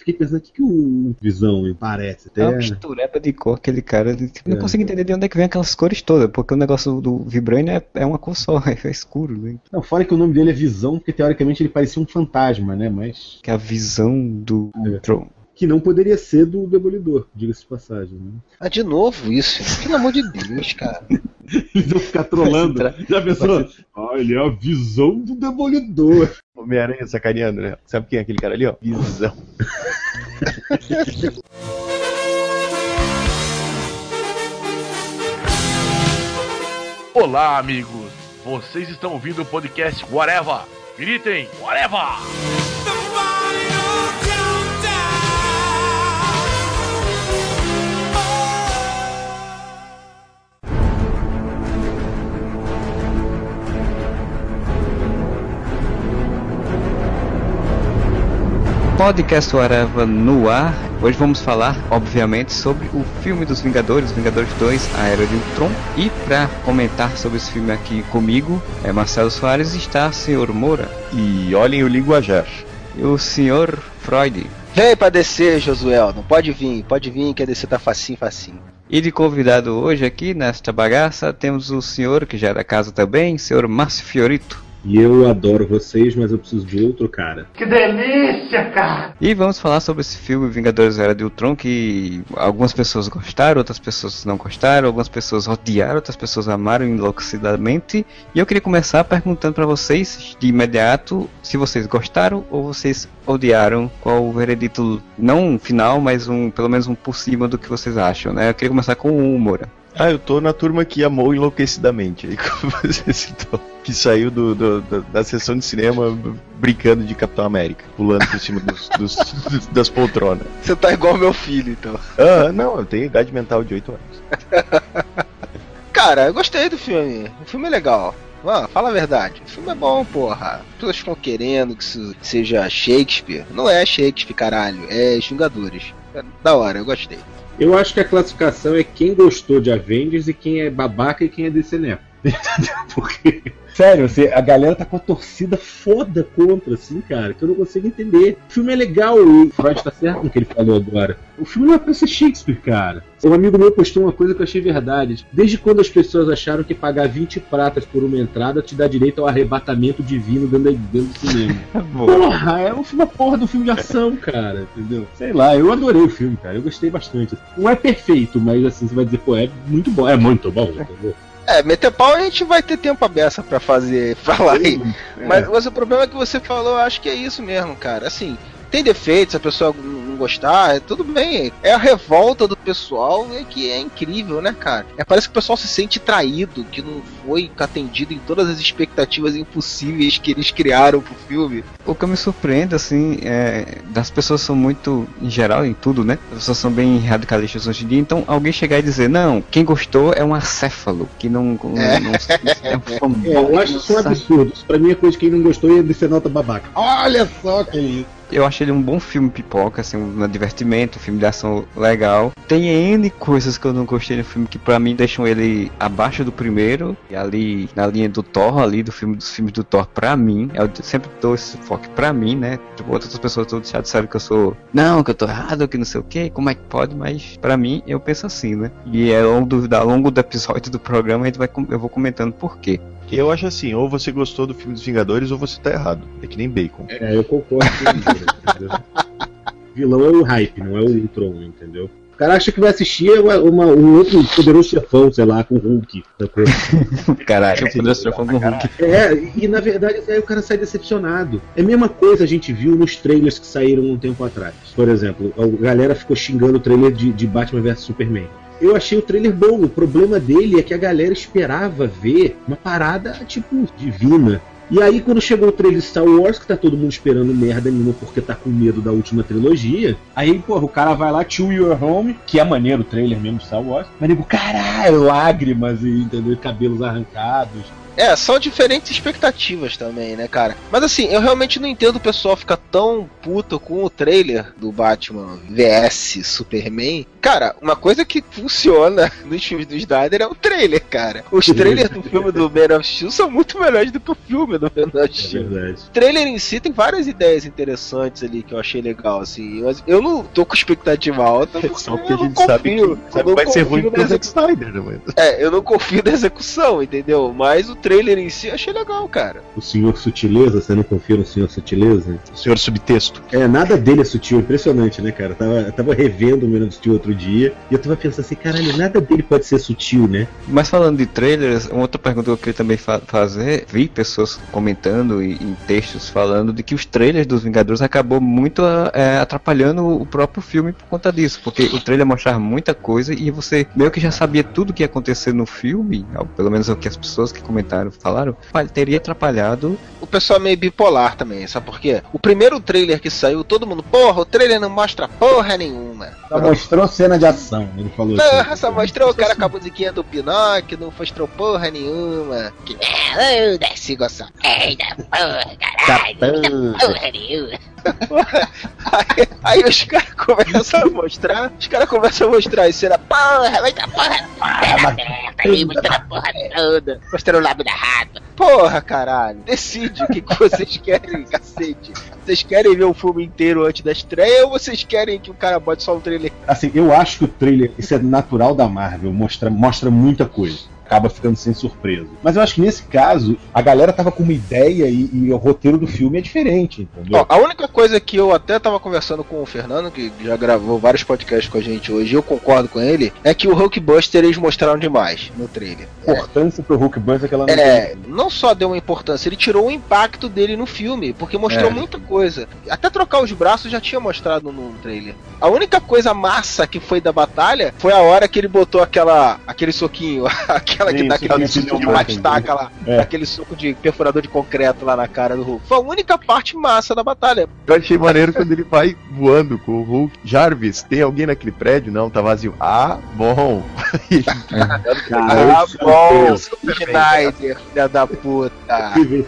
Fiquei pensando o que, que o Visão me parece. Até... É uma mistureba de cor, aquele cara. Tipo, não é. consigo entender de onde é que vem aquelas cores todas, porque o negócio do Vibranium é, é uma cor só, é escuro. Né? Não, fora que o nome dele é Visão, porque teoricamente ele parecia um fantasma, né? Mas. Que é a visão do é. Tron que não poderia ser do Demolidor, diga-se de passagem. Né? Ah, de novo isso? Pelo amor de Deus, cara. Eles vão ficar trolando. Já pensou? Ah, ele é a visão do Demolidor. Homem-Aranha sacaneando, né? Sabe quem é aquele cara ali, ó? Visão. Olá, amigos. Vocês estão ouvindo o podcast Whatever. Gritem, Whatever! Podcast Areva no ar. Hoje vamos falar, obviamente, sobre o filme dos Vingadores, Vingadores 2, A Era de Ultron. E para comentar sobre esse filme aqui comigo, é Marcelo Soares está o Sr. Moura. E olhem o linguajar. E o Sr. Freud. Vem pra descer, Josuel. Não pode vir, pode vir que a descer tá facinho, facinho. E de convidado hoje aqui nesta bagaça temos o senhor, que já é da casa também, senhor Márcio Fiorito. E eu adoro vocês, mas eu preciso de outro cara. Que delícia, cara! E vamos falar sobre esse filme Vingadores Era de Ultron, que algumas pessoas gostaram, outras pessoas não gostaram, algumas pessoas odiaram, outras pessoas amaram enlouquecidamente. E eu queria começar perguntando para vocês, de imediato, se vocês gostaram ou vocês odiaram, qual o veredito, não final, mas um, pelo menos um por cima do que vocês acham, né? Eu queria começar com o Moura. Ah, eu tô na turma que amou enlouquecidamente, aí como você citou. Que saiu do, do, do, da sessão de cinema brincando de Capitão América, pulando por cima dos, dos, dos, das poltronas. Você tá igual meu filho, então. Ah, não, eu tenho idade mental de 8 anos. Cara, eu gostei do filme. O filme é legal. Mano, fala a verdade. O filme é bom, porra. As pessoas ficam querendo que isso seja Shakespeare. Não é Shakespeare, caralho. É Vingadores. É da hora, eu gostei. Eu acho que a classificação é quem gostou de Avengers e quem é babaca e quem é DC Nepo. Porque, sério, assim, a galera tá com a torcida foda contra, assim, cara, que eu não consigo entender. O filme é legal, o Freud tá certo no que ele falou agora. O filme não é pra ser Shakespeare, cara. Um amigo meu postou uma coisa que eu achei verdade. Desde quando as pessoas acharam que pagar 20 pratas por uma entrada te dá direito ao arrebatamento divino dentro, dentro do cinema? porra, é um filme, porra do filme de ação, cara, entendeu? Sei lá, eu adorei o filme, cara, eu gostei bastante. Não é perfeito, mas assim, você vai dizer, pô, é muito bom, é muito bom, entendeu? É, meter pau a gente vai ter tempo aberto para fazer, falar aí. É. Mas, mas o problema é que você falou, eu acho que é isso mesmo, cara. Assim, tem defeitos, a pessoa gostar, é tudo bem. É a revolta do pessoal é que é incrível, né, cara? É, parece que o pessoal se sente traído, que não foi atendido em todas as expectativas impossíveis que eles criaram pro filme. O que me surpreende, assim, é. Das pessoas são muito, em geral, em tudo, né? As pessoas são bem radicalistas hoje em dia, então alguém chegar e dizer, não, quem gostou é um acéfalo, que não. É, não, é, um é eu acho isso um absurdo. Isso pra mim é coisa que quem não gostou ia descer nota babaca. Olha só que isso. Eu achei ele um bom filme pipoca, assim, um divertimento, um filme de ação legal. Tem N coisas que eu não gostei no filme que para mim deixam ele abaixo do primeiro, e ali na linha do Thor, ali do filme dos filmes do Thor, pra mim, eu sempre dou esse foco pra mim, né? Tipo, outras pessoas todas já disseram que eu sou, não, que eu tô errado, que não sei o que, como é que pode, mas para mim eu penso assim, né? E ao longo do, ao longo do episódio do programa a gente vai, eu vou comentando por quê. Eu acho assim, ou você gostou do filme dos Vingadores ou você tá errado. É que nem bacon. É, eu concordo com isso, Vilão é o hype, não é o Ultron, entendeu? O cara acha que vai assistir uma, uma, um outro poderoso chefão, sei lá, com o Hulk. Caralho, o poderoso chefão com o Hulk. É, e na verdade aí o cara sai decepcionado. É a mesma coisa a gente viu nos trailers que saíram um tempo atrás. Por exemplo, a galera ficou xingando o trailer de, de Batman vs Superman eu achei o trailer bom. O problema dele é que a galera esperava ver uma parada, tipo, divina. E aí, quando chegou o trailer de Star Wars, que tá todo mundo esperando merda nenhuma porque tá com medo da última trilogia, aí, porra, o cara vai lá, To Your Home, que é maneiro o trailer mesmo de Star Wars, mas nego, caralho, lágrimas e, entendeu? cabelos arrancados. É, são diferentes expectativas também, né, cara? Mas assim, eu realmente não entendo o pessoal ficar tão puto com o trailer do Batman vs Superman. Cara, uma coisa que funciona nos filmes do Snyder é o trailer, cara. Os trailers do filme do Man of Steel são muito melhores do que o filme do Man of É Steel. verdade. O trailer em si tem várias ideias interessantes ali que eu achei legal, assim. Mas eu não tô com expectativa alta. Só porque eu a não gente sabe que, confio. sabe que não vai ser ruim pro Zack Snyder, né, é, eu não confio na execução, entendeu? Mas o trailer em si eu achei legal, cara. O senhor Sutileza, você não confia no senhor Sutileza? O senhor subtexto. É, nada dele é sutil, impressionante, né, cara? Eu tava, eu tava revendo o Man of Steel outro dia e eu tava pensando assim, caralho, nada dele pode ser sutil, né? Mas falando de trailers, uma outra pergunta que eu queria também fa- fazer, vi pessoas comentando e- em textos falando de que os trailers dos Vingadores acabou muito é, atrapalhando o próprio filme por conta disso, porque o trailer mostrava muita coisa e você meio que já sabia tudo que ia acontecer no filme, pelo menos é o que as pessoas que comentaram falaram, fa- teria atrapalhado O pessoal é meio bipolar também, sabe por quê? O primeiro trailer que saiu, todo mundo, porra, o trailer não mostra porra nenhuma. Só mostrou cena de ação, ele falou Porra, só mostrou o cara com a musiquinha do Pinóquio, não mostrou porra nenhuma. Que merda, desce gostando. Eita, porra, caralho, porra nenhuma. Aí, aí os caras começam a mostrar, os caras começam a mostrar e será porra, vai dar porra, porra, aí mostrando a porra toda, mostrando o lábio da rata. Porra, caralho, decide o que, que vocês querem, cacete. Vocês querem ver o filme inteiro antes da estreia ou vocês querem que o cara bote só um trailer? Assim, eu acho que o trailer, isso é natural da Marvel, mostra, mostra muita coisa. Acaba ficando sem surpresa. Mas eu acho que nesse caso, a galera tava com uma ideia e, e o roteiro do filme é diferente, entendeu? Ó, a única coisa que eu até tava conversando com o Fernando, que já gravou vários podcasts com a gente hoje, e eu concordo com ele, é que o Hulkbuster eles mostraram demais no trailer. a importância pro Hulk Burns é que ela não É, não só deu uma importância, ele tirou o impacto dele no filme, porque mostrou É. muita coisa. Até trocar os braços já tinha mostrado no trailer. A única coisa massa que foi da batalha foi a hora que ele botou aquela aquele soquinho, aquela que Sim, dá aquele sim, soco sim, de lá, É. aquele soco de perfurador de concreto lá na cara do Hulk. Foi a única parte massa da batalha. Eu achei maneiro quando ele vai voando com o Hulk. Jarvis, tem alguém naquele prédio? Não, tá vazio. Ah, bom. Ah, bom, Schneider, filha da puta.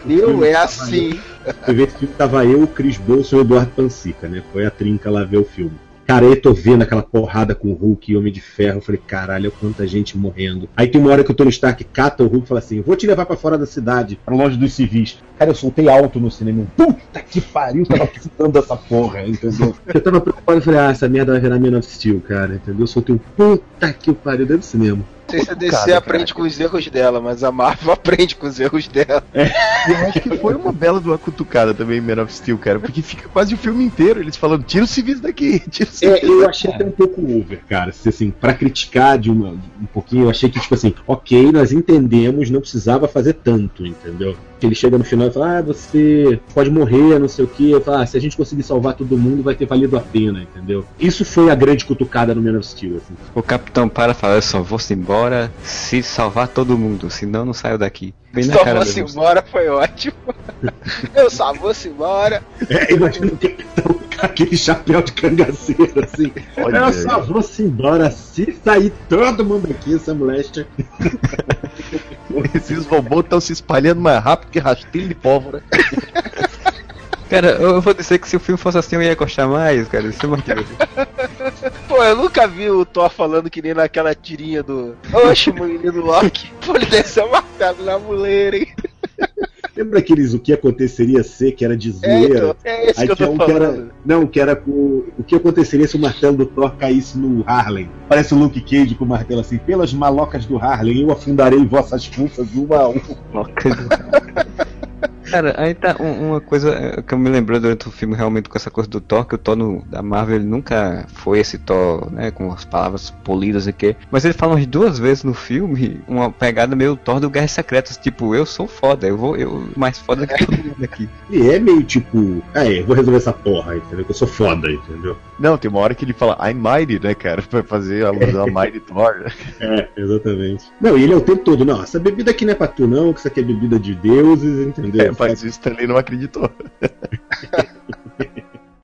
Viu? É assim. eu- Fui ver filme, tava eu, o Chris Bolson e o Eduardo Pansica, né? Foi a trinca lá ver o filme. Cara, eu tô vendo aquela porrada com o Hulk e Homem de Ferro. Eu falei, caralho, olha quanta gente morrendo. Aí tem uma hora que o Tony Stark cata o Hulk e fala assim: vou te levar pra fora da cidade, pra longe dos civis. Cara, eu soltei alto no cinema. Puta que pariu, tava precisando dessa porra, entendeu? Eu tava preocupado e falei, ah, essa merda vai virar Man of Steel, cara, entendeu? Eu soltei um puta que pariu dentro do cinema. Sei se a DC Cara, aprende com os erros dela, mas a Marvel aprende com os erros dela. E eu acho que foi uma bela de uma cutucada também, Man of Steel, cara. Porque fica quase o filme inteiro eles falando: tira os civis daqui, tira os civis É, eu achei até um pouco over, cara. Se, assim, pra criticar de uma, um pouquinho, eu achei que, tipo assim, ok, nós entendemos, não precisava fazer tanto, entendeu? Que ele chega no final e fala, ah, você pode morrer, não sei o que. Eu falo, ah, se a gente conseguir salvar todo mundo, vai ter valido a pena, entendeu? Isso foi a grande cutucada no Man of Steel, assim. O capitão para falar, eu só vou se embora se salvar todo mundo, senão não saio daqui. Bem na Só cara vou-se do- embora foi ótimo. Eu só vou-se embora. É, imagina o capitão com aquele chapéu de cangaceiro, assim. Olha eu aí. só vou se embora se sair todo mundo aqui, essa moléstia. Esses robôs estão se espalhando mais rápido que rastilho de pólvora. Cara, eu vou dizer que se o filme fosse assim eu ia gostar mais, cara. Isso é uma Pô, eu nunca vi o Thor falando que nem naquela tirinha do. Oxe, menino Loki. Pô, ele desceu o martelo na muleira, hein? Lembra aqueles o que aconteceria ser, que era de É, zoeira? então, é esse Aí que eu tô um que era. Não, que era com. O que aconteceria se o martelo do Thor caísse no Harlem? Parece o Luke Cage com o martelo assim. Pelas malocas do Harlem, eu afundarei vossas fuças uma a uma. Cara, aí tá um- uma coisa eh, que eu me lembrei durante o filme realmente com essa coisa do Thor, que o Thor no- da Marvel ele nunca foi esse Thor, né, com as palavras polidas e que, mas ele fala umas duas vezes no filme uma pegada meio Thor do Guerras Secretas, tipo, eu sou foda, eu vou, eu mais foda que todo mundo aqui. Ele é meio tipo. É, eu vou resolver essa porra, entendeu? Que eu sou foda, entendeu? Não, tem uma hora que ele fala I'm mighty, né, cara? Pra fazer a alusão a Mighty Thor. É, exatamente. Não, e ele é o tempo todo, não, essa bebida aqui não é pra tu, não, que isso aqui é bebida de deuses, entendeu? É, mas isso também não acreditou.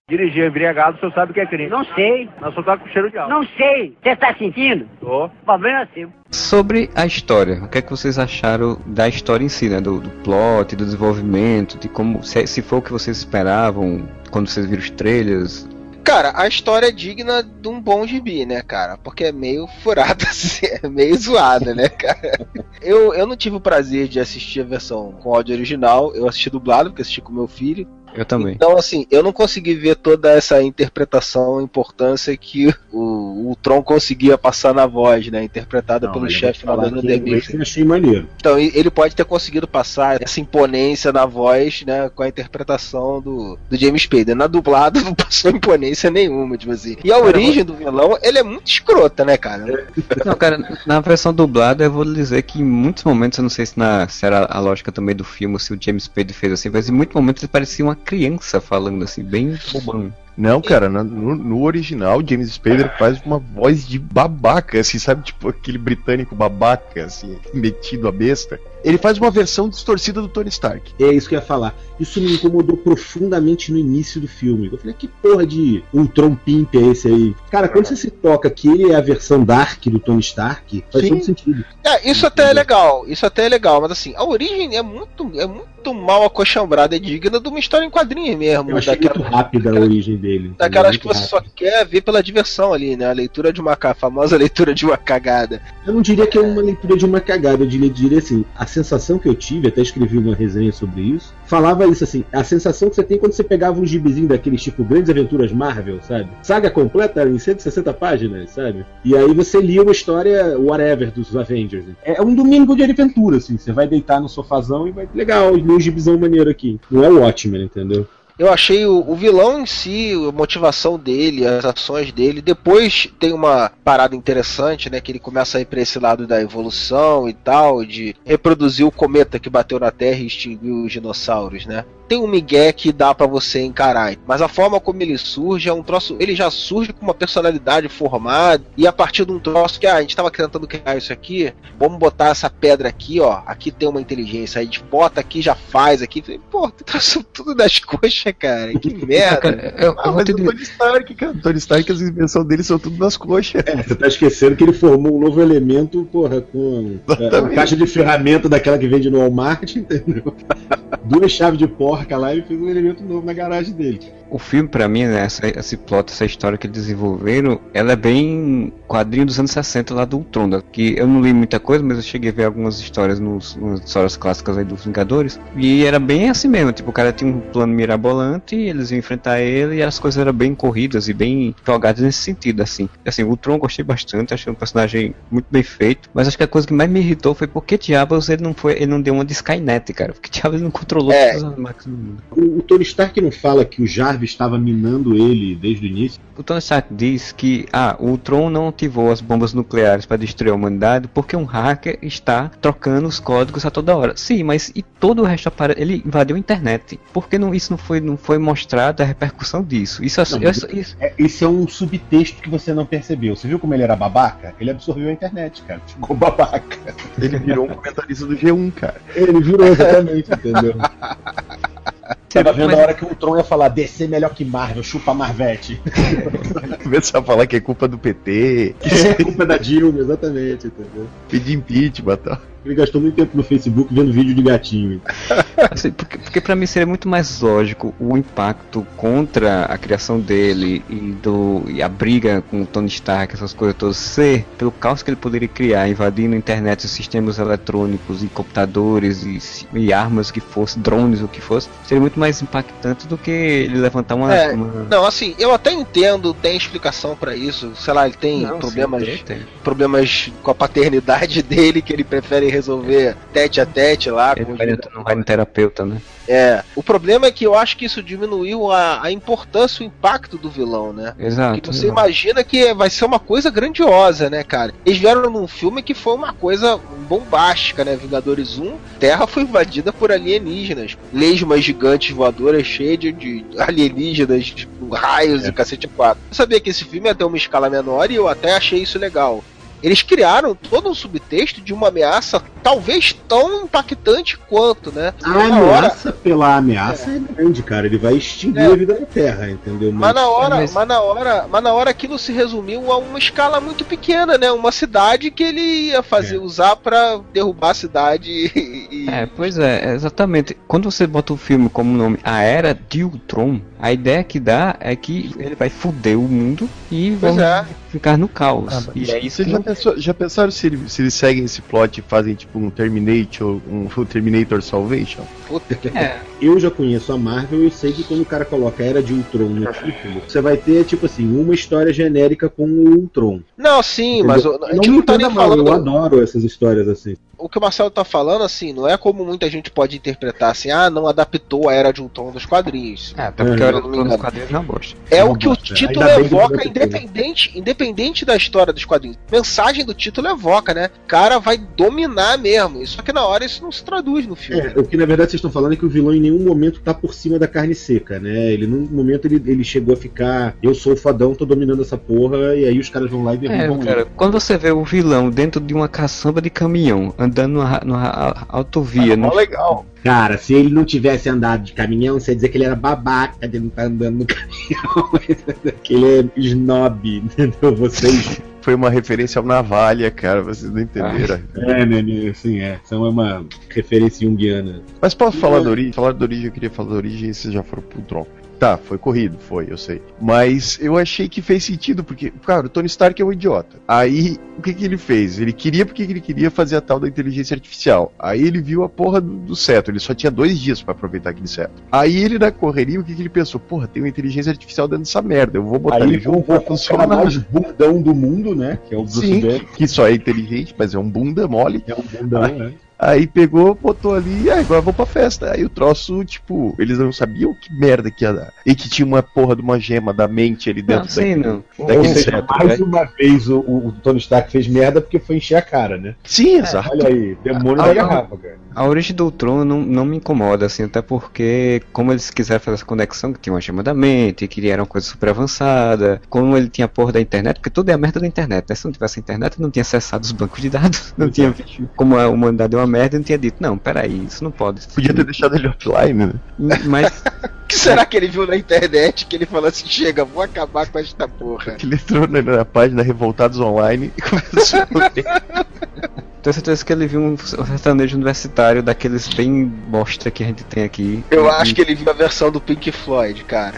Dirigir embriagado, o senhor sabe o que é crime. Não sei. Mas senhor tá com cheiro de álcool. Não sei. Você tá sentindo? Tô. O problema é seu. Sobre a história, o que é que vocês acharam da história em si, né? Do, do plot, do desenvolvimento, de como. Se, se foi o que vocês esperavam quando vocês viram os trailers. Cara, a história é digna de um bom gibi, né, cara? Porque é meio furada, assim, é meio zoada, né, cara? Eu, eu não tive o prazer de assistir a versão com áudio original, eu assisti dublado, porque assisti com meu filho. Eu também. Então, assim, eu não consegui ver toda essa interpretação, importância que o, o Tron conseguia passar na voz, né? Interpretada Não, pelo chefe lá do. Eu achei maneiro. Então, ele pode ter conseguido passar essa imponência na voz, né? Com a interpretação do, do James Spader. Na dublada não passou imponência nenhuma, tipo assim. E a origem do vilão, ele é muito escrota, né, cara? Não, cara, na versão dublada eu vou lhe dizer que em muitos momentos, eu não sei se, na, se era a lógica também do filme, se o James Spader fez assim, mas em muitos momentos ele parecia uma criança falando assim, bem bobão. Não, cara, no, no original, James Spader faz uma voz de babaca, assim, sabe? Tipo aquele britânico babaca, assim, metido a besta. Ele faz uma versão distorcida do Tony Stark. É isso que eu ia falar. Isso me incomodou profundamente no início do filme. Eu falei, que porra de Ultron Pimp é esse aí? Cara, quando você se toca que ele é a versão Dark do Tony Stark, faz Sim. todo sentido. É, isso até é legal, isso até é legal, mas assim, a origem é muito, é muito mal acochambrada, é digna de uma história em quadrinhos mesmo. Eu achei daquela- muito rápida a origem dele. Daquelas que você só rápido. quer ver pela diversão ali, né? A leitura de uma a famosa leitura de uma cagada. Eu não diria que é uma leitura de uma cagada, eu diria, diria assim, a sensação que eu tive, até escrevi uma resenha sobre isso, falava isso assim, a sensação que você tem quando você pegava um gibizinho daqueles tipo Grandes Aventuras Marvel, sabe? Saga completa em 160 páginas, sabe? E aí você lia uma história whatever dos Avengers. É um domingo de aventura, assim, você vai deitar no sofazão e vai, legal, li um gibizão maneiro aqui. Não é o Watchmen, entendeu? Eu achei o, o vilão em si, a motivação dele, as ações dele. Depois tem uma parada interessante, né? Que ele começa a ir pra esse lado da evolução e tal, de reproduzir o cometa que bateu na Terra e extinguiu os dinossauros, né? Tem um migué que dá pra você encarar, mas a forma como ele surge é um troço. Ele já surge com uma personalidade formada e a partir de um troço que ah, a gente tava tentando criar isso aqui, vamos botar essa pedra aqui, ó. Aqui tem uma inteligência, aí a gente bota aqui, já faz aqui. Pô, tu trouxe tudo das coxas, cara. Que merda. Cara, eu, eu Ah, vou mas o Tony Stark, cara. O Tony Stark, as invenções dele são tudo nas coxas. É, você tá esquecendo que ele formou um novo elemento, porra, com é, uma Exatamente. caixa de ferramenta daquela que vende no Walmart, entendeu? Duas chaves de porca lá e fez um elemento novo na garagem dele. O filme, pra mim, né, essa, esse plot, essa história que eles desenvolveram, ela é bem quadrinho dos anos 60 lá do Ultron, né, que eu não li muita coisa, mas eu cheguei a ver algumas histórias nos, nas histórias clássicas aí dos Vingadores, e era bem assim mesmo, tipo, o cara tinha um plano mirabolante, eles iam enfrentar ele, e as coisas eram bem corridas e bem jogadas nesse sentido, assim. Assim, o Ultron eu gostei bastante, achei um personagem muito bem feito, mas acho que a coisa que mais me irritou foi porque diabos ele não foi, ele não deu uma de Skynet, cara, porque diabos ele não controlou É. todas as máquinas do mundo. O, o Tony Stark não fala que o Jarvis estava minando ele desde o início? O Tony Stark diz que ah, o Ultron não ativou as bombas nucleares para destruir a humanidade porque um hacker está trocando os códigos a toda hora. Sim, mas e todo o resto aparelho? Ele invadiu a internet. Por que não, isso não foi, não foi mostrado a repercussão disso? Isso, Não, isso, isso- É, esse é um subtexto que você não percebeu. Você viu como ele era babaca? Ele absorveu a internet, cara. Ficou babaca. Ele virou um comentarista do G1, cara. Ele virou exatamente, entendeu? Tava vendo Mas- a hora que o Tron ia falar DC melhor que Marvel, chupa Marvete. Começar a falar que é culpa do PT, É culpa da Dilma, exatamente, entendeu? pedir impeachment e tal. Ele gastou muito tempo no Facebook vendo vídeo de gatinho. Assim, porque, porque para mim seria muito mais lógico o impacto contra a criação dele e, do, e a briga com o Tony Stark, essas coisas todas, ser pelo caos que ele poderia criar, invadindo a internet, os sistemas eletrônicos e computadores e, e armas que fosse, drones, o que fosse, seria muito mais impactante do que ele levantar uma. É, uma... Não, assim, eu até entendo, tem explicação pra isso. Sei lá, ele tem Não, problemas, sim, tem, tem. problemas com a paternidade dele que ele prefere resolver tete a tete lá. Ele os vai, no- não vai no terapeuta, né? É. O problema é que eu acho que isso diminuiu a, a importância, o impacto do vilão, né? Exato. Que você exato. imagina que vai ser uma coisa grandiosa, né, cara? Eles vieram num filme que foi uma coisa bombástica, né? Vingadores 1, Terra foi invadida por alienígenas. Lesmas gigantes voadoras cheias de, de alienígenas, tipo, raios É. e cacete 4. Eu sabia que esse filme ia ter uma escala menor e eu até achei isso legal. Eles criaram todo um subtexto de uma ameaça talvez tão impactante quanto, né? A Na hora- ameaça pela ameaça é. grande, cara. Ele vai extinguir É. a vida na Terra, entendeu? Mas na hora, mas- mas na hora, mas na hora aquilo se resumiu a uma escala muito pequena, né? Uma cidade que ele ia fazer É. usar pra derrubar a cidade e, É, pois é, exatamente. Quando você bota o filme como nome A Era de Ultron, a ideia que dá é que ele vai foder o mundo e Pois vamos é. Ficar no caos. Ah, e é isso já, pensou- já pensaram se, ele- se eles seguem esse plot e fazem tipo um Terminator, um Terminator Salvation? Puta que É, Eu já conheço a Marvel e sei que quando o cara coloca Era de Ultron no título, você vai ter, tipo assim, uma história genérica com o Ultron. Não, sim, mas Entendeu? a não gente me não tá nem mal, falando. Eu adoro essas histórias assim. O que o Marcelo tá falando, assim, não é como muita gente pode interpretar assim, ah, não adaptou a Era de Ultron dos quadrinhos. é até porque É, a hora não do me plano dos quadrinhos não bosta. É Não o que o título que evoca, não adaptou. independente, independente da história dos quadrinhos. Mensagem do título evoca, né? O cara vai dominar mesmo. Só que na hora isso não se traduz no filme. É, o que na verdade vocês estão falando é que o vilão em nenhum momento tá por cima da carne seca, né? Ele num momento ele, ele chegou a ficar, eu sou o fodão, tô dominando essa porra, e aí os caras vão lá e É, derrubam cara, ele. quando você vê o vilão dentro de uma caçamba de caminhão, andando numa, numa autovia, no, legal. Cara, se ele não tivesse andado de caminhão, você ia dizer que ele era babaca de não estar andando no caminhão. que ele é snob, entendeu? Vocês. Foi uma referência ao Navalha, cara, vocês não entenderam. É, né, né, assim, é. São uma referência junguiana. Mas posso falar da origem? Falar da origem, eu queria falar da origem e vocês já foram pro Tron. Tá, foi corrido, foi, eu sei. Mas eu achei que fez sentido, porque, cara, o Tony Stark é um idiota. Aí, o que que ele fez? Ele queria porque ele queria fazer a tal da inteligência artificial. Aí ele viu a porra do, do cetro, ele só tinha dois dias pra aproveitar aquele cetro. Aí ele, na correria, o que que ele pensou? Porra, tem uma inteligência artificial dentro dessa merda, eu vou botar Aí ele junto pra funcionar. mais bundão do mundo, né? Que é o Bruce Sim, que só é inteligente, mas é um bunda mole. É um bundão, né? Aí pegou, botou ali, e aí, agora vou pra festa. Aí o troço, tipo, eles não sabiam que merda que ia dar. E que tinha uma porra de uma gema da mente ali Não, dentro sim, daquele- não. Ou seja, cetro, mais né? uma vez o, o Tony Stark fez merda porque foi encher a cara, né? Sim, exato. Olha aí, demônio Ah, da ah, garrafa, cara. A origem do Ultron não, não me incomoda, assim, até porque, como eles quiseram fazer essa conexão, que tinha uma chama da mente, que ele era uma coisa super avançada, como ele tinha a porra da internet, porque tudo é a merda da internet, né? Se não tivesse internet, não tinha acessado os bancos de dados, não tinha como a humanidade é uma merda, e não tinha dito, não, peraí, isso não pode. Podia ter deixado ele offline, né? Mas, O que será que ele viu na internet que ele falou assim, chega, vou acabar com esta porra. Que ele entrou na, na página Revoltados Online e começou a tenho certeza que ele viu um sertanejo universitário daqueles bem bosta que a gente tem aqui. Eu E- acho que ele viu a versão do Pink Floyd, cara.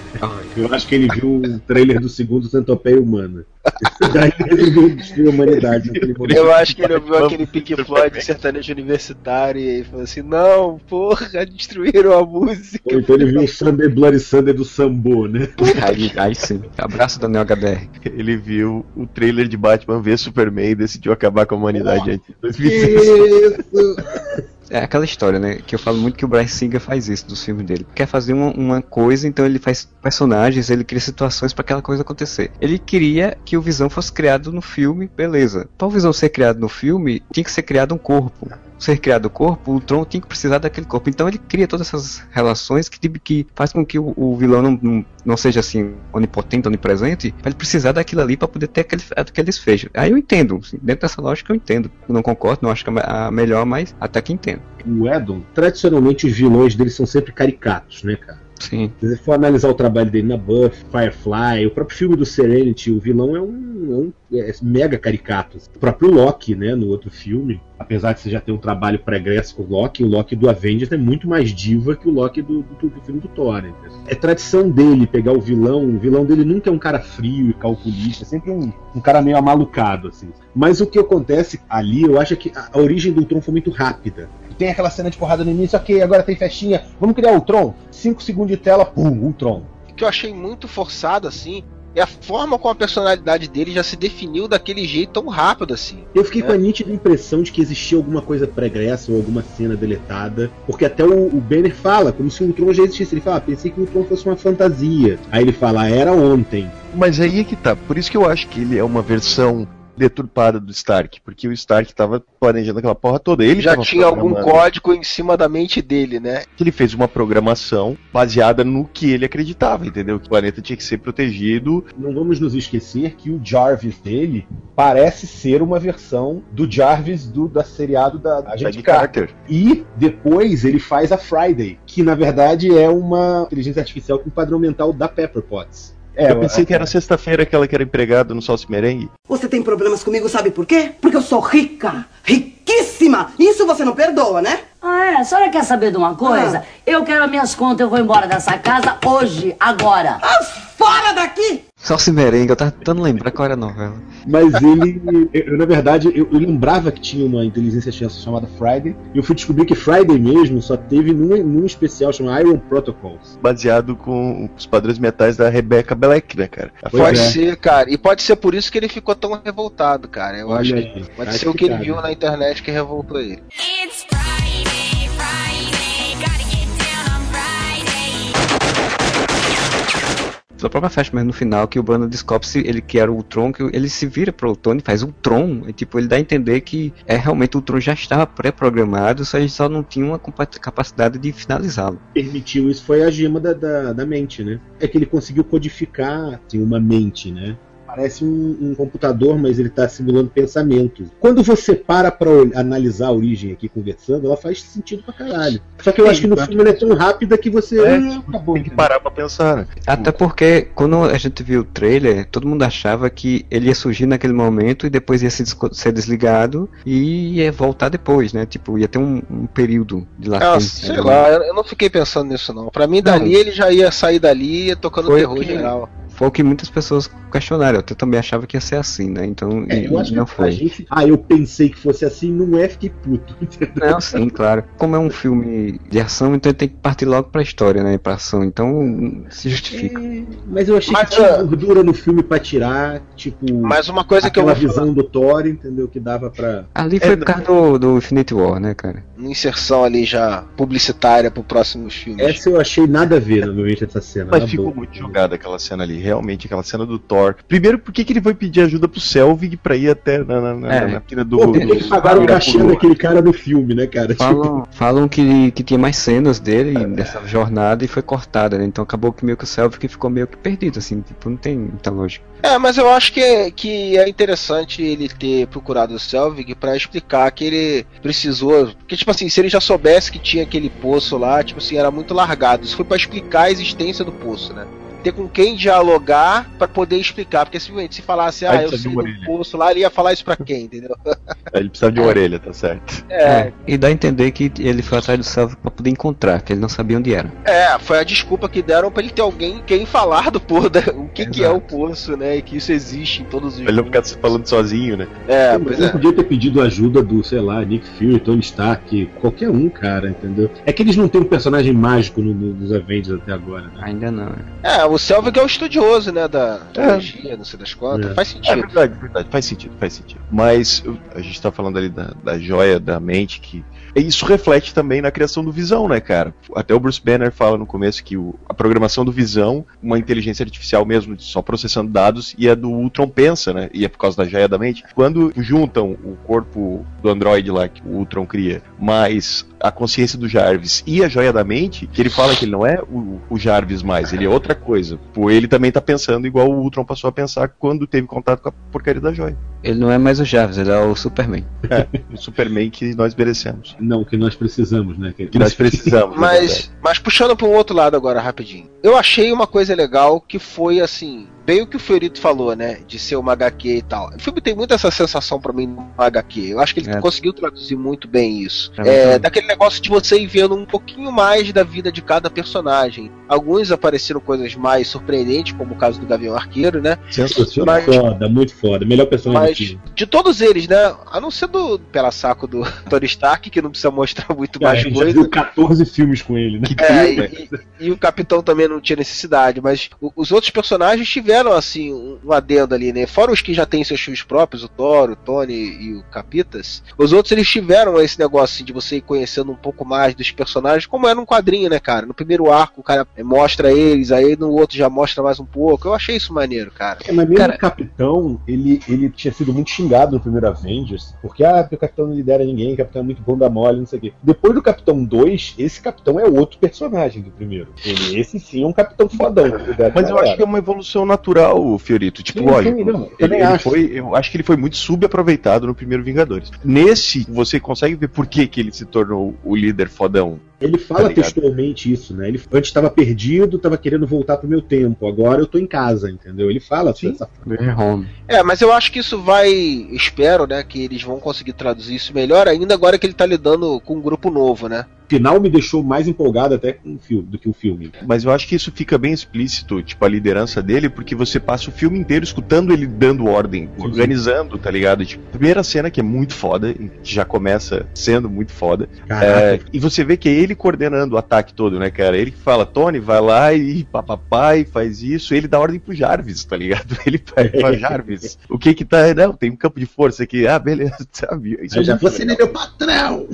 Eu acho que ele viu o trailer do segundo Centopeia Humana. Daí ele resolveu destruir a humanidade. Eu acho que ele ouviu aquele Pink Floyd bem. sertanejo universitário e falou assim, não, porra, destruíram a música. Ou então ele viu o Sunday Bloody Sunday do Sambo, né? Aí, aí sim. Abraço Daniel HDR. Ele viu o trailer de Batman ver Superman e decidiu acabar com a humanidade antes de 2006. Isso! É aquela história, né? Que eu falo muito que o Bryce Singer faz isso dos filmes dele. Quer fazer uma, uma coisa, então ele faz personagens, ele cria situações pra aquela coisa acontecer. Ele queria que o Visão fosse criado no filme, beleza. Pra o Visão ser criado no filme, tinha que ser criado um corpo. Ser criado o corpo, o Tron tinha que precisar daquele corpo. Então ele cria todas essas relações que, que faz com que o, o vilão não, não, não seja assim onipotente, onipresente, pra ele precisar daquilo ali pra poder ter aquele, aquele desfecho. Aí eu entendo, assim, dentro dessa lógica eu entendo. Eu não concordo, não acho que é a melhor, mas até que entendo. O Edon, tradicionalmente os vilões dele são sempre caricatos, né, cara? Sim. Se você for analisar o trabalho dele na Buffy, Firefly, o próprio filme do Serenity, o vilão é um, é um é mega caricato. O próprio Loki, né, no outro filme, apesar de você já ter um trabalho pregresso com o Loki, o Loki do Avengers é muito mais diva que o Loki do, do, do filme do Thor. Né? É tradição dele pegar o vilão, o vilão dele nunca é um cara frio e calculista, é sempre um, um cara meio amalucado, assim. Mas o que acontece ali, eu acho que a, a origem do Tron foi muito rápida. Tem aquela cena de porrada no início, ok, agora tem festinha, vamos criar o Tron? 5 segundos de tela, pum, um Tron. O que eu achei muito forçado, assim, é a forma como a personalidade dele já se definiu daquele jeito tão rápido, assim. Eu fiquei É. com a nítida impressão de que existia alguma coisa pregressa ou alguma cena deletada, porque até o, o Banner fala, como se o Tron já existisse. Ele fala, ah, pensei que o Tron fosse uma fantasia. Aí ele fala, "Ah, era ontem. Mas aí é que tá. Por isso que eu acho que ele é uma versão deturpada do Stark, porque o Stark tava planejando aquela porra toda. Ele Já tinha algum código em cima da mente dele, né? que ele fez uma programação baseada no que ele acreditava, entendeu? Que o planeta tinha que ser protegido. Não vamos nos esquecer que o Jarvis dele parece ser uma versão do Jarvis do da seriado da Agente Carter. Carter. E depois ele faz a Friday, que na verdade é uma inteligência artificial com padrão mental da Pepper Potts. É, Eu pensei que era sexta-feira aquela que era empregada no Salsa Merengue. Você tem problemas comigo, sabe por quê? Porque eu sou rica, riquíssima. Isso você não perdoa, né? Ah, é? A senhora quer saber de uma coisa? Eu quero as minhas contas, eu vou embora dessa casa hoje, agora. Ah, fora daqui! Só se merengue, eu tava tentando lembrar qual era a novela. Mas ele, eu, na verdade, eu, eu lembrava que tinha uma inteligência artificial chamada Friday, e eu fui descobrir que Friday mesmo só teve num, num especial chamado Iron Protocols. Baseado com os padrões metais da Rebecca Black, né, cara? A Pois Pode é. ser, cara. E pode ser por isso que ele ficou tão revoltado, cara. Eu Olha acho aí, que pode acho ser o que que ele viu na internet que revoltou ele. It's Da própria festa, mas no final que o Brandon descobre ele que era o Tron, que ele se vira pro Tony, faz um Tron, e tipo, ele dá a entender que é realmente o Tron já estava pré-programado, só a gente só não tinha uma capacidade de finalizá-lo. Permitiu isso foi a gema da, da, da mente, né? É que ele conseguiu codificar assim, uma mente, né? Parece um, um computador, mas ele está simulando pensamentos. Quando você para pra ol- analisar a origem aqui conversando, ela faz sentido pra caralho. Só que eu Sim, acho que no tá. filme ela é tão rápida que você. É, Ah, acabou, Tem que parar pra pensar, né? Até porque quando a gente viu o trailer, todo mundo achava que ele ia surgir naquele momento e depois ia se ser desligado e ia voltar depois, né? Tipo, ia ter um, um período de Ah, latência. sei ali. lá, eu não fiquei pensando nisso não. Pra mim, dali ele já ia sair dali e ia tocando Foi terror que- geral. Foi o que muitas pessoas questionaram. Eu também achava que ia ser assim, né? Então, É, e- eu acho não que a foi. gente. Ah, eu pensei que fosse assim, não é, fiquei puto. entendeu? Não, sim, claro. Como é um filme de ação, então ele tem que partir logo pra história, né? Pra ação. Então, se justifica. É, mas eu achei Mas, que tinha ah, gordura no filme pra tirar, tipo. Mas uma coisa que eu falar, visão do Thor, entendeu? Que dava pra. Ali foi É, por causa do, do Infinity War, né, cara? uma inserção ali já publicitária pro próximos filmes. Essa eu achei nada a ver, normalmente, essa cena. Mas ficou boa. muito jogada aquela cena ali, realmente, aquela cena do Thor. Primeiro, por que, que ele foi pedir ajuda pro Selvig pra ir até na, na, na, É. na do. Pô, por que pagaram o do- cachê daquele cara do filme, né, cara? Tipo, Falam, falam que, que tinha mais cenas dele dessa jornada e foi cortada, né? Então acabou que meio que o Selvig ficou meio que perdido, assim, tipo, não tem muita lógica. É, mas eu acho que é, que é interessante ele ter procurado o Selvig pra explicar que ele precisou. Porque, tipo assim, se ele já soubesse que tinha aquele poço lá, tipo assim, era muito largado. Isso foi pra explicar a existência do poço, né? Ter com quem dialogar pra poder explicar. Porque simplesmente se falasse, ah, eu sei do poço lá, ele ia falar isso pra quem, entendeu? Ele precisava de uma orelha, tá certo. É, E dá a entender que ele foi atrás do Selvig pra poder encontrar, que ele não sabia onde era. é, foi a desculpa que deram pra ele ter alguém quem falar do poço, da- o que, que é o poço, né? E que isso existe em todos os ele não ficar falando sozinho, né? É, Ele pois não é. podia ter pedido ajuda do, sei lá, Nick Fury, Tony Stark, qualquer um, cara, entendeu? É que eles não têm um personagem mágico no, no, nos Avengers até agora, né? Ainda não. né? É, o Selvig é o estudioso, né, da teologia, não sei das quantas. É. Faz É sentido. verdade, verdade, faz sentido, faz sentido. Mas a gente tá falando ali da, da joia da mente que. Isso reflete também na criação do Visão, né, cara? Até o Bruce Banner fala no começo que o- a programação do Visão, uma inteligência artificial mesmo, só processando dados, e a do Ultron pensa, né? E é por causa da joia da mente. Quando juntam o corpo do androide lá que o Ultron cria, mais a consciência do Jarvis e a joia da mente, que ele fala que ele não é o, o Jarvis mais, ele é outra coisa. Pô, ele também tá pensando igual o Ultron passou a pensar quando teve contato com a porcaria da joia. Ele não é mais o Jarvis, ele é o Superman. O Superman que nós merecemos. Não, que nós precisamos, né? Que nós precisamos. é. Mas, mas puxando para um outro lado agora, rapidinho. Eu achei uma coisa legal que foi assim. Bem o que o Fiorito falou, né? De ser uma HQ e tal. O filme tem muito essa sensação pra mim no HQ. Eu acho que ele É. conseguiu traduzir muito bem isso. É, também. daquele negócio de você ir vendo um pouquinho mais da vida de cada personagem. Alguns apareceram coisas mais surpreendentes, como o caso do Gavião Arqueiro, né? Sensacional. Mas- Foda, muito foda. Melhor personagem Mas do filme. de todos eles, né? A não ser do pela saco do Tony Stark, que não precisa mostrar muito a mais coisa. viu 14 filmes com ele, né? É, e, e- e o capitão também não tinha necessidade, mas os outros personagens tiveram, assim, um, um adendo ali, né? Fora os que já têm seus filmes próprios, o Thor, o Tony e o Capitas, os outros eles tiveram esse negócio assim, de você ir conhecendo um pouco mais dos personagens, como era num quadrinho, né, cara? No primeiro arco o cara mostra eles, aí no outro já mostra mais um pouco. Eu achei isso maneiro, cara. É, mas mesmo Cara- o capitão, ele, ele tinha sido muito xingado no primeiro Avengers, porque ah, porque o Capitão não lidera ninguém, o Capitão é muito bom da mole, não sei o quê. Depois do Capitão 2, esse Capitão é outro personagem do primeiro. Ele, esse sim é um Capitão fodão. Mas eu acho que é uma evolução natural, Fiorito. Tipo, Sim, olha, sim, não, eu ele, ele acho. foi, eu acho que ele foi muito subaproveitado no primeiro Vingadores. Nesse, você consegue ver por que, que ele se tornou o líder fodão. Ele fala Tá textualmente isso, né? Ele antes estava perdido, estava querendo voltar pro meu tempo. Agora eu tô em casa, entendeu? Ele fala Sim. essa home. É, mas eu acho que isso vai. Espero, né? Que eles vão conseguir traduzir isso melhor, ainda agora que ele tá lidando com um grupo novo, né? Final me deixou mais empolgado até com o filme do que o filme. Mas eu acho que isso fica bem explícito, tipo, a liderança dele, porque você passa o filme inteiro escutando ele dando ordem, organizando, tá ligado? Tipo, primeira cena que é muito foda, já começa sendo muito foda. É, e você vê que é ele coordenando o ataque todo, né, cara? Ele que fala, Tony, vai lá e papai faz isso. Ele dá ordem pro Jarvis, tá ligado? Ele fala, Jarvis, o que que tá? Não, tem um campo de força aqui. Ah, beleza, sabe? Isso é já, você legal. é meu patrão!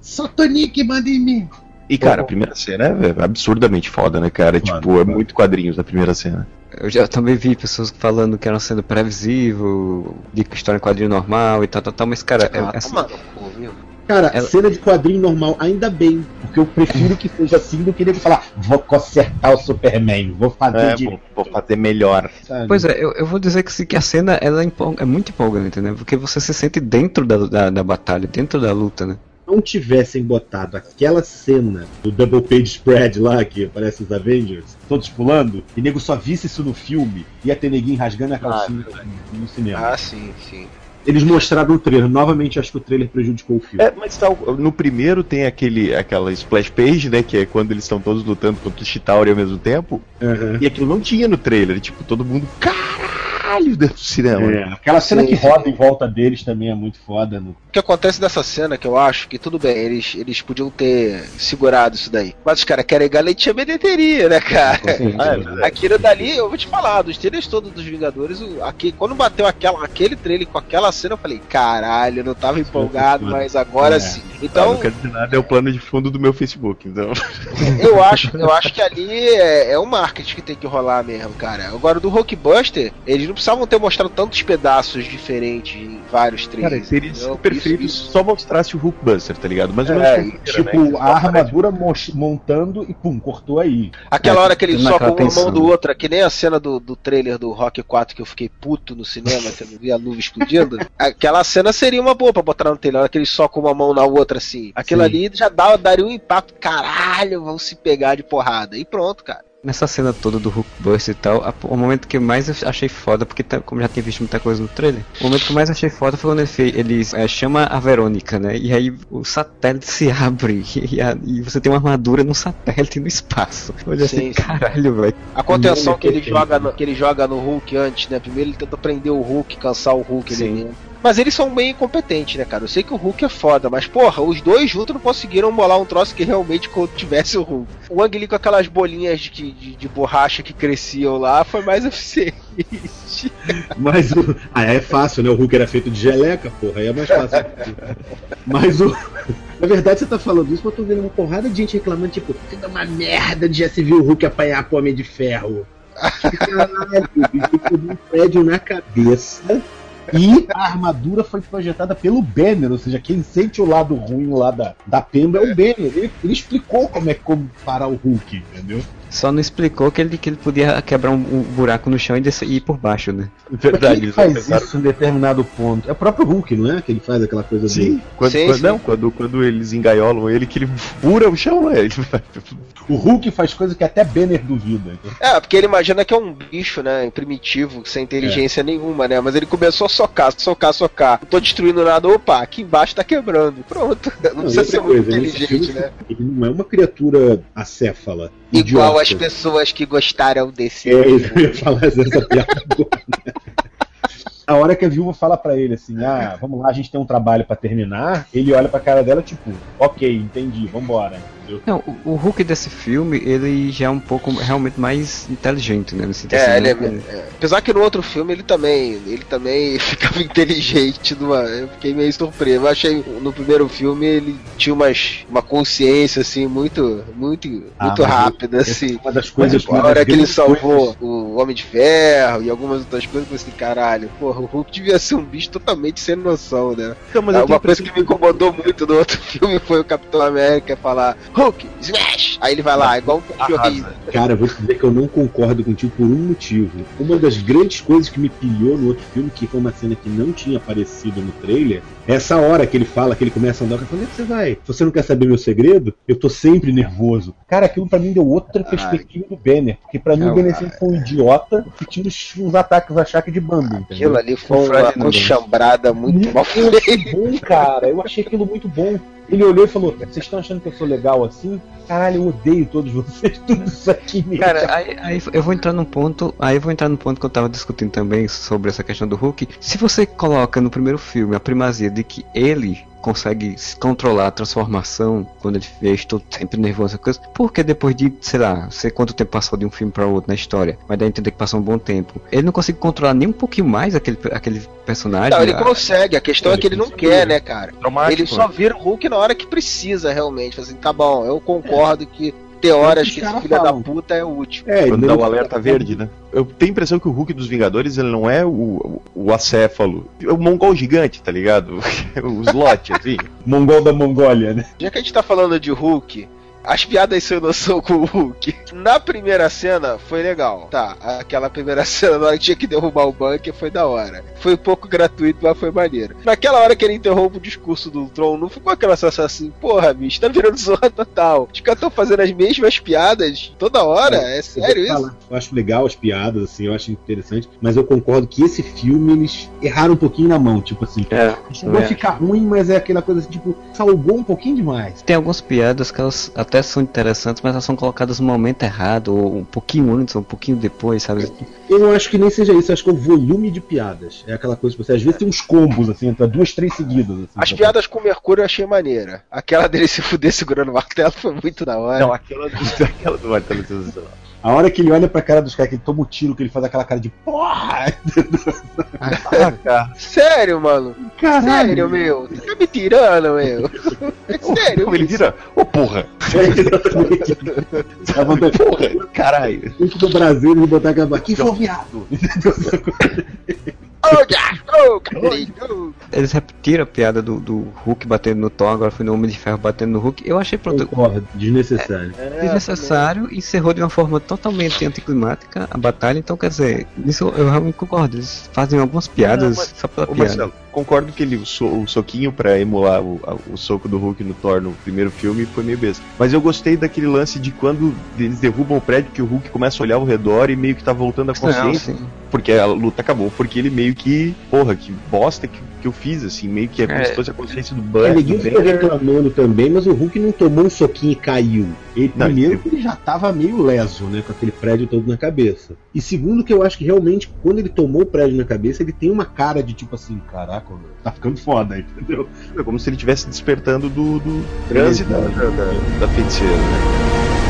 Só Tonique manda em mim. E, cara, a primeira cena é absurdamente foda, né, cara? Claro, tipo, é muito quadrinhos a primeira cena. Eu já também vi pessoas falando que era sendo previsível, de história em quadrinho normal e tal, tal, tal, mas cara, é, Ah, assim, toma no cu, viu? Cara, Ela- cena de quadrinho normal, ainda bem. Porque eu prefiro que seja assim do que ele falar, vou consertar o Superman, vou fazer É, direito. vou, vou fazer melhor. sabe? Pois é, eu, eu vou dizer que, que a cena ela é, empol- é muito empolgante, né? Porque você se sente dentro da, da, da batalha, dentro da luta, né? Não tivessem botado aquela cena do Double Page Spread lá, que aparece os Avengers, todos pulando, e nego só visse isso no filme, ia ter neguinho rasgando a calcinha no cinema. Ah, sim, sim. Eles mostraram o trailer, novamente acho que o trailer prejudicou o filme. É, mas tá, no primeiro tem aquele, aquela splash page, né? Que é quando eles estão todos lutando contra o Chitauri ao mesmo tempo. Aham. E aquilo não tinha no trailer. Tipo, todo mundo, caralho, dentro do cinema. É, aquela cena Sim, que sim. roda em volta deles também é muito foda. No... O que acontece nessa cena, que eu acho que tudo bem, eles, eles podiam ter segurado isso daí. Mas os caras querem garantir a bilheteria, né, cara? Ah, é. Aquilo dali, eu vou te falar, dos trailers todos dos Vingadores, o- aqui, quando bateu aquela, aquele trailer com aquela cena, eu falei, caralho, eu não tava empolgado, foda. mas agora É. sim. Ah, Então, não quero dizer nada, é o plano de fundo do meu Facebook, então. eu acho, eu acho que ali é, é o marketing que tem que rolar mesmo, cara. Agora, do Hulkbuster, eles não precisavam ter mostrado tantos pedaços diferentes em vários Cara, trailers. seria entendeu? perfeito Isso- se isso- só mostrasse o Hulkbuster, tá ligado? Mas É, sei Tipo, a armadura mo- montando e pum, cortou aí. Aquela É, hora que ele soca uma mão tensão. do outro, que nem a cena do, do trailer do Rock 4 que eu fiquei puto no cinema, que eu não vi a luva explodindo. Aquela cena seria uma boa pra botar no trailer, que ele soca uma mão na outra assim. Aquilo Sim. ali já dá, daria um impacto, caralho, vão se pegar de porrada. E pronto, cara. Nessa cena toda do Hulkbuster e tal, a- o momento que eu mais achei foda, porque tá- como já tinha visto muita coisa no trailer, o momento que eu mais achei foda foi quando ele, fez, ele é, chama a Verônica, né? E aí o satélite se abre e, a- e você tem uma armadura num satélite no espaço. Olha Sim, assim, sim. caralho, velho. A contenção que ele, joga no, que ele joga no Hulk antes, né? Primeiro ele tenta prender o Hulk, cansar o Hulk Sim. dentro. Mas eles são bem incompetentes, né, cara? Eu sei que o Hulk é foda, mas porra, os dois juntos não conseguiram bolar um troço que realmente tivesse o Hulk. O Ang Lee com aquelas bolinhas de, de, de borracha que cresciam lá foi mais eficiente. Mas o. Ah, é fácil, né? O Hulk era feito de geleca, porra, aí é mais fácil. Mas o. Na verdade, você tá falando isso, mas eu tô vendo uma porrada de gente reclamando, tipo, fica uma merda de já se viu o Hulk apanhar pro Homem de Ferro. Caralho, o um prédio na cabeça. E a armadura foi projetada pelo Banner, ou seja, quem sente o lado ruim lá da, da Pemba é o Banner. Ele, ele explicou como é como parar o Hulk, entendeu? Só não explicou que ele, que ele podia quebrar um, um buraco no chão e, descer, e ir por baixo, né? Verdade, quem é faz pensaram- isso em determinado ponto? É o próprio Hulk, não é? Que ele faz aquela coisa dele. Sim, quando, Sim, quando- sim. não, quando, quando eles engaiolam ele, que ele fura o chão, né? Ele O Hulk faz coisa que até Banner duvida. É, porque ele imagina que é um bicho, né? Primitivo, sem inteligência nenhuma, né? Mas ele começou a socar, socar, socar. Não tô destruindo nada, opa, aqui embaixo tá quebrando. Pronto. Não, Não, precisa ser muito coisa, nesse inteligente, filme, né? Ele não é uma criatura acéfala. Igual as pessoas que gostaram desse. É, eu ia falar essa piada agora. né? A hora que a viúva fala pra ele assim, ah, vamos lá, a gente tem um trabalho pra terminar, ele olha pra cara dela, tipo, ok, entendi, vambora. Entendeu? Não, o, o Hulk desse filme, ele já é um pouco realmente mais inteligente, né? No sentido assim, É, ele é, não- é, apesar que no outro filme ele também, ele também ficava inteligente numa, eu fiquei meio surpreso. Eu achei no primeiro filme ele tinha umas, uma consciência assim muito muito Ah, muito mas rápida essa assim. é uma das coisas Tipo, a uma das hora que ele salvou coisas- o Homem de Ferro e algumas outras coisas, eu falei assim, caralho, porra, o Hulk devia ser um bicho totalmente sem noção, né? Então, mas tenho Uma coisa que me incomodou muito no outro filme foi o Capitão América falar Hulk, smash! Aí ele vai lá, igual um cachorrinho. Cara, eu vou te dizer que eu não concordo contigo por um motivo. Uma das grandes coisas que me pilhou no outro filme, que foi uma cena que não tinha aparecido no trailer, é essa hora que ele fala, que ele começa a andar, ele fala, onde é que você vai? Você não quer saber meu segredo? Eu tô sempre nervoso. Cara, aquilo pra mim deu outra perspectiva do Banner. Porque pra mim o Banner sempre foi um idiota que tinha uns, uns ataques a chaque de bambu, entendeu? Aquilo ali foi O Fred uma não conchambrada muito mal feita. bom, cara. Eu achei aquilo muito bom. Ele olhou e falou: Vocês estão achando que eu sou legal assim? Caralho, eu odeio todos vocês, tudo isso aqui mesmo. Cara, aí, aí eu vou entrar num ponto. Aí eu vou entrar num ponto que eu tava discutindo também sobre essa questão do Hulk. Se você coloca no primeiro filme a primazia de que ele consegue se controlar a transformação quando ele fez todo sempre nervoso, coisa, porque depois de, sei lá, sei quanto tempo passou de um filme para outro na história, mas dá a entender que passou um bom tempo. Ele não consegue controlar nem um pouquinho mais aquele, aquele personagem. Não, ele Ah, consegue, a questão é que ele não quer, né, cara? Traumático, Ele só né? vira o Hulk na hora que precisa, realmente. Assim, tá bom, eu concordo que tem horas que esse filho da puta é útil. É, Quando ele dá o alerta verde, né? Eu tenho a impressão que o Hulk dos Vingadores ele não é o, o, o acéfalo. É o mongol gigante, tá ligado? o slot, assim. Mongol da Mongólia, né? Já que a gente tá falando de Hulk, as piadas sem noção com o Hulk. Na primeira cena foi legal. Tá, aquela primeira cena na hora que tinha que derrubar o bunker foi da hora. Foi um pouco gratuito, mas foi maneiro. Naquela hora que ele interrompe o discurso do Tron, não ficou aquela sensação assim, porra, bicho, tá virando zorra total. Os caras tão fazendo as mesmas piadas toda hora? É, sério eu vou isso? Eu acho legal as piadas, assim, eu acho interessante, mas eu concordo que esse filme eles erraram um pouquinho na mão, tipo assim. É, Chegou a é. ficar ruim, mas é aquela coisa assim, tipo, salgou um pouquinho demais. Tem algumas piadas que elas até são interessantes, mas elas são colocadas no momento errado, ou um pouquinho antes, ou um pouquinho depois, sabe? Eu não acho que nem seja isso, acho que é o volume de piadas. É aquela coisa que você às vezes tem uns combos, assim, entre duas, três seguidas. Assim, As piadas com o Mercúrio eu achei maneira. Aquela dele se fuder segurando o martelo foi muito da hora. Não, aquela do, aquela do martelo sensacional. A hora que ele olha pra cara dos caras, que ele toma o tiro, que ele faz aquela cara de porra! Sério, mano? Caralho! Sério, meu? Você tá me tirando, meu? É sério? Como ele vira, ô porra! Exatamente. A vontade- Porra, caralho! Do Brasil, ele botar aquela aqui foi viado! Eles repetiram a piada do, do Hulk batendo no Thor, agora foi no Homem de Ferro batendo no Hulk. Eu achei pronto, Concordo, desnecessário. desnecessário e encerrou de uma forma totalmente anticlimática a batalha. Então, quer dizer, isso eu realmente concordo. Eles fazem algumas piadas Não, mas- só pela piada. Marcelo, concordo que ele, o, so- o soquinho pra emular o, a- o soco do Hulk no Thor no primeiro filme foi meio besta. Mas eu gostei daquele lance de quando eles derrubam o prédio que o Hulk começa a olhar ao redor e meio que tá voltando a consciência. sim. Porque a luta acabou. Porque ele meio que, porra, que bosta que, que eu fiz, assim, meio que é como É. se fosse a consciência do É, Banner. ninguém ficou Banner. reclamando também, mas o Hulk não tomou um soquinho e caiu. Ele, Não, primeiro, ele- que ele já tava meio leso, né? Com aquele prédio todo na cabeça. E segundo, que eu acho que realmente, quando ele tomou o prédio na cabeça, ele tem uma cara de tipo assim: caraca, meu, tá ficando foda, entendeu? É como se ele estivesse despertando do, do transe da, da, da, da feiticeira, né?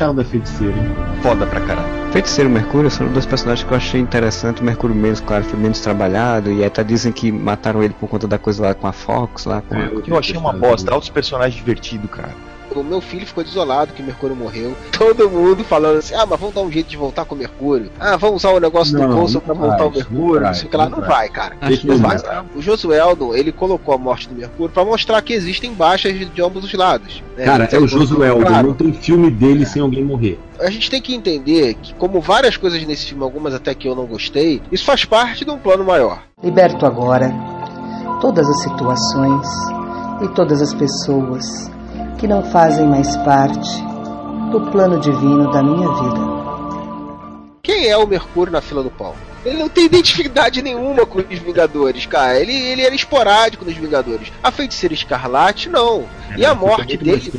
Acharam da feiticeira? hein? Foda pra caralho. Feiticeiro e Mercúrio são dois personagens que eu achei interessante. O Mercúrio menos, claro, foi menos trabalhado. E até dizem que mataram ele por conta da coisa lá com a Fox, lá com a... Eu achei uma bosta, altos personagens divertido, cara. O meu filho ficou desolado que o Mercúrio morreu. Todo mundo falando assim: ah, mas vamos dar um jeito de voltar com o Mercúrio. Ah, vamos usar o negócio Não, do Coulson pra vai, voltar o Mercúrio. Não vai, sei o que lá. não Não vai. vai, cara. Não vai. O Josueldon, ele colocou a morte do Mercúrio pra mostrar que existem baixas de, ambos os lados. né? Cara, é o Josué, Claro. não tem filme dele sem alguém morrer. A gente tem que entender que, como várias coisas nesse filme, algumas até que eu não gostei, isso faz parte de um plano maior. Liberto agora todas as situações e todas as pessoas que não fazem mais parte do plano divino da minha vida. Quem é o Mercúrio na fila do pão? Ele não tem identidade nenhuma com os Vingadores, cara. Ele, ele era esporádico nos Vingadores. A feiticeira escarlate, não. e a morte dele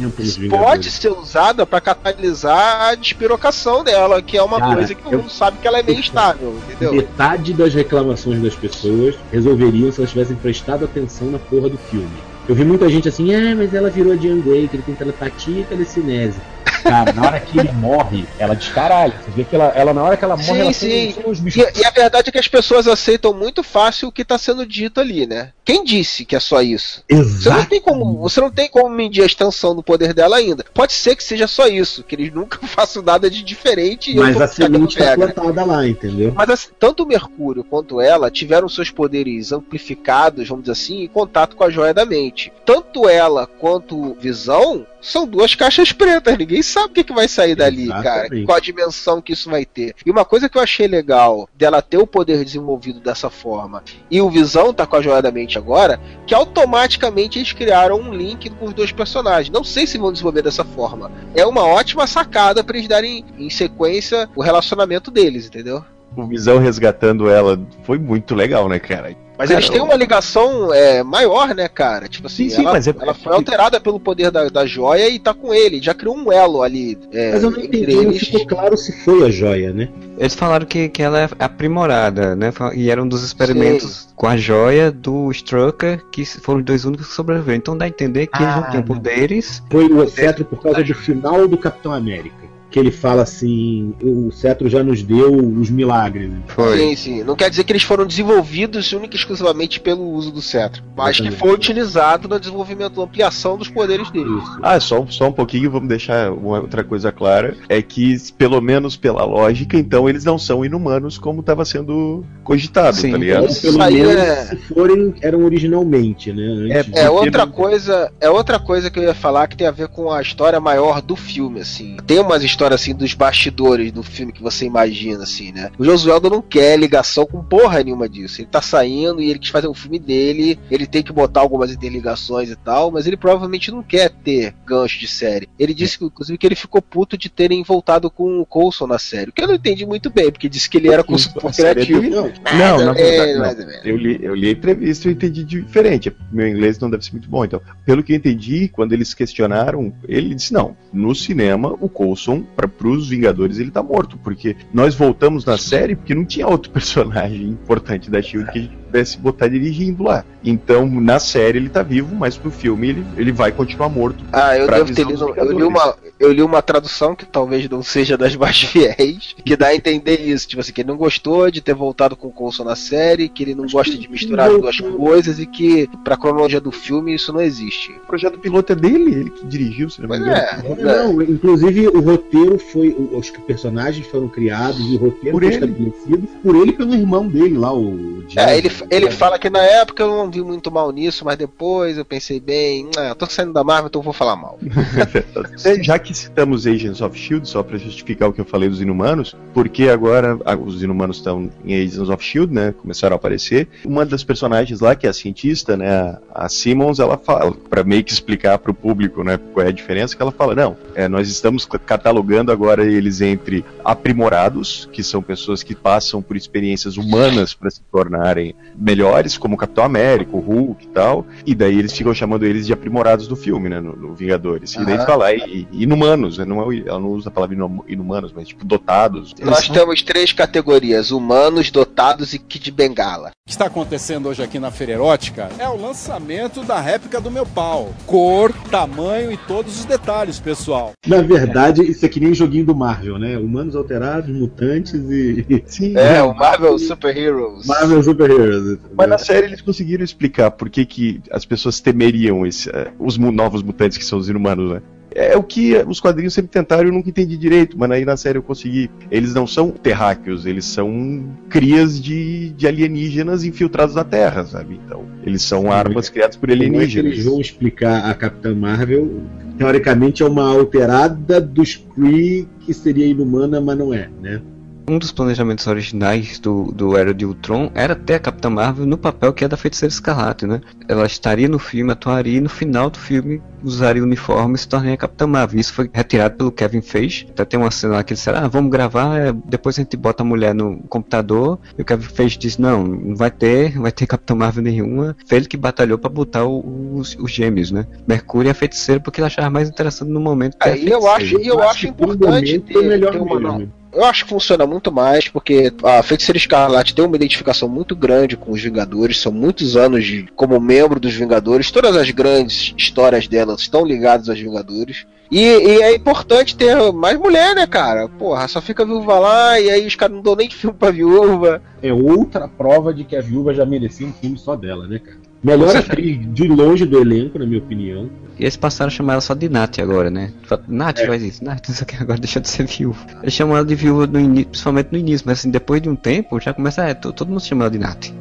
pode ser usada pra catalisar a despirocação dela, que é uma Cara, coisa que todo eu- mundo sabe que ela é meio instável, entendeu? Metade das reclamações das pessoas resolveriam se elas tivessem prestado atenção na porra do filme. Eu vi muita gente assim, ah, mas ela virou Grey, que ele tem telepatia e telecinese. Cara, na hora que ele morre, ela descaralha. Você vê que ela, ela na hora que ela morre, Sim, ela sim. os bichos. E, e a verdade é que as pessoas aceitam muito fácil o que tá sendo dito ali, né? Quem disse que é só isso? Você não tem como, você não tem como medir a extensão do poder dela ainda. Pode ser que seja só isso, que eles nunca façam nada de diferente. Mas a semente tá regra. plantada lá, entendeu? Mas assim, tanto o Mercúrio quanto ela tiveram seus poderes amplificados, vamos dizer assim, em contato com a joia da mente. Tanto ela quanto Visão são duas caixas pretas. Ninguém sabe o que, que vai sair dali, cara. Exatamente. Qual a dimensão que isso vai ter. E uma coisa que eu achei legal dela ter o poder desenvolvido dessa forma e o Visão tá com a joia da mente agora, que automaticamente eles criaram um link com os dois personagens. Não sei se vão desenvolver dessa forma. É uma ótima sacada pra eles darem em sequência o relacionamento deles, entendeu? O Visão resgatando ela foi muito legal, né, cara? Mas Cara, eles têm uma ligação é, maior, né, cara? Tipo assim, Sim, sim, ela, mas é- ela foi alterada pelo poder da, da joia e tá com ele. Já criou um elo ali. é, Mas eu não entendi, não eles. ficou claro se foi a joia, né? Eles falaram que, que ela é aprimorada, né? E era um dos experimentos com a joia do Strucker, que foram os dois únicos que sobreviveram. Então dá a entender que eles não tinham poderes. Foi o cetro por causa do final do Capitão América. Que ele fala assim: o cetro já nos deu os milagres. Sim, sim. Não quer dizer que eles foram desenvolvidos única e exclusivamente pelo uso do cetro. Mas que foi utilizado no desenvolvimento, na ampliação dos poderes deles. Ah, só, só um pouquinho, vamos deixar uma outra coisa clara. É que, pelo menos pela lógica, então eles não são inumanos como estava sendo cogitado, Sim. tá ligado? Ou pelo Isso menos é- se forem, eram originalmente, né? Antes É de- outra coisa, é outra coisa que eu ia falar que tem a ver com a história maior do filme, assim. Tem umas histórias assim dos bastidores do filme que você imagina, assim, né? O Josueldo não quer ligação com porra nenhuma disso. Ele tá saindo e ele quis fazer um filme dele, ele tem que botar algumas interligações e tal, mas ele provavelmente não quer ter gancho de série. Ele disse, que, inclusive, que ele ficou puto de terem voltado com o Coulson na série. O que eu não entendi muito bem, porque disse que ele era consultor é criativo. não. Não, na verdade, não. menos. Eu li, eu li a entrevista e eu entendi diferente. Meu inglês não deve ser muito bom. Então, pelo que eu entendi, quando eles questionaram, ele disse: não, no cinema, o Coulson, para os Vingadores, ele tá morto. Porque nós voltamos na série porque não tinha outro personagem importante da Shield que a gente pudesse botar dirigindo lá. Então, na série ele tá vivo, mas pro filme ele, ele vai continuar morto. Ah, eu devo ter lido. Eu li, uma, eu li uma tradução que talvez não seja das mais fiéis, que dá a entender isso. Tipo assim, que ele não gostou de ter voltado com o Coulson na série, que ele não gosta de misturar as duas coisas e que, pra cronologia do filme, isso não existe. O projeto piloto é dele, ele que dirigiu, se não me engano. é. Não, inclusive o roteiro foi. Os personagens foram criados e o roteiro Por foi ele. estabelecido por ele e pelo irmão dele lá, o É, ele, ele fala que na época eu não vi muito mal nisso, mas depois eu pensei bem, ah, eu tô saindo da Marvel, então eu vou falar mal. É, Já que citamos Agents of Shield, só pra justificar o que eu falei dos Inumanos, porque agora os Inumanos estão em Agents of Shield, né? Começaram a aparecer. Uma das personagens lá, que é a cientista, né? a- Simmons, ela fala, pra meio que explicar pro público, né? Qual é a diferença, que ela fala: não, é, nós estamos ca- catalogando agora eles entre aprimorados, que são pessoas que passam por experiências humanas para se tornarem melhores, como o Capitão América, o Hulk e tal, e daí eles ficam chamando eles de aprimorados do filme, né? No, no Vingadores. E daí eles falam, e, e inumanos, né? Não é, ela não usa a palavra inu- inumanos, mas tipo dotados. Nós temos três categorias: humanos, dotados e Kid Bengala. O que está acontecendo hoje aqui na Feira Erótica é o lançamento da réplica do meu pau. Cor, tamanho e todos os detalhes, pessoal. Na verdade, isso é que nem joguinho do Marvel, né? Humanos alterados, mutantes e. Sim, É, o Marvel Super Heroes. Marvel Super Heroes. Mas na série eles conseguiram explicar por que, que as pessoas temeriam esse, eh, os novos mutantes que são os inumanos, né? É o que os quadrinhos sempre tentaram e eu nunca entendi direito, mas aí na série eu consegui. Eles não são terráqueos, eles são crias de, de alienígenas infiltrados na Terra, sabe? Então, eles são armas criadas por Como é que alienígenas. eles vão explicar a Capitã Marvel? Teoricamente é uma alterada dos Kree que seria inumana, mas não é, né? Um dos planejamentos originais do, do Era de Ultron era ter a Capitã Marvel no papel que é da Feiticeira Escarlate, né? Ela estaria no filme, atuaria e no final do filme usaria o uniforme e se tornaria a Capitã Marvel. Isso foi retirado pelo Kevin Feige. Até tem uma cena lá que ele disse, ah, vamos gravar, é, depois a gente bota a mulher no computador. E o Kevin Feige disse, não, não vai ter, não vai ter Capitã Marvel nenhuma. Foi ele que batalhou pra botar os, os gêmeos, né? Mercúrio e a Feiticeira, porque ele achava mais interessante no momento. Aí eu acho, Feiticeira. e eu acho importante ter, ter uma nova. Eu acho que funciona muito mais, porque a Feiticeira Escarlate tem uma identificação muito grande com os Vingadores, são muitos anos de, como membro dos Vingadores, todas as grandes histórias dela estão ligadas aos Vingadores. E, e é importante ter mais mulher, né, cara? Porra, só fica viúva lá e aí os caras não dão nem filme pra viúva. É outra prova de que a viúva já merecia um filme só dela, né, cara? Melhor atriz de longe do elenco, na minha opinião. E eles passaram a chamar ela só de Nath agora, né? Nath É. faz isso, Nath, isso aqui agora deixa de ser viúva. Eles chamam ela de viúva no principalmente no início, mas assim, depois de um tempo já começa, é, to- todo mundo chama ela de Nath.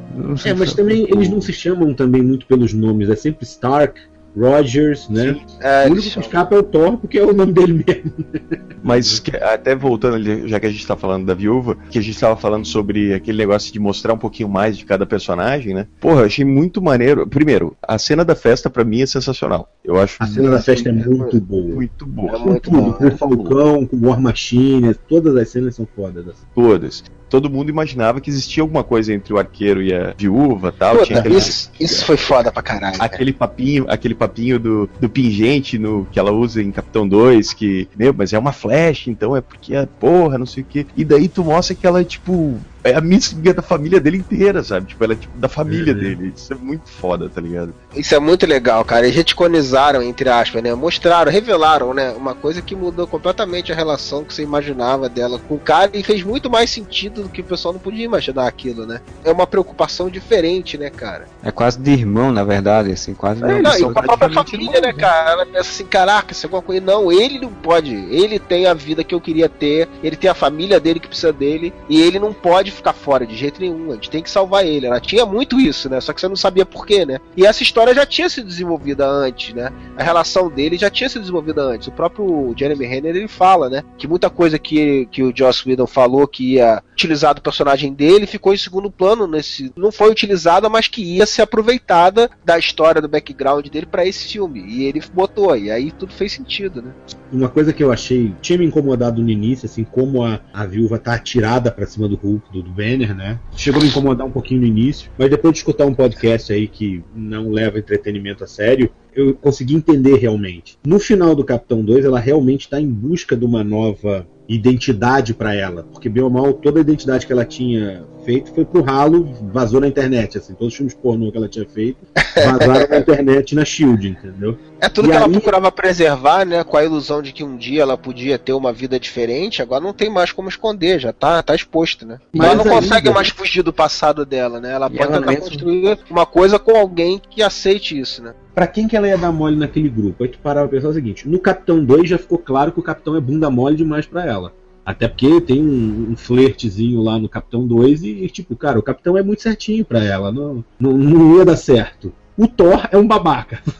É, mas se- também eles não se chamam também muito pelos nomes, é sempre Stark, Rogers, né? É, o único que escapa é o Thor, porque é o nome dele mesmo. Mas até voltando, já que a gente tá falando da viúva, que a gente tava falando sobre aquele negócio de mostrar um pouquinho mais de cada personagem, né? Porra, eu achei muito maneiro. Primeiro, a cena da festa pra mim é sensacional. Eu acho A cena da festa é muito boa. muito boa. Com tudo, com o Falcão, com o War Machine, todas as cenas são fodas. Todas. Todo mundo imaginava que existia alguma coisa entre o arqueiro e a viúva tal. Puta, aquele, isso, isso foi foda pra caralho. cara. aquele papinho, aquele papinho do, do pingente no, que ela usa em Capitão 2, que, meu, mas é uma flash, então é porque é porra, não sei o que. E daí tu mostra que ela é tipo. É a amiga da família dele inteira, sabe? Tipo, ela é tipo da família Uhum. dele. Isso é muito foda, tá ligado? Isso é muito legal, cara. Eles retconizaram, entre aspas, né? Mostraram, revelaram, né? Uma coisa que mudou completamente a relação que você imaginava dela com o cara e fez muito mais sentido do que o pessoal não podia imaginar aquilo, né? É uma preocupação diferente, né, cara? É quase de irmão, na verdade, assim, quase É, não, não, e com a própria família, né, cara? Ela pensa assim, caraca, se alguma coisa. Não, ele não pode. Ele tem a vida que eu queria ter, ele tem a família dele que precisa dele, e ele não pode ficar fora de jeito nenhum. A gente tem que salvar ele. Ela tinha muito isso, né? Só que você não sabia por quê, né? E essa história já tinha sido desenvolvida antes, né? A relação dele já tinha sido desenvolvida antes. O próprio Jeremy Renner ele fala, né? Que muita coisa que, que o Joss Whedon falou que ia utilizar do personagem dele ficou em segundo plano nesse. Não foi utilizada, mas que ia ser aproveitada da história do background dele pra esse filme. E ele botou, e aí tudo fez sentido, né? Uma coisa que eu achei, tinha me incomodado no início, assim, como a, a viúva tá atirada pra cima do Hulk, do, do Banner, né? Chegou a me incomodar um pouquinho no início, mas depois de escutar um podcast aí que não leva entretenimento a sério, eu consegui entender realmente. No final do Capitão 2, ela realmente está em busca de uma nova identidade pra ela, porque bem ou mal toda a identidade que ela tinha feito foi pro ralo, vazou na internet, assim, todos os filmes pornô que ela tinha feito vazaram na internet na Shield, entendeu? É tudo E que ela aí- procurava preservar, né? Com a ilusão de que um dia ela podia ter uma vida diferente, agora não tem mais como esconder, já tá, tá exposto, né? Mas ela não ainda- consegue mais fugir do passado dela, né? Ela E pode ela mesmo- construir uma coisa com alguém que aceite isso, né? Pra quem que ela ia dar mole naquele grupo? Aí tu parava pra pensar o seguinte: no Capitão 2 já ficou claro que o Capitão é bunda mole demais pra ela. Até porque tem um, um flertezinho lá no Capitão 2 e, tipo, cara, o Capitão é muito certinho pra ela. Não, não, não ia dar certo. O Thor é um babaca.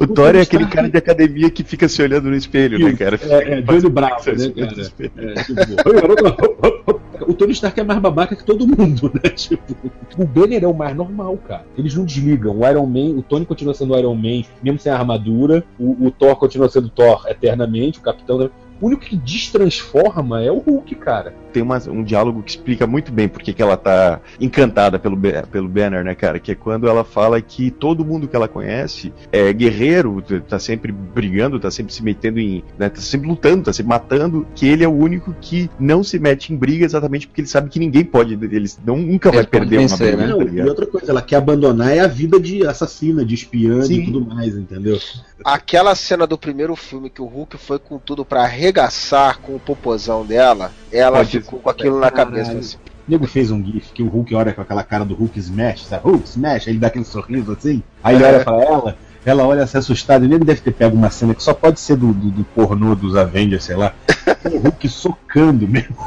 O Thor é aquele cara de academia que fica se olhando no espelho, né, cara? É, é Johnny Bravo, né, cara? É, tipo, o Tony Stark é mais babaca que todo mundo, né? Tipo, o Banner é o mais normal, cara. Eles não desligam. O Iron Man, o Tony continua sendo o Iron Man, mesmo sem a armadura. O, o Thor continua sendo Thor eternamente. O Capitão. O único que destransforma é o Hulk, cara. Tem uma- um diálogo que explica muito bem porque que ela tá encantada pelo, pelo Banner, né, cara? Que é quando ela fala que todo mundo que ela conhece é guerreiro, tá sempre brigando, tá sempre se metendo em. Né, tá sempre lutando, tá sempre matando, que ele é o único que não se mete em briga exatamente porque ele sabe que ninguém pode. Ele não, nunca vai Ele pode perder uma vencer, briga, né? Não, tá e ligado? outra coisa, ela quer abandonar é a vida de assassina, de espiã e tudo mais, entendeu? Aquela cena do primeiro filme que o Hulk foi com tudo pra arregaçar com o popozão dela, ela Pode ficou com aquilo na cabeça. Assim, O nego fez um gif que o Hulk olha com aquela cara do Hulk Smash, sabe? Hulk Smash, aí ele dá aquele sorriso assim, aí ele olha pra ela, Ela olha se assustada, ele deve ter pego uma cena que só pode ser do, do, do pornô dos Avengers, sei lá. O Hulk socando mesmo.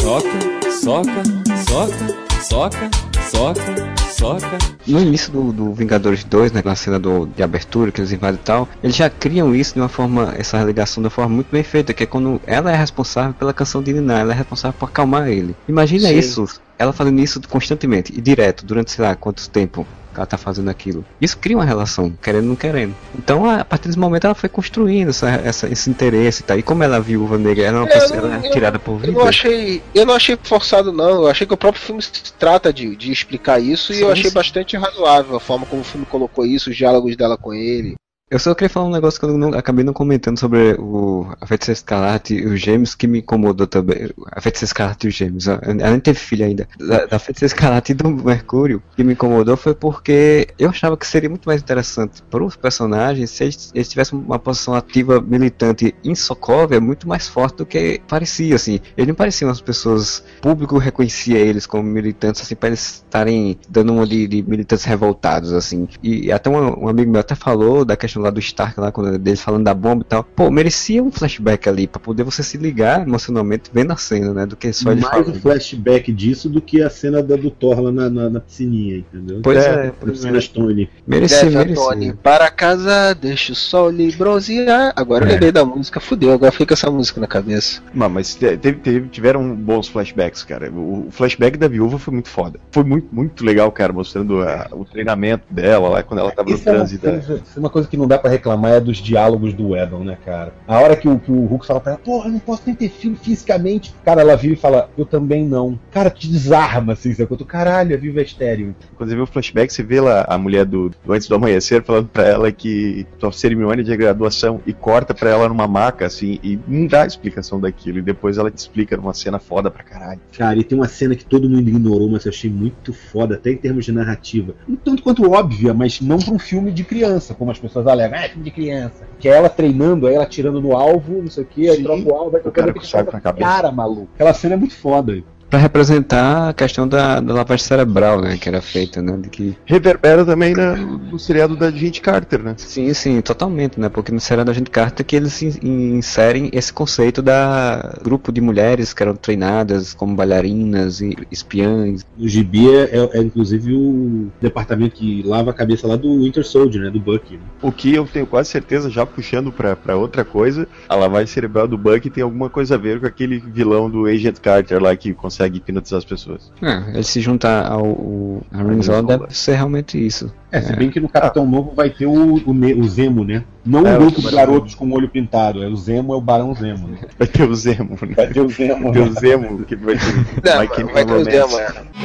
Soca, soca, soca, soca, soca, soca. No início do, do Vingadores 2, né, na cena do, de abertura, que eles invadem e tal, eles já criam isso de uma forma, essa ligação de uma forma muito bem feita, que é quando ela é responsável pela canção de Niná, ela é responsável por acalmar ele. Imagina Sim. isso, ela fazendo isso constantemente e direto, durante sei lá quanto tempo ela tá fazendo aquilo. Isso cria uma relação, querendo ou não querendo. Então, a partir desse momento, ela foi construindo essa, essa- esse interesse e tal. E como ela é viúva negra, ela é uma pessoa eu não- ela é eu- tirada por Eu vida. não achei, eu não achei forçado não. Eu achei que o próprio filme se trata de, de explicar isso e Sim, eu achei sim. bastante razoável a forma como o filme colocou isso, os diálogos dela com ele. Eu só queria falar um negócio que eu não- acabei não comentando sobre o, a Feiticeira Escarlate e os Gêmeos que me incomodou também. A Feiticeira Escarlate e os Gêmeos, ela nem teve filho ainda. Da, da Feiticeira Escarlate e do Mercúrio, que me incomodou foi porque eu achava que seria muito mais interessante para os personagens se eles, eles tivessem uma posição ativa militante em Sokovia muito mais forte do que parecia, assim. Eles não pareciam as pessoas, o público reconhecia eles como militantes, assim, para eles estarem dando uma de, de militantes revoltados, assim. E até um, um amigo meu até falou da questão lá do Stark, lá, quando deles falando da bomba e tal. Pô, merecia um flashback ali, pra poder você se ligar emocionalmente vendo a cena, né? Do que só ele Mais um flashback disso do que a cena da, do Thor lá na, na, na piscininha, entendeu? Pois é, pois cena é. Stone. Merecia, merecia. Para casa, deixa o sol lhe bronzear. Agora eu É. lembrei da música, fudeu, agora fica essa música na cabeça. Não, mas te- teve, teve- tiveram bons flashbacks, cara. O, o flashback da viúva foi muito foda. Foi muito, muito legal, cara, mostrando a- o treinamento dela lá quando ela tava no Isso é, uma trânsito. é uma coisa que não dá pra reclamar é dos diálogos do Edon, né, cara? A hora que o, que o Hulk fala pra ela, porra, eu não posso nem ter filho fisicamente. Cara, ela vira e fala, eu também não. Cara, te desarma, assim, sabe? Tu, caralho, a viva é estéreo. Quando você vê o flashback, você vê lá a mulher do, do Antes do Amanhecer falando pra ela que sua cerimônia de graduação e corta pra ela numa maca, assim, e não dá explicação daquilo. E depois ela te explica numa cena foda pra caralho. Cara, e tem uma cena que todo mundo ignorou, mas eu achei muito foda, até em termos de narrativa. Um tanto quanto óbvia, mas não pra um filme de criança, como as pessoas Ah, é filme de criança. Que é ela treinando, aí ela tirando no alvo, não sei o que, aí troca o alvo, vai O cara com o saco na cabeça. Cara, maluco. Aquela cena é muito foda. Pra representar a questão da, da lavagem cerebral, né? Que era feita, né? De que Reverbera também na- no seriado da Gente Carter, né? Sim, sim, totalmente, né? Porque no seriado da gente carta que eles in- inserem esse conceito da grupo de mulheres que eram treinadas como bailarinas e espiãs. O Gibi é, é- é, inclusive o departamento que lava a cabeça lá do Winter Soldier, né? Do Bucky. Né? O que eu tenho quase certeza, já puxando pra outra coisa, a lavagem cerebral do Bucky tem alguma coisa a ver com aquele vilão do Agent Carter lá que consegue hipnotizar as pessoas. É, ele se juntar ao, ao a Rinzol deve ser realmente isso. É, se bem que no Capitão Novo vai ter o, o, Ne- o Zemo, né? Não É, o o grupo de garotos com o olho pintado, é o Zemo, é o Barão Zemo. Né? Vai ter o Zemo, né? Vai ter o Zemo. Vai ter o Zemo, que vai ter Não, My Chemical vai ter o. Zemo,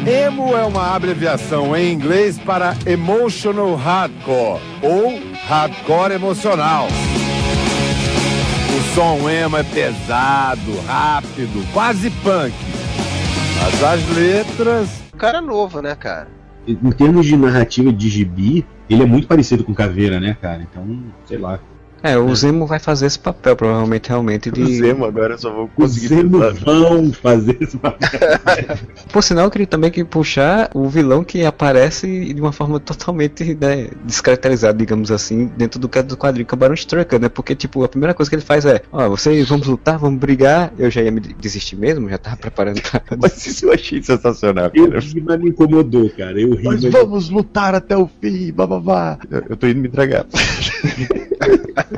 Emo é uma abreviação em inglês para Emotional Hardcore ou Hardcore Emocional. O som emo é pesado, rápido, quase punk. Mas as letras. O cara é novo, né, cara? Em termos de narrativa de gibi, ele é muito parecido com Caveira, né, cara? Então, sei lá. É, o Zemo vai fazer esse papel, provavelmente, realmente, O de. Zemo agora eu só vou conseguir Zemo vão fazer esse papel. Por sinal, eu queria também que puxar o vilão que aparece de uma forma totalmente né, descaracterizada, digamos assim, dentro do, do quadrinho, que é o Baron Strucker, né? Porque, tipo, a primeira coisa que ele faz é: Ó, vocês vamos lutar, vamos brigar. Eu já ia me desistir mesmo, já tava preparando pra. Mas isso eu achei sensacional, Eu cara. ri, mas me incomodou, cara. Eu ri, Nós mas... vamos lutar até o fim, bababá. Eu, eu tô indo me entregar.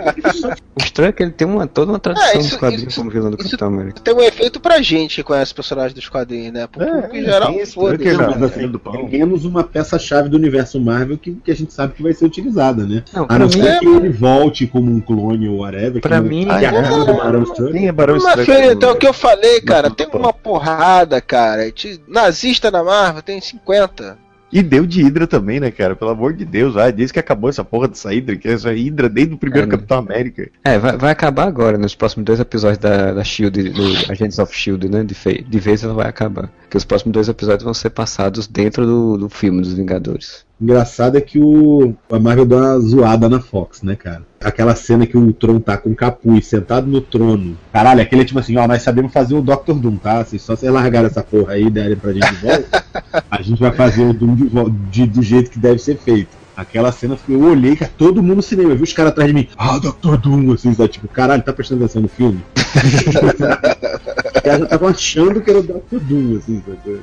O Strucker, ele tem uma, toda uma tradição É, isso- dos quadrinhos isso- como vilão do Capitão América. Tem um efeito pra gente que conhece os personagens dos quadrinhos, né? Pro É, em geral, foda-se. É menos uma peça-chave do universo Marvel que, que a gente sabe que vai ser utilizada, né? Não, A não ser que ele volte como um clone ou whatever. Pra que mim, que é do Barão Strucker. Quem é Barão filho, então o que eu falei, cara, tem uma porrada, cara. Te- Nazista na Marvel tem 50. E deu de Hydra também, né, cara? Pelo amor de Deus, vai, desde que acabou essa porra dessa Hydra, que essa Hydra desde o primeiro É, né? Capitão América. É, vai, vai acabar agora, nos próximos dois episódios da, da Shield, do Agents of Shield, né? De, fe- de vez ela vai acabar. Porque os próximos dois episódios vão ser passados dentro do, do filme dos Vingadores. Engraçado é que o a Marvel deu uma zoada na Fox, né, cara? Aquela cena que o Tron tá com o capuz sentado no trono. Caralho, aquele é tipo assim, ó, nós sabemos fazer o Dr. Doom, tá? Se só vocês largarem essa porra aí e derem pra gente de volta, a gente vai fazer o Doom de de- do jeito que deve ser feito. Aquela cena, eu olhei, cara, todo mundo no cinema, eu vi os caras atrás de mim, ah, Dr. Doom, assim, sabe? tipo, caralho, tá prestando atenção no filme? os caras já estavam achando que era o Dr. Doom, assim, sabe?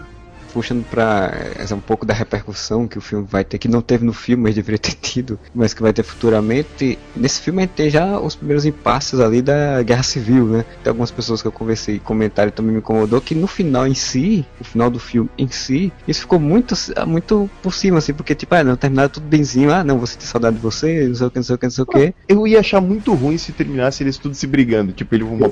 Puxando pra essa um pouco da repercussão que o filme vai ter, que não teve no filme, mas deveria ter tido, mas que vai ter futuramente. Nesse filme a gente tem já os primeiros impasses ali da Guerra Civil, né? Tem algumas pessoas que eu conversei, comentaram também me incomodou que no final em si, o final do filme em si, isso ficou muito, muito por cima, assim, porque tipo, ah, não, terminaram tudo benzinho, ah, não, você tem saudade de você, não sei o que, não sei o que, não sei o que. Eu ia achar muito ruim se terminasse eles tudo se brigando. Tipo, ele uma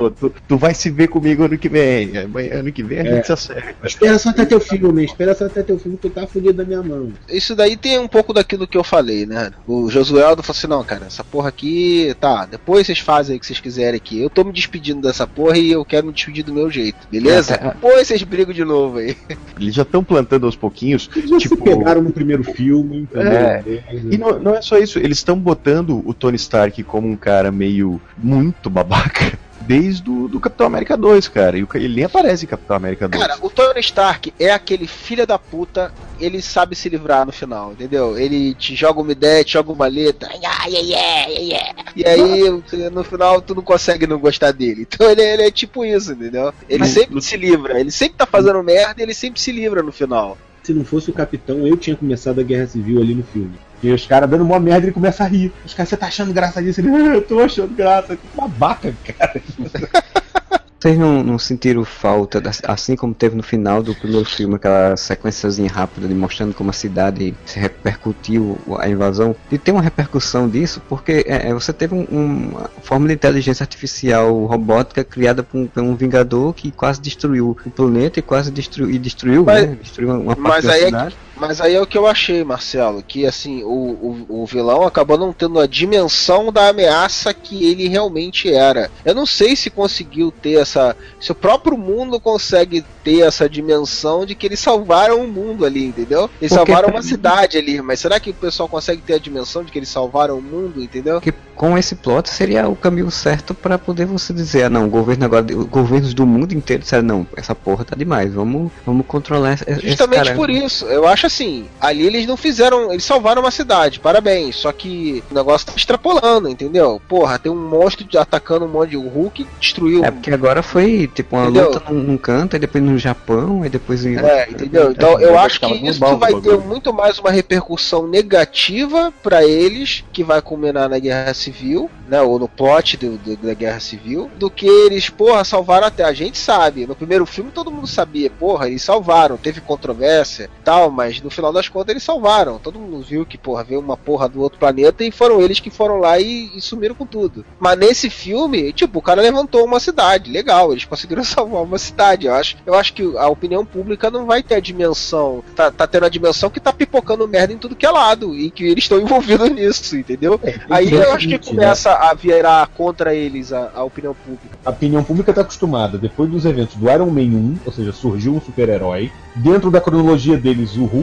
outro. Tu, tu vai se ver comigo ano que vem. Ano que vem a É. gente se acerta. Espera só até teu filme, espera só até teu filme que tu tá fudido da minha mão. Isso daí tem um pouco daquilo que eu falei, né? O Josueldo falou assim: não, cara, essa porra aqui, tá, depois vocês fazem o que vocês quiserem aqui. Eu tô me despedindo dessa porra e eu quero me despedir do meu jeito, beleza? É, é. Depois vocês brigam de novo aí. Eles já estão plantando aos pouquinhos. Eles já tipo, se pegaram no primeiro filme, entendeu? É. E não, não é só isso, eles estão botando o Tony Stark como um cara meio muito babaca. Desde o do Capitão América 2, cara. E ele nem aparece em Capitão América 2. Cara, o Tony Stark é aquele filho da puta, ele sabe se livrar no final, entendeu? Ele te joga uma ideia, te joga uma letra, yeah, yeah, yeah, yeah. e aí no final tu não consegue não gostar dele. Então ele, ele é tipo isso, entendeu? Ele Mas- sempre se livra, ele sempre tá fazendo merda e ele sempre se livra no final. Se não fosse o capitão, eu tinha começado a guerra civil ali no filme. E os caras dando uma merda ele começa a rir. Os caras, você tá achando graça disso? Ele, "Ah, eu tô achando graça. Que babaca, cara. Vocês não, não sentiram falta, assim como teve no final do primeiro filme, aquela sequenciazinha rápida de mostrando como a cidade se repercutiu a invasão, de ter uma repercussão disso, porque é, é, você teve um- uma forma de inteligência artificial robótica criada por um, por um vingador que quase destruiu o planeta e quase destruiu, e destruiu, Mas- né? Destruiu uma parte Mas da aí, é cidade. que, mas aí é o que eu achei, Marcelo, que assim, o, o, o vilão acabou não tendo a dimensão da ameaça que ele realmente era. Eu não sei se conseguiu ter essa. Se o próprio mundo consegue ter essa dimensão de que eles salvaram o mundo ali, entendeu? Eles Porque salvaram pra uma cidade ali, mas será que o pessoal consegue ter a dimensão de que eles salvaram o mundo, entendeu? que com esse plot seria o caminho certo para poder você dizer, ah não, o governo agora, os governos do mundo inteiro disseram, não, essa porra tá demais, vamos, vamos controlar esse Justamente por isso, eu acho assim, ali eles não fizeram, eles salvaram uma cidade, parabéns, só que o negócio tá extrapolando, entendeu? Porra, tem um monstro atacando um monte de o Hulk, destruiu. É porque agora foi tipo uma Entendeu? luta num, num canto, aí depois no Japão, aí depois em É, entendeu? Então eu acho que isso vai ter muito mais uma repercussão negativa pra eles, que vai culminar na Guerra Civil, né? Ou no plot do- do- da Guerra Civil, do que eles, porra, salvaram até. A gente sabe. No primeiro filme todo mundo sabia, porra, eles salvaram, teve controvérsia tal, mas no final das contas eles salvaram. Todo mundo viu que, porra, veio uma porra do outro planeta e foram eles que foram lá e, e sumiram com tudo. Mas nesse filme, tipo, o cara levantou uma cidade, legal, eles conseguiram salvar uma cidade. Eu acho, eu acho que a opinião pública não vai ter a dimensão, tá, tá tendo a dimensão que tá pipocando merda em tudo que é lado e que eles estão envolvidos nisso, entendeu? Aí eu acho que seguinte, começa a virar contra eles a, a opinião pública. A opinião pública tá acostumada, depois dos eventos do Iron Man 1, ou seja, surgiu um super-herói. Dentro da cronologia deles, o Hulk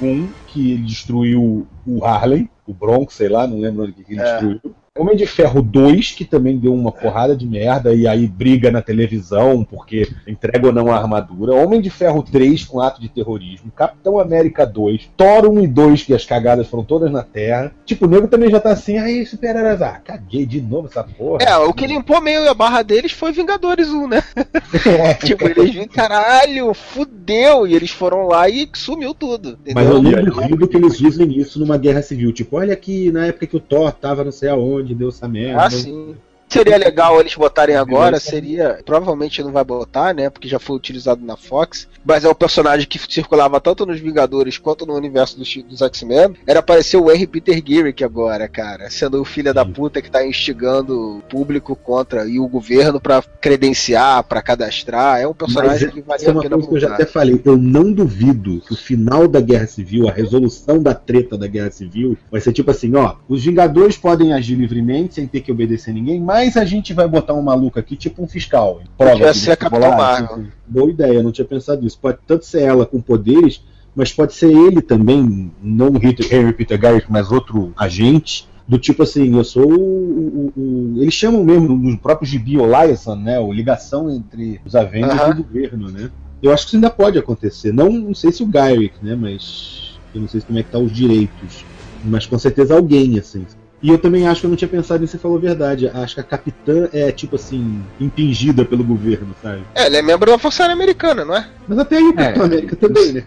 1, que ele destruiu o Harley, o Bronx, sei lá, não lembro onde que ele É. destruiu. Homem de Ferro 2, que também deu uma porrada de merda e aí briga na televisão porque entrega ou não a armadura. Homem de Ferro 3 com ato de terrorismo. Capitão América 2. Thor 1 e 2, que as cagadas foram todas na Terra. Tipo, o nego também já tá assim, aí super-heróis, ah, caguei de novo essa porra. É, o que limpou meio a barra deles foi Vingadores 1, né? É. tipo, eles viram, caralho, fudeu, e eles foram lá e sumiu tudo. Mas eu entendeu? duvido que eles usem isso numa guerra civil. Tipo, olha aqui, na época que o Thor tava não sei aonde, deu essa merda. Ah, sim. Seria legal eles botarem agora, seria. Provavelmente não vai botar, né? Porque já foi utilizado na Fox. Mas é um personagem que circulava tanto nos Vingadores quanto no universo dos, dos X-Men. Era aparecer o Henry Peter Garrick agora, cara. Sendo o filho da puta que tá instigando o público contra e o governo pra credenciar, pra cadastrar. É um personagem Mas que valia é a uma pena coisa que eu já até falei. Eu não duvido que o final da Guerra Civil, a resolução da treta da Guerra Civil, vai ser tipo assim: ó, os Vingadores podem agir livremente sem ter que obedecer ninguém, mas a gente vai botar um maluco aqui, tipo um fiscal. Prova Podia de ser a Capitã vestibular, Marvel. Boa ideia, não tinha pensado nisso. Pode tanto ser ela com poderes, mas pode ser ele também, não Henry Peter Garrick, mas outro agente. Do tipo assim, eu sou o. o- o- eles chamam mesmo no próprio gibi o Liaison, né? O ligação entre os Avengers Aham. e o governo, né? Eu acho que isso ainda pode acontecer. Não, não sei se o Garrick, né? Mas eu não sei como é que tá os direitos. Mas com certeza alguém, assim. E eu também acho que eu não tinha pensado nisso, você falou a verdade. Acho que a capitã é, tipo assim, impingida pelo governo, sabe? É, ele é membro da Força Aérea Americana, não é? Mas até aí o Capitão América também, né?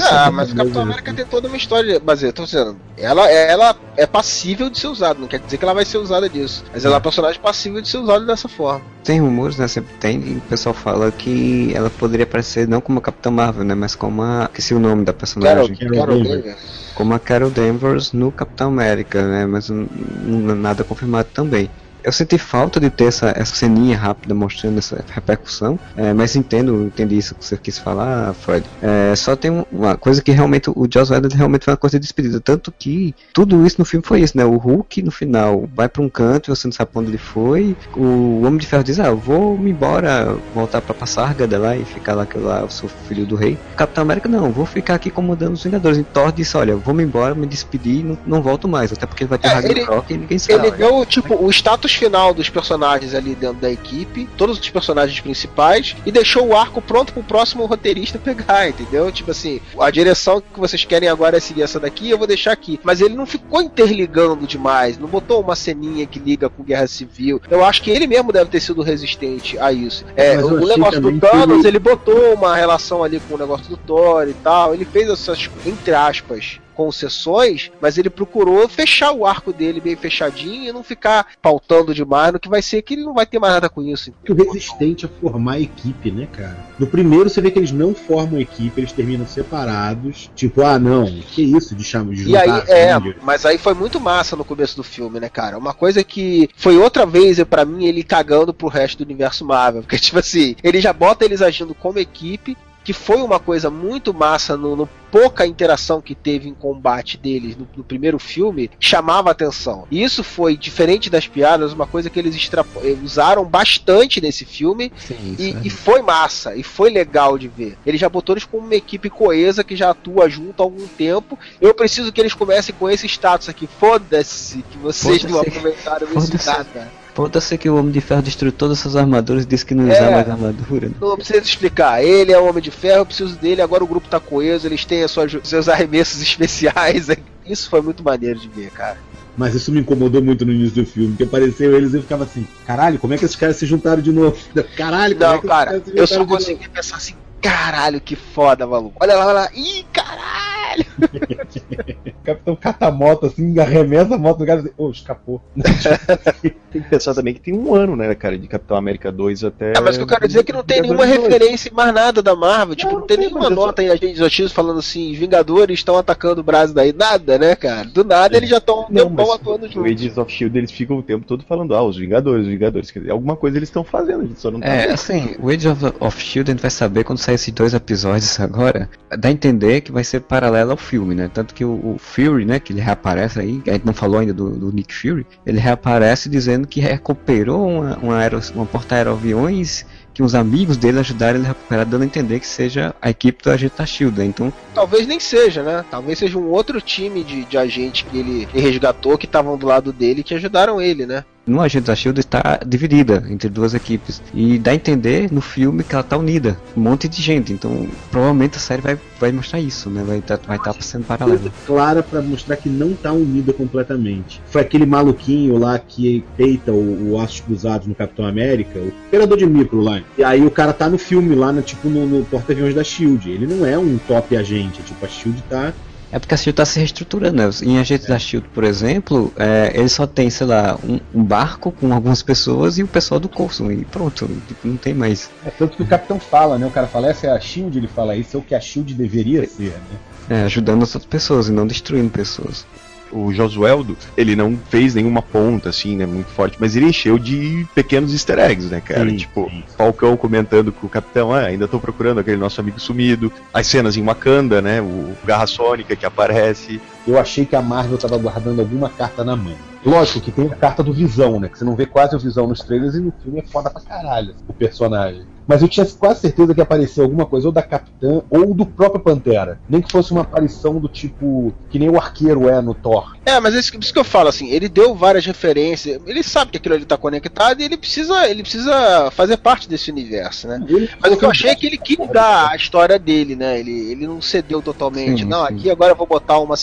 Ah, mas o Capitão América tem toda uma história. Mas eu tô dizendo, ela, ela é passível de ser usada, não quer dizer que ela vai ser usada disso. Mas ela é uma personagem passível de ser usada dessa forma. Tem rumores, né? Sempre tem, e o pessoal fala que ela poderia aparecer não como a Capitã Marvel, né? Mas como a. Esqueci o nome da personagem. Carol, Carol Danvers. Como a Carol Danvers no Capitão América, né? Mas nada confirmado também. Eu senti falta de ter essa, essa ceninha rápida mostrando essa repercussão, é, mas entendo, entendi isso que você quis falar, Freud. É, só tem um- uma coisa que realmente o Joss Whedon realmente foi uma coisa de despedida, tanto que tudo isso no filme foi isso, né? O Hulk no final vai pra um canto você não sabe onde ele foi. O Homem de Ferro diz: "Ah, eu vou me embora, voltar pra Passárgada lá e ficar lá que lá eu sou filho do rei". O Capitão América não, vou ficar aqui comandando os Vingadores. E Thor disse: "Olha, vou me embora, me despedir, não, não volto mais, até porque vai ter É, Ragnarok e ninguém sabe". Ele deu, tipo, o status final dos personagens ali dentro da equipe, todos os personagens principais, e deixou o arco pronto pro próximo roteirista pegar, entendeu? Tipo assim, a direção que vocês querem agora é seguir essa daqui, eu vou deixar aqui. Mas ele não ficou interligando demais, não botou uma ceninha que liga com Guerra Civil. Eu acho que ele mesmo deve ter sido resistente a isso. É, o negócio do que Thanos, ele- ele botou uma relação ali com o negócio do Thor e tal. Ele fez essas, entre aspas, concessões, mas ele procurou fechar o arco dele bem fechadinho e não ficar pautando demais no que vai ser que ele não vai ter mais nada com isso. que o resistente a formar equipe, né, cara? No primeiro você vê que eles não formam equipe, eles terminam separados. Tipo, ah, não, que isso de chamar de E aí, juntar é, mas aí foi muito massa no começo do filme, né, cara? Uma coisa que foi outra vez, pra mim, ele cagando pro resto do universo Marvel. Porque, tipo assim, ele já bota eles agindo como equipe, que foi uma coisa muito massa no, no pouca interação que teve em combate deles no, no primeiro filme, chamava atenção. E isso foi, diferente das piadas, uma coisa que eles eh, usaram bastante nesse filme e, e foi massa, e foi legal de ver. Ele já botou eles como uma equipe coesa que já atua junto há algum tempo. Eu preciso que eles comecem com esse status aqui. Foda-se que vocês não Foda-se. aproveitaram isso nada. Pode-se que o Homem de Ferro destruiu todas essas armaduras e disse que não É. usava mais armadura. né? Não precisa explicar. Ele é o Homem de Ferro, eu preciso dele. Agora o grupo tá coeso, eles têm as suas, seus arremessos especiais. Isso foi muito maneiro de ver, cara. Mas isso me incomodou muito no início do filme, que apareceu eles e eu ficava assim, caralho, como é que esses caras se juntaram de novo? Caralho, como é Não, que cara, esses caras se eu só juntaram de novo? consegui pensar assim, caralho, que foda, maluco. Olha lá, olha lá. Ih, caralho! O Capitão cata a moto assim, arremessa a moto do cara e diz, ô, escapou. Tem que pensar também que tem um ano, né, cara, de Capitão América 2 até. É, mas o que eu quero dizer é que não tem nenhuma Vingadores 2. referência em mais nada da Marvel. Tipo, não, tem nenhuma nota em agentes notícias falando assim, Vingadores estão atacando o Brasil daí. Nada, né, cara? Do nada eles já estão um Não, tempão atuando o juntos. Agents of Shield eles ficam o tempo todo falando, ah, os Vingadores, os Vingadores. Quer dizer, alguma coisa eles estão fazendo, a gente só não tá É, vendo. assim, o Age of, of Shield a gente vai saber quando sair esses dois episódios agora. Dá a entender que vai ser paralelo ao filme, né? Tanto que o, o Fury, né, que ele reaparece aí, a gente não falou ainda do, do Nick Fury, ele reaparece dizendo que recuperou uma, uma, uma porta-aeroaviões que os amigos dele ajudaram ele a recuperar, dando a entender que seja a equipe do agente Shield. né? Então, Talvez nem seja, né? Talvez seja um outro time de, de agente que ele resgatou, que estavam do lado dele, que ajudaram ele, né? No agente da Shield está dividida entre duas equipes e dá a entender no filme que ela está unida, um monte de gente. Então, provavelmente a série vai, vai mostrar isso, né? Vai estar vai tá sendo paralelo. Coisa clara pra mostrar que não tá unida completamente. Foi aquele maluquinho lá que peita o, o Cruzados no Capitão América, o operador de micro lá. E aí o cara tá no filme lá, no, tipo no, no porta-aviões da Shield. Ele não é um top agente, tipo, a Shield tá. É porque a SHIELD está se reestruturando, né? Em Agentes da SHIELD, por exemplo, é, ele só tem, sei lá, um, um barco com algumas pessoas e o pessoal do Coulson, e pronto, tipo, não tem mais. É tanto que o capitão fala, né? O cara fala, essa é a Shield, ele fala, isso é o que a Shield deveria ser, né? É, ajudando as outras pessoas e não destruindo pessoas. O Josueldo, ele não fez nenhuma ponta, assim, né, muito forte, mas ele encheu de pequenos easter eggs, né, cara? Sim, tipo, Falcão comentando com o Capitão, ah, ainda tô procurando aquele nosso amigo sumido. As cenas em Wakanda, né, o Garra Sônica que aparece. Eu achei que a Marvel tava guardando alguma carta na mão. Lógico que tem a carta do Visão, né? Que você não vê quase o Visão nos trailers e no filme é foda pra caralho o personagem. Mas eu tinha quase certeza que apareceu alguma coisa ou da Capitã ou do próprio Pantera. Nem que fosse uma aparição do tipo. que nem o arqueiro é no Thor. É, mas isso, isso que eu falo, assim, ele deu várias referências, ele sabe que aquilo ali tá conectado e ele precisa, ele precisa fazer parte desse universo, né? Mas o que eu achei é que ele quis dar a história dele, né? Ele, ele não cedeu totalmente. Sim, não, sim. aqui agora eu vou botar uma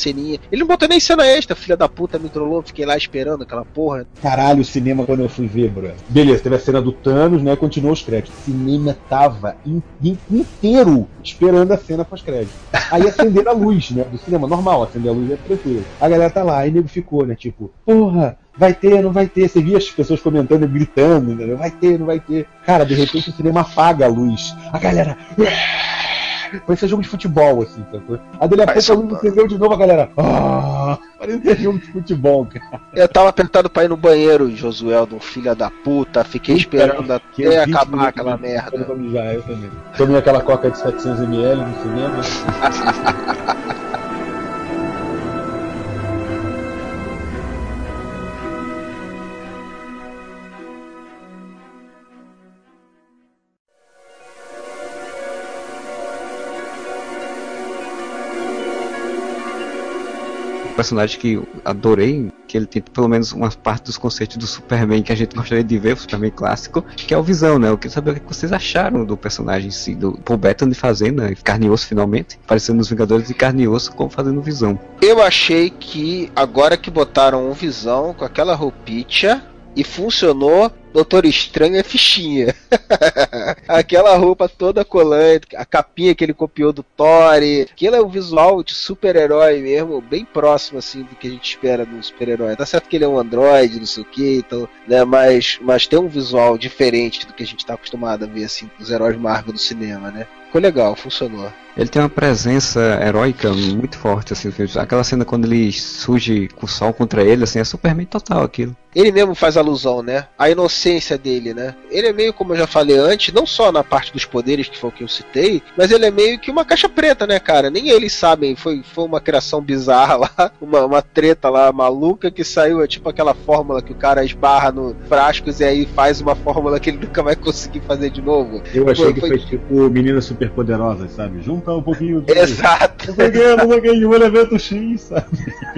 Ele não botou nem cena extra, filha da puta, me trollou, fiquei lá esperando aquela porra. Caralho, o cinema quando eu fui ver, bro. Beleza, teve a cena do Thanos, né? Continuou os créditos. O cinema tava in- in- inteiro esperando a cena pós-crédito. Aí acenderam a luz, né? Do cinema, normal, acender a luz é tranquilo. A galera tá lá, aí nego ficou, né? Tipo, porra, vai ter, não vai ter. Você via as pessoas comentando e gritando, entendeu? Vai ter, não vai ter. Cara, de repente o cinema apaga a luz. A galera. Parecia jogo de futebol, assim, sacou? Aí dali a pouco a luz acendeu de novo, a galera. Ah, parecia jogo de futebol, cara. Eu tava apertado pra ir no banheiro, Josueldon, filha da puta, fiquei esperando Que até 20 acabar aquela de- merda. eu também. Tomei aquela coca de 700ml no cinema. personagem que adorei, que ele tem pelo menos uma parte dos conceitos do Superman que a gente gostaria de ver, o Superman clássico, que é o Visão, né? Eu queria saber o que vocês acharam do personagem em si, do Paul Bettany fazendo, né? Carne e osso finalmente, aparecendo nos Vingadores de Carne e Osso como fazendo Visão. Eu achei que agora que botaram um visão com aquela roupinha e funcionou, Doutor Estranho é fichinha. Aquela roupa toda colante, a capinha que ele copiou do Thor, aquilo é o visual de super-herói mesmo, bem próximo assim do que a gente espera de um super-herói. Tá certo que ele é um androide, não sei o que, então, né, mas, mas tem um visual diferente do que a gente tá acostumado a ver assim dos heróis Marvel do cinema, né? Ficou legal, funcionou. Ele tem uma presença heróica muito forte, assim, aquela cena quando ele surge com o sol contra ele, assim, é Superman total aquilo. Ele mesmo faz alusão, né? A inocência dele, né? Ele é meio, como eu já falei antes, não só na parte dos poderes, que foi o que eu citei, mas ele é meio que uma caixa preta, né, cara? Nem eles sabem. Foi, foi uma criação bizarra lá, uma, uma treta lá maluca que saiu, é tipo aquela fórmula que o cara esbarra no frascos e aí faz uma fórmula que ele nunca vai conseguir fazer de novo. Eu achei Foi- que foi- foi tipo Meninas Superpoderosas, sabe? Juntar um pouquinho de. Exato. Não o que, um elemento X, sabe?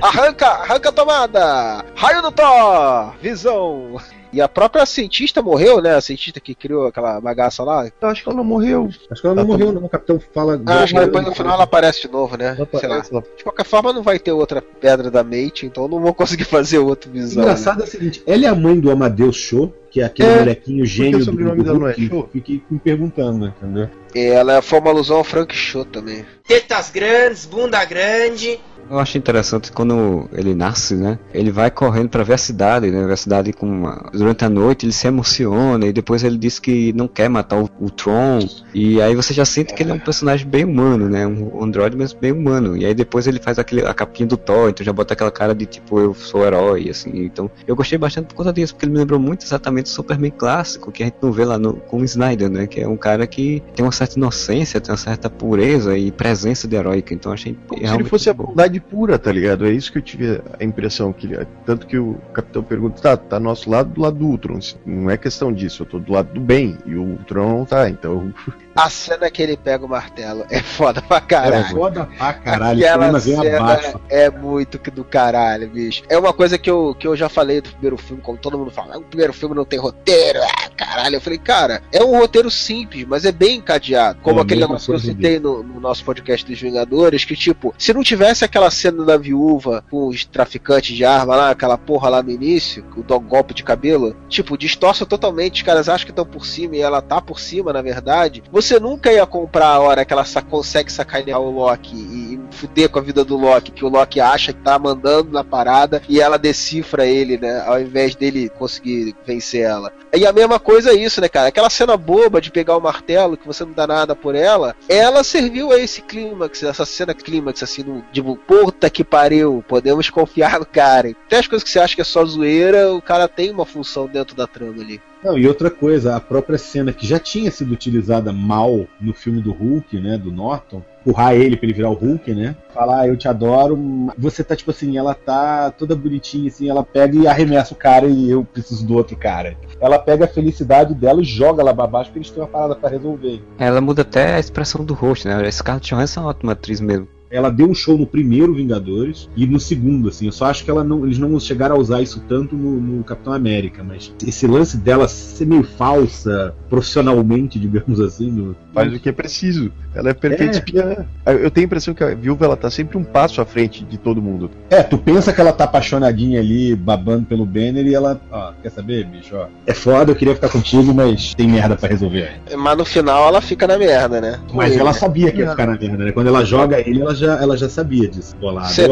Arranca, arranca a tomada! Raio do Thor! Visão! E a própria cientista morreu, né? A cientista que criou aquela bagaça lá. Eu acho que ela não morreu. Acho que ela não morreu, não. O capitão fala. Ah, acho que depois no final ela aparece de novo, né? Ela Sei aparece, ela- De qualquer forma, não vai ter outra pedra da Mate, então eu não vou conseguir fazer outro visão. Engraçado é o seguinte, ela é a mãe do Amadeus Show, que é aquele É, molequinho gênio o sobrenome dela não é Show? Fiquei me perguntando, entendeu? E ela foi uma alusão ao Frank Show também. Tetas grandes, bunda grande. Eu acho interessante quando ele nasce, né? Ele vai correndo pra ver a cidade, né? Ver a cidade com uma... durante a noite, ele se emociona e depois ele diz que não quer matar o, o Tron. E aí você já sente que ele é um personagem bem humano, né? Um androide, mas bem humano. E aí depois ele faz aquele, a capinha do Thor, então já bota aquela cara de tipo, eu sou herói, assim. Então eu gostei bastante por conta disso, porque ele me lembrou muito exatamente o Superman clássico, que a gente não vê lá no, com o Snyder, né? Que é um cara que tem uma certa inocência, tem uma certa pureza e presença de heróica. Então achei Como se ele fosse a bondade pura, tá ligado? É isso que eu tive a impressão. que Tanto que o capitão pergunta, tá, tá nosso lado do lado do Ultron. Não é questão disso, eu tô do lado do bem. E o Ultron não tá, então. A cena que ele pega o martelo é foda pra caralho. É foda pra caralho, Aquela cena abaixo. é muito que do caralho, bicho. É uma coisa que eu, que eu já falei do primeiro filme, como todo mundo fala, "Ah, o primeiro filme não tem roteiro, ah, caralho. Eu falei, cara, é um roteiro simples, mas é bem encadeado. Como É, aquele negócio que eu citei no, no nosso podcast dos Vingadores, que tipo, se não tivesse aquela cena da viúva com os traficantes de arma lá, aquela porra lá no início, o do golpe de cabelo, tipo, distorce totalmente, os caras acham que estão por cima e ela tá por cima, na verdade. Você nunca ia comprar a hora que ela sa- consegue sacanear o Loki e, e fuder com a vida do Loki, que o Loki acha que tá mandando na parada e ela decifra ele, né? Ao invés dele conseguir vencer ela. E a mesma coisa é isso, né, cara? Aquela cena boba de pegar o martelo, que você não dá nada por ela, ela serviu a esse clímax, essa cena clímax, assim, no, tipo, puta que pariu, podemos confiar no cara. Até as coisas que você acha que é só zoeira, o cara tem uma função dentro da trama ali. Não, e outra coisa, a própria cena que já tinha sido utilizada mal no filme do Hulk, né, do Norton, empurrar ele pra ele virar o Hulk, né? Falar, ah, eu te adoro. Você tá, tipo assim, ela tá toda bonitinha, assim, ela pega e arremessa o cara e eu preciso do outro cara. Ela pega a felicidade dela e joga lá pra baixo porque eles têm uma parada pra resolver. Ela muda até a expressão do rosto, né? A Scarlett Johansson é uma ótima atriz mesmo. Ela deu um show no primeiro Vingadores e no segundo, assim. Eu só acho que ela não, eles não chegaram a usar isso tanto no, no Capitão América, mas esse lance dela ser meio falsa, profissionalmente, digamos assim. No... Faz o que é preciso. Ela é perfeita É. espiã. Eu tenho a impressão que a viúva ela tá sempre um passo à frente de todo mundo. É, tu pensa que ela tá apaixonadinha ali, babando pelo Banner e ela, ó, quer saber, bicho, ó. É foda, eu queria ficar contigo, mas tem merda pra resolver. Mas no final ela fica na merda, né? Mas ela sabia que ia ficar na merda, né? Quando ela joga ele, ela já, ela já sabia disso. Eu não, acho. sei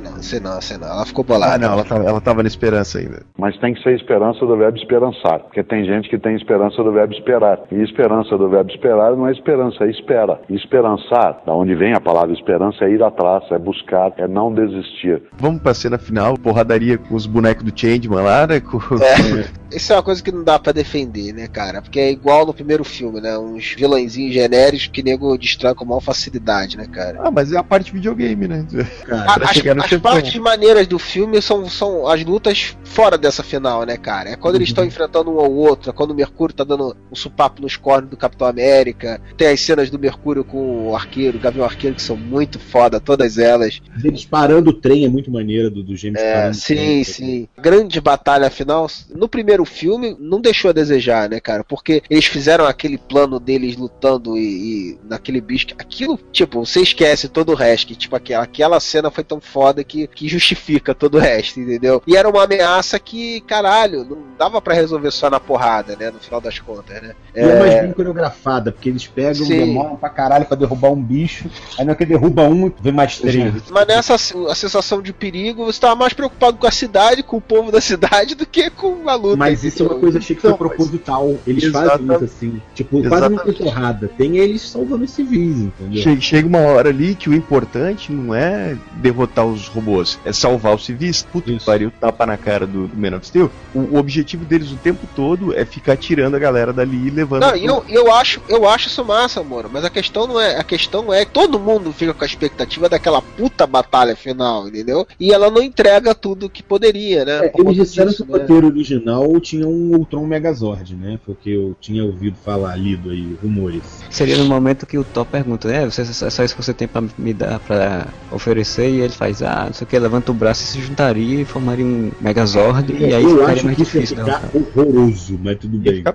não, sei não, sei não. Ela ficou bolada. Ah, não, ela tava, ela tava na esperança ainda. Mas tem que ser esperança do verbo esperançar, porque tem gente que tem esperança do verbo esperar. E esperança do verbo esperar não é esperança, é espera. E esperançar, da onde vem a palavra esperança, é ir atrás, é buscar, é não desistir. Vamos pra cena final, porradaria com os bonecos do Changeman lá, né? Com... É. Isso é uma coisa que não dá pra defender, né, cara? Porque é igual no primeiro filme, né? Uns vilãozinhos genéricos que nego destrói com maior facilidade, né, cara? Ah, mas é a parte videogame, né? A- pra as as partes maneiras do filme são, são as lutas fora dessa final, né, cara? É quando eles estão enfrentando um ao outro, é quando o Mercúrio tá dando um supapo nos cornos do Capitão América. Tem as cenas do Mercúrio com o arqueiro, o Gavião Arqueiro, que são muito foda, todas elas. Eles parando o trem é muito maneira do, do James É, sim, trem. sim. Grande batalha final. No primeiro filme, não deixou a desejar, né, cara? Porque eles fizeram aquele plano deles lutando e, e naquele bicho. Aquilo, tipo, você esquece todo o resto. Que, tipo, aquela, aquela cena foi tão foda que, que justifica todo o resto, entendeu? E era uma ameaça que, caralho, não dava pra resolver só na porrada, né? No final das contas, né? E é mais bem coreografada, porque eles pegam, Sim. demoram pra caralho pra derrubar um bicho, aí na hora que derruba um, vem mais três. Mas nessa a sensação de perigo, você tava mais preocupado com a cidade, com o povo da cidade, do que com a luta. Mas isso é uma coisa, achei que foi proposital. Eles fazem isso assim. Tipo, tem Exatamente. porrada. Tem eles salvando os civis, entendeu? Chega, chega uma hora ali que o importante não é derrotar os robôs, é salvar os civis. Puta que pariu, tapa na cara do, do Man of Steel. O, o objetivo deles o tempo todo é ficar tirando a galera dali e levando. Não, e eu, eu acho, eu acho isso massa, amor. Mas a questão não é, a questão é que todo mundo fica com a expectativa daquela puta batalha final, entendeu? E ela não entrega tudo que poderia, né? É, eles disseram disso, que o né? roteiro original tinha um Ultron Megazord, né? Foi o que eu tinha ouvido falar, lido aí, rumores. Seria no momento que o Thor pergunta, né? Você, é só isso que você tem pra me dar, pra oferecer, e ele faz, ah, não sei o que, levanta o braço e se juntaria e formaria um Megazord, e aí eu ficaria acho mais que isso ia difícil. ficar derrotar. horroroso, mas tudo bem. ficar.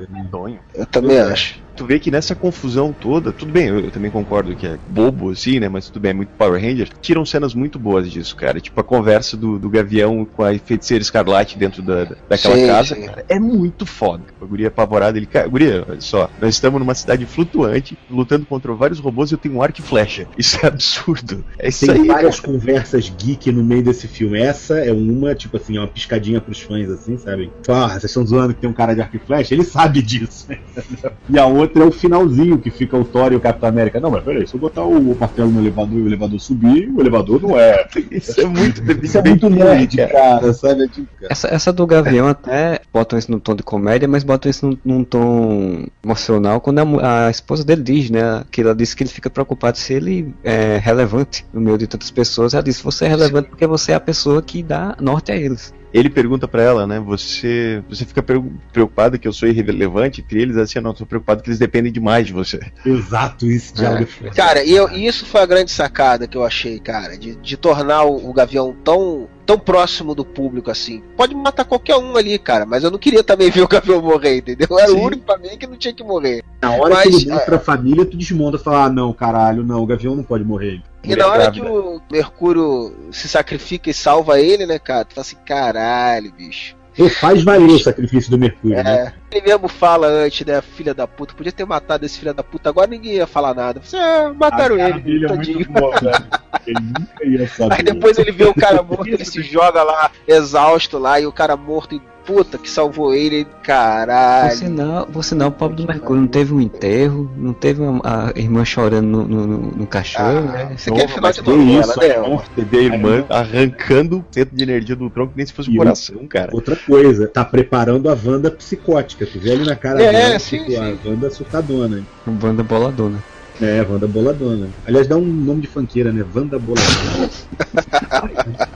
Eu também acho. Tu vê que nessa confusão toda, tudo bem, eu, eu também concordo que é bobo assim, né? Mas tudo bem, é muito Power Rangers. Tiram cenas muito boas disso, cara. Tipo a conversa do, do Gavião com a feiticeira escarlate dentro da, da- daquela Sim, casa, sim. cara. É muito foda. A guria apavorada, ele, cara, guria, olha só, nós estamos numa cidade flutuante, lutando contra vários robôs e eu tenho um arco e flecha. Isso é absurdo. É isso Tem aí, várias cara. conversas geek no meio desse filme. Essa é uma, tipo assim, é uma piscadinha pros fãs, assim, sabe? Ah, vocês estão zoando que tem um cara de arco e flecha? Ele sabe disso. e a outra é o finalzinho, que fica o Thor e o Capitão América. Não, mas peraí, se eu botar o martelo no elevador e o elevador subir, o elevador não é. Isso é muito Isso é muito nerd, cara, sabe? É tipo, cara. Essa, essa do Gavião até botam isso num tom de comédia, mas botam isso num, num tom emocional quando a, a esposa dele diz, né? Que ela disse que ele fica preocupado se ele é relevante no meio de tantas pessoas. Ela disse, você é relevante porque você é a pessoa que dá norte a eles. Ele pergunta pra ela, né? Você, você fica pre- preocupado que eu sou irrelevante? E eles assim, não, eu tô preocupado que eles dependem demais de você. Exato, isso, diálogo é. Cara, e, eu- e isso foi a grande sacada que eu achei, cara, de, de tornar o, o Gavião tão, tão próximo do público assim. Pode matar qualquer um ali, cara, mas eu não queria também ver o Gavião morrer, entendeu? Era o Sim. único pra mim que não tinha que morrer. Na hora Mas, que ele mostra é. a família, tu desmonta e fala: ah, não, caralho, não, o Gavião não pode morrer. E na hora que o Mercúrio se sacrifica e salva ele, né, cara? Tu fala assim, caralho, bicho. Ele faz valer o sacrifício do Mercúrio, né? É. Ele mesmo fala antes, né? Filha da puta, podia ter matado esse filho da puta, agora ninguém ia falar nada. Você, ah, mataram ele, dele é tadinho. muito boa. Ele nunca ia saber. Aí depois ele vê o cara morto, ele se joga lá, exausto lá, e o cara morto e puta que salvou ele, caralho. Por sinal, por sinal, o pobre do Mercúrio não teve um enterro, não teve uma- a irmã chorando no, no, no- no caixão, né? Você quer final de novela, isso, né? a morte da irmã arrancando o centro de energia do tronco que nem se fosse um E coração, cara. Outra coisa, tá preparando a Wanda psicótica. Tu vê ali na cara É, dela, sim, tipo, sim. a Wanda surtadona. Banda boladona. É, Wanda Boladona. Aliás, dá um nome de funkeira, né? Wanda Boladona.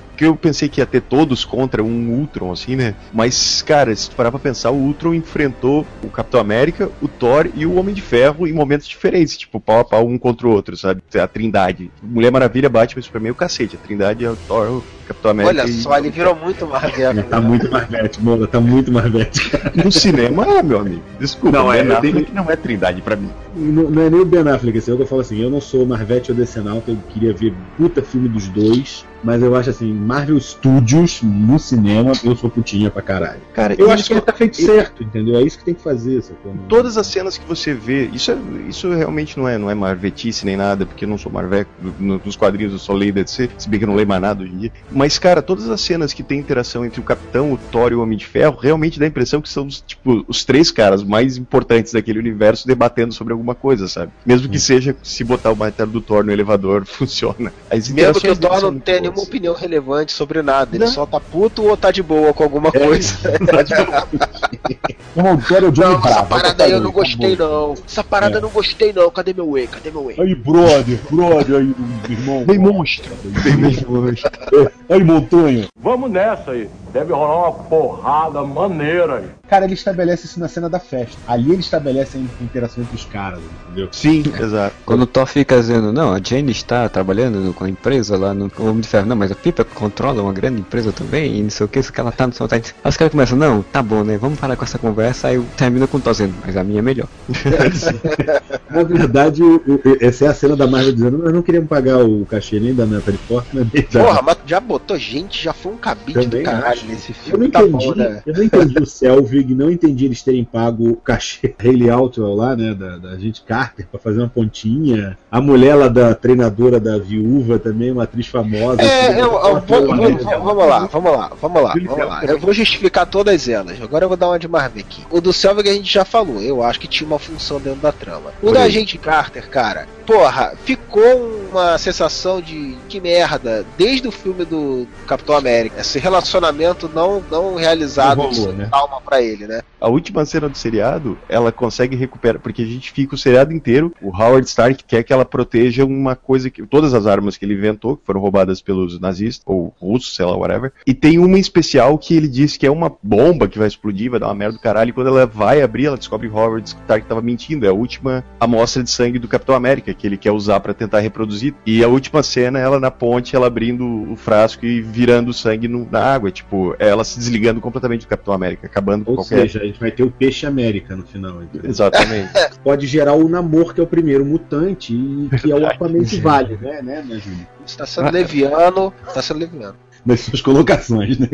Que eu pensei que ia ter todos contra um Ultron, assim, né? Mas, cara, se tu parar pra pensar, o Ultron enfrentou o Capitão América, o Thor e o Homem de Ferro em momentos diferentes, tipo, pau a pau um contra o outro, sabe? A Trindade. Mulher Maravilha bate o Superman e o cacete. A Trindade é o Thor, o Capitão América. Olha e- só, ele virou muito Marvel. tá muito Marvete, mano. Tá muito Marvete. No cinema, é, meu amigo. Desculpa, Não, não, é, é, eu tenho- que não é Trindade pra mim. Não, não é nem o Ben Affleck, assim, é eu falo assim, eu não sou Marvete ou Decenalta, eu queria ver puta filme dos dois, mas eu acho assim, Marvel Studios no cinema, eu sou putinha pra caralho. Cara, Eu acho que tá feito certo, entendeu? É isso que tem que fazer, sacou? Todas as cenas que você vê, isso, é- isso realmente não é, não é marvetice nem nada, porque eu não sou marveco, no- nos quadrinhos eu só leio DC, se bem que eu não leio mais nada hoje em dia. Mas, cara, todas as cenas que tem interação entre o Capitão, o Thor e o Homem de Ferro, realmente dá a impressão que são os, tipo, os três caras mais importantes daquele universo debatendo sobre alguma coisa, sabe? Mesmo que seja, se botar o martelo do Thor no elevador, funciona. As Mesmo que o Thor não tenha. Nenhuma opinião relevante sobre nada. Ele Não. só tá puto ou tá de boa com alguma coisa. Irmão, o Thor é o Johnny Não, essa parada aí eu não gostei não. Essa parada eu não gostei não. Cadê meu whey? Cadê meu whey? Aí, brother, brother, aí, irmão. Bem monstro. Bem monstro. Aí, montanha. Vamos nessa aí. Deve rolar uma porrada maneira aí. Cara, ele estabelece isso na cena da festa. Ali ele estabelece a interação entre os caras, entendeu? Sim, exato. Quando o Thor fica dizendo, não, a Jane está trabalhando com a empresa lá no Homem de Ferro, não, mas a Pipa controla uma grande empresa também, e não sei o que, isso que ela tá no seu Aí os caras começam, não, tá bom, né, vamos parar com essa conversa, aí termina com o Thor dizendo, mas a minha é melhor. Na verdade, essa é a cena da Marvel dizendo: nós não queríamos pagar o cachê nem da Natalie Portman. Porra, mas já botou gente, já foi um cabide Também do caralho nesse Eu filme. não Tá entendi, bom, né? eu não entendi o Selvig, não entendi eles terem pago o cachê da Hayley Outwell lá, né, da, da gente Carter, pra fazer uma pontinha. A mulher lá da treinadora da viúva também, uma atriz famosa. É, eu, eu Pelo vou- vou- vamos lá, vamos lá, vamos lá, vamos lá. Eu vou justificar todas elas. Agora eu vou dar uma de Marvel aqui. O do Selvig a gente já falou, eu acho que tinha uma função dentro da trama. O Por da gente Carter, cara, porra, ficou uma sensação de que merda desde o filme do Capitão América. Esse relacionamento não, não realizado, Não rolou, né? calma pra ele, né? A última cena do seriado, ela consegue recuperar, porque a gente fica o seriado inteiro, o Howard Stark quer que ela proteja uma coisa que. Todas as armas que ele inventou, que foram roubadas pelos nazistas, ou russos, sei lá, whatever. E tem uma especial que ele diz que é uma bomba que vai explodir, vai dar uma merda do caralho. E quando ela vai abrir, ela descobre que Howard Stark tava mentindo. É a última amostra de sangue do Capitão América, que ele quer usar pra tentar reproduzir. E a última cena, ela na ponte, ela abrindo o frasco e virando o sangue no- na água. Tipo, ela se desligando completamente do Capitão América, acabando com Ou qualquer. seja, a gente vai ter o Peixe América no final. entendeu? Exatamente. Pode gerar o Namor, que é o primeiro mutante, e que é o Aquaman vale, né, né, né, Júlio? Você tá sendo leviano, tá sendo leviano. Nas suas colocações, né?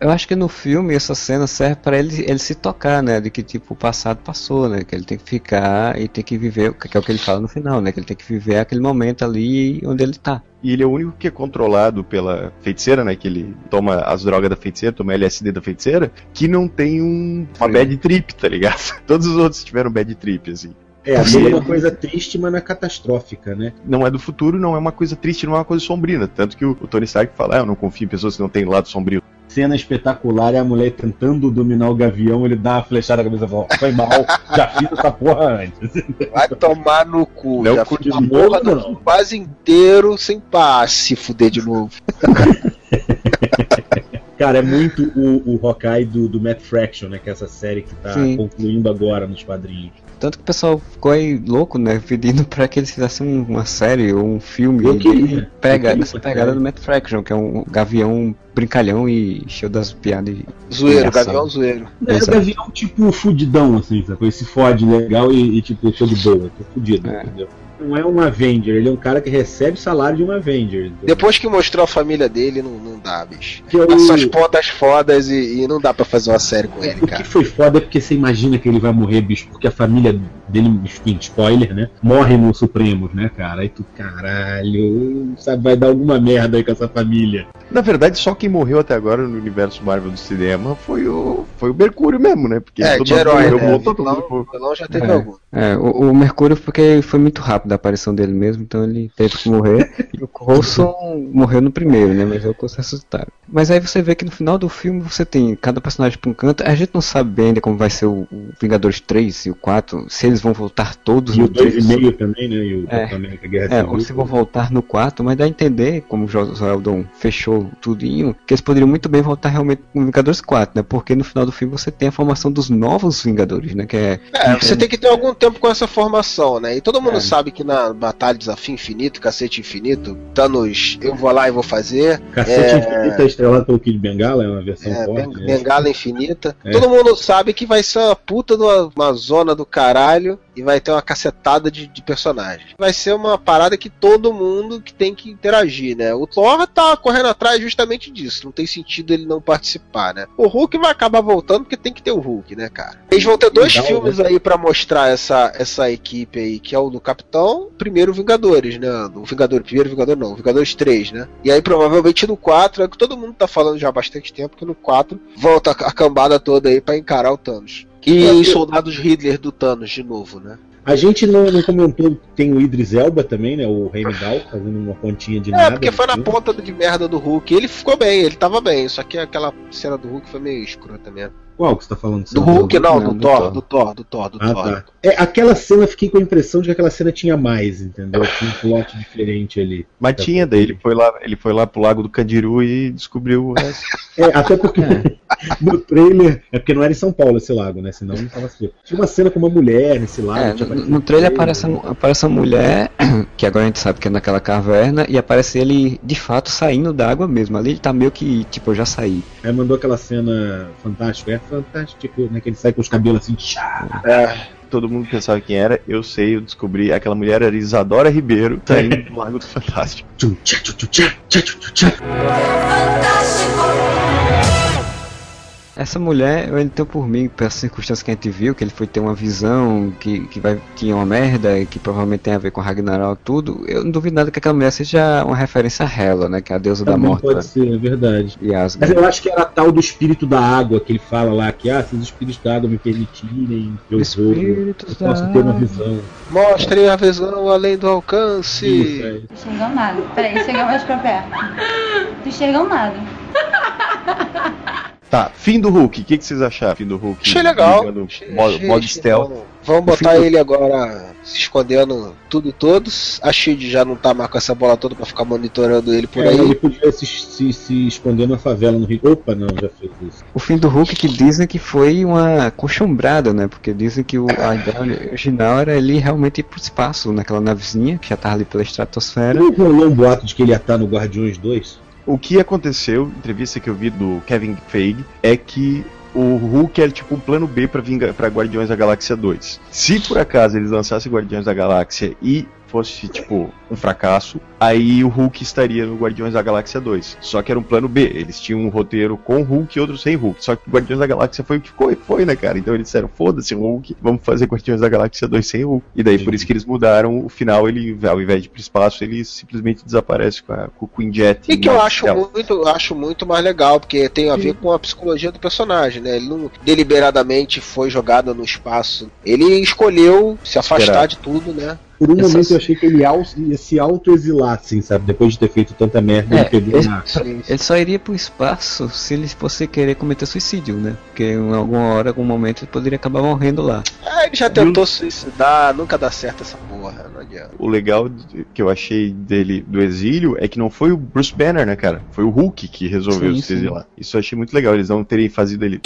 Eu- acho que no filme essa cena serve pra ele, ele se tocar, né? De que tipo o passado passou, né? Que ele tem que ficar e tem que viver, que é o que ele fala no final, né? Que ele tem que viver aquele momento ali onde ele tá. E ele é o único que é controlado pela feiticeira, né? Que ele toma as drogas da feiticeira, toma LSD da feiticeira, que não tem um, uma bad trip, tá ligado? Todos os outros tiveram bad trip, assim. É, E aquilo é uma coisa triste, mas não é catastrófica, né? não é do futuro, não é uma coisa triste, não é uma coisa sombria. né? Tanto que o, o Tony Stark fala, ah, eu não confio em pessoas que não têm lado sombrio. Cena espetacular é a mulher tentando dominar o gavião, ele dá uma flechada na cabeça e fala, foi mal, já fiz essa porra antes. Vai tomar no cu. Não, já cu fiz de a novo, porra do quase inteiro sem paz, se fuder de novo. Cara, é muito o, o Hawkeye do, do Matt Fraction, né? Que é essa série que tá Sim. concluindo agora nos quadrinhos. Tanto que o pessoal ficou aí louco, né? Pedindo pra que eles fizessem um- uma série ou um filme Eu queria. pega Eu queria essa pra pegada do Matt Fraction, que é um gavião brincalhão e cheio das piadas. Zoeiro, gavião zoeiro. É Exato. gavião tipo fudidão, assim, sacou? Esse fode legal e, e, tipo, tô de boa, tô fudido, entendeu? Não é um Avenger, ele é um cara que recebe salário de um Avenger. entendeu? Depois que mostrou a família dele, não, não dá, bicho. Que eu- Passou as pontas fodas e, e não dá pra fazer uma série com ele, O que cara. foi foda é porque você imagina que ele vai morrer, bicho, porque a família dele, enfim, spoiler, né? Morre no Supremos, né, cara? Aí tu, caralho, sabe, vai dar alguma merda aí com essa família. Na verdade, só quem morreu até agora no universo Marvel do cinema foi o, foi o Mercúrio mesmo, né? Porque É, todo de mundo herói, morreu, né? voltou, todo Vilão- mundo vilão já teve É. algum. É, o, o Mercúrio porque foi muito rápido a aparição dele mesmo, então ele teve que morrer. E Coulson morreu no primeiro, né? Mas é o Coulson ressuscitaram. Mas aí você vê que no final do filme você tem cada personagem pra um canto. A gente não sabe bem ainda como vai ser o, o Vingadores 3 e o 4, se eles vão voltar todos E o no 3. 2,5 também, né? E o É. América Guerra É, Civil. ou se vão voltar no 4, mas dá a entender, como o Josué Eldon fechou tudinho, que eles poderiam muito bem voltar realmente com o Vingadores 4, né? Porque no final do filme você tem a formação dos novos Vingadores, né? Que é. É, você tem que ter algum tempo com essa formação, né? E todo É. mundo sabe que na Batalha Desafio Infinito, Cacete Infinito, Thanos, eu vou lá e vou fazer. Cacete é, Infinito é estrelado pelo Kid Bengala, é uma versão É, forte. né? Bengala Infinita. É. Todo mundo sabe que vai ser uma puta de uma, zona do caralho e vai ter uma cacetada de, de personagens. Vai ser uma parada que todo mundo que tem que interagir, né? O Thor tá correndo atrás justamente disso. Não tem sentido ele não participar, né? O Hulk vai acabar voltando porque tem que ter o Hulk, né, cara? Eles vão ter dois Legal, filmes aí pra mostrar essa, essa equipe aí, que é o do Capitão, primeiro Vingadores, né? O Vingador, primeiro Vingador não, o Vingadores 3, né? E aí provavelmente no 4, é que todo mundo tá falando já há bastante tempo, que no 4 volta a cambada toda aí pra encarar o Thanos. E É, eu- soldados Hitler do Thanos de novo, né? A gente não, não comentou que tem o Idris Elba também, né? O Heimdall, fazendo uma pontinha de É, nada. porque foi na ponta de merda do Hulk. Ele ficou bem, ele tava bem, só que aquela cena do Hulk foi meio escrota mesmo. Qual que você tá falando? Do Hulk, não, não, do, Thor, Thor. do Thor, do Thor, do Ah, Thor. tá. É, aquela cena eu fiquei com a impressão de que aquela cena tinha mais, entendeu? Tinha um plot diferente ali. Mas tinha, daí ele foi lá, ele foi lá pro Lago do Candiru e descobriu o resto. É, até porque no trailer. É porque não era em São Paulo esse lago, né? Senão não tava assim. Tinha uma cena com uma mulher nesse lago. É, tinha no, no trailer aparece, aparece a mulher, que agora a gente sabe que é naquela caverna, e aparece ele de fato saindo da água mesmo. Ali ele tá meio que, tipo, eu já saí. Aí mandou aquela cena fantástica. É fantástico, né? Que ele sai com os cabelos assim. tchá. É. Todo mundo pensava quem era, eu sei, eu descobri. Aquela mulher era Isadora Ribeiro, saindo do Lago do Fantástico. Tchum, Essa mulher, eu tenho por mim, pelas circunstâncias que a gente viu, que ele foi ter uma visão que, que, vai, que é uma merda, e que provavelmente tem a ver com Ragnarok tudo, eu não duvido nada que aquela mulher seja uma referência a Hela, né? Que é a deusa da Também morte. pode ser, é verdade. E Mas eu acho que era tal do espírito da água que ele fala lá, que ah, se os espíritos da água me permitirem, eu vou, eu posso da ter uma visão. Mostrem a visão além do alcance. Isso, é. Não enxergam nada. Peraí, chega mais pra perto. Não enxergam nada. Tá, fim do Hulk. O que, que vocês acharam? Fim do Hulk. Achei legal. modo, modo stealth. Vamos botar ele agora se escondendo tudo e todos. A Shield já não tá mais com essa bola toda pra ficar monitorando ele por É, aí. Ele podia se, se, se esconder na favela no Rio. Opa, não, já fez isso. O fim do Hulk que dizem que foi uma coxombrada, né? Porque dizem que o, a ideia original era ele realmente ir pro espaço, naquela navezinha que já tava ali pela estratosfera. Não rolou um boato de que ele ia estar no Guardiões 2? O que aconteceu, entrevista que eu vi do Kevin Feige, é que o Hulk era tipo um plano B pra Guardiões da Galáxia 2. Se por acaso eles lançassem Guardiões da Galáxia e fosse tipo um fracasso, aí o Hulk estaria no Guardiões da Galáxia 2. Só que era um plano B. Eles tinham um roteiro com Hulk e outro sem Hulk. Só que Guardiões da Galáxia foi o que foi, foi né, cara? Então eles disseram: foda-se Hulk, vamos fazer Guardiões da Galáxia 2 sem Hulk. E daí por isso que eles mudaram o final. Ele, ao invés de ir pro espaço, ele simplesmente desaparece com, a, com o Queen Jet. E que eu acho tela. muito, eu acho muito mais legal, porque tem a ver com a psicologia do personagem, né? Ele não deliberadamente foi jogado no espaço. Ele escolheu se afastar Esperar. de tudo, né? Por um Essas- momento eu achei que ele ia se auto-exilar, assim, sabe? Depois de ter feito tanta merda, É, ele ele, na. ele só iria pro espaço se ele fosse querer cometer suicídio, né? Porque em alguma hora, algum momento, ele poderia acabar morrendo lá. Ah, ele já tentou suicidar, nunca dá certo essa porra, não adianta. O legal que eu achei dele do exílio é que não foi o Bruce Banner, né, cara? Foi o Hulk que resolveu Sim, se sim. exilar. Isso eu achei muito legal. Eles não terem fazido ele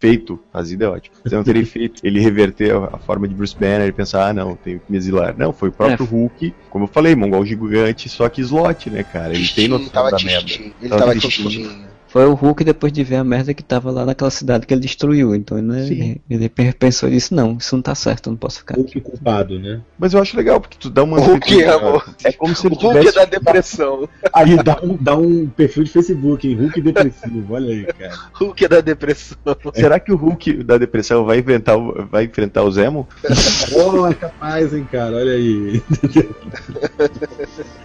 feito, fazido é ótimo. Eles não terem feito ele reverter a, forma de Bruce Banner e pensar, ah, não, tenho que me exilar. Não, foi o próprio É. Hulk, como eu falei, mongol gigante, só que slot, né, cara? Ele tem noção tava da merda. Ele Tava tava. Foi o Hulk depois de ver a merda que tava lá naquela cidade que ele destruiu. Então né, ele, ele pensou disse, não, isso não tá certo, eu não posso ficar. Hulk culpado, né? Mas eu acho legal, porque tu dá uma. Hulk é, amor. É como se ele O Hulk é da depressão. Aí dá um, dá um perfil de Facebook, hein? Hulk depressivo, olha aí, cara. Hulk é da depressão. Será que o Hulk da depressão vai enfrentar o, vai enfrentar o Zemo? Oh, é capaz, hein, cara, olha aí.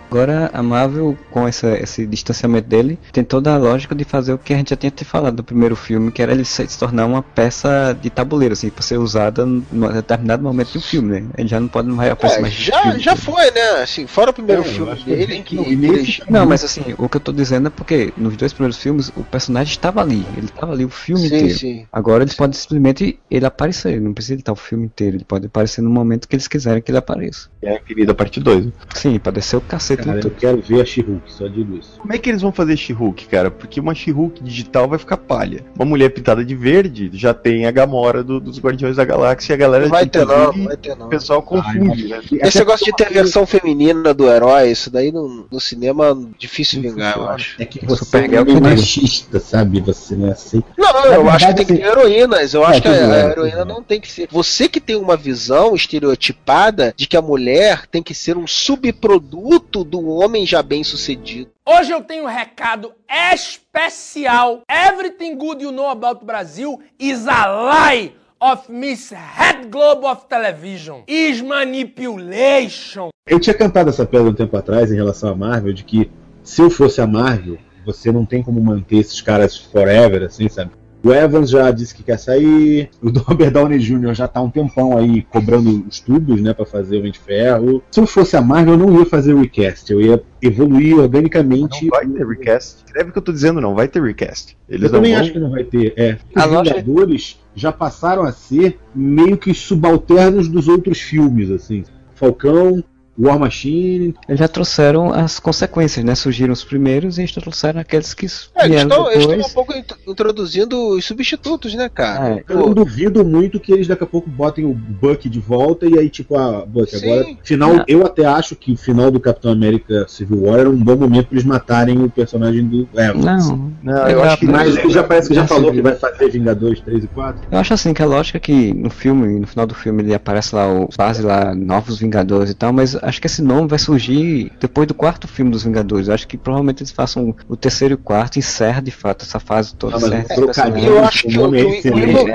Agora a Marvel, com essa, esse distanciamento dele, tem toda a lógica de fazer o que a gente já tinha te falado do primeiro filme, que era ele se tornar uma peça de tabuleiro, assim, pra ser usada num determinado momento do filme, né? Ele já não pode não vai aparecer É, mais. já, já foi, né? Assim, fora o primeiro É, filme dele, que, que- que nesse ele- Não, mas assim, o que eu tô dizendo é porque nos dois primeiros filmes o personagem estava ali, ele estava ali o filme Sim, inteiro. sim. Agora eles podem simplesmente ele aparecer, não precisa estar o filme inteiro, ele pode aparecer no momento que eles quiserem que ele apareça. É Infinita parte 2. Sim, pode descer o cacete Cara, em eu quero ver a She-Hulk, só digo isso. Como é que eles vão fazer She-Hulk, cara? Porque uma She-Hulk digital vai ficar palha. Uma mulher pintada de verde já tem a Gamora do- dos Guardiões da Galáxia e a galera vai ter não, vai ter não. O pessoal confunde, né? Esse negócio de ter versão feminina do herói, isso daí no, no cinema difícil vingar, eu acho. É que você é diz. machista, sabe? Você não é assim. Não, eu acho que tem que ter heroínas. Eu É, acho que a, a heroína não tem que ser. Você que tem uma visão estereotipada de que a mulher tem que ser um subproduto do homem já bem sucedido. Hoje eu tenho um recado especial. Everything good you know about Brazil is a lie of Miss Head Globe of Television. Is manipulation. Eu tinha cantado essa pedra um tempo atrás em relação à Marvel, de que se eu fosse a Marvel, você não tem como manter esses caras forever, assim, sabe? O Evans já disse que quer sair, o Robert Downey Jr. já tá há um tempão aí cobrando os tubos, né, pra fazer o Homem de Ferro. Se eu fosse a Marvel, eu não ia fazer o recast, eu ia evoluir organicamente. Não vai ter recast. Escreve o que eu tô dizendo, não vai ter recast. Eles eu também vão... acho que não vai ter. É. Os Vingadores já passaram a ser meio que subalternos dos outros filmes, assim. Falcão, War Machine. Eles já trouxeram as consequências, né? Surgiram os primeiros e eles trouxeram aqueles que É, eles vieram estão eles depois. estão um pouco int- introduzindo os substitutos, né, cara? É, Eu não duvido muito que eles daqui a pouco botem o Buck de volta e aí, tipo, ah, Buck, Sim. agora. Final, Não. eu até acho que o final do Capitão América Civil War era um bom momento pra eles matarem o personagem do Evans. Não, Não, eu acho que ele já parece que já falou que vai fazer Vingadores 3 e 4. Eu acho assim que a lógica é que no filme, no final do filme, ele aparece lá o base lá, Novos Vingadores e tal, mas acho que esse nome vai surgir depois do quarto filme dos Vingadores. Eu acho que provavelmente eles façam o terceiro e o quarto, encerra de fato essa fase toda. Ah, mas trocadilho, personagem. Eu acho que o nome é excelente.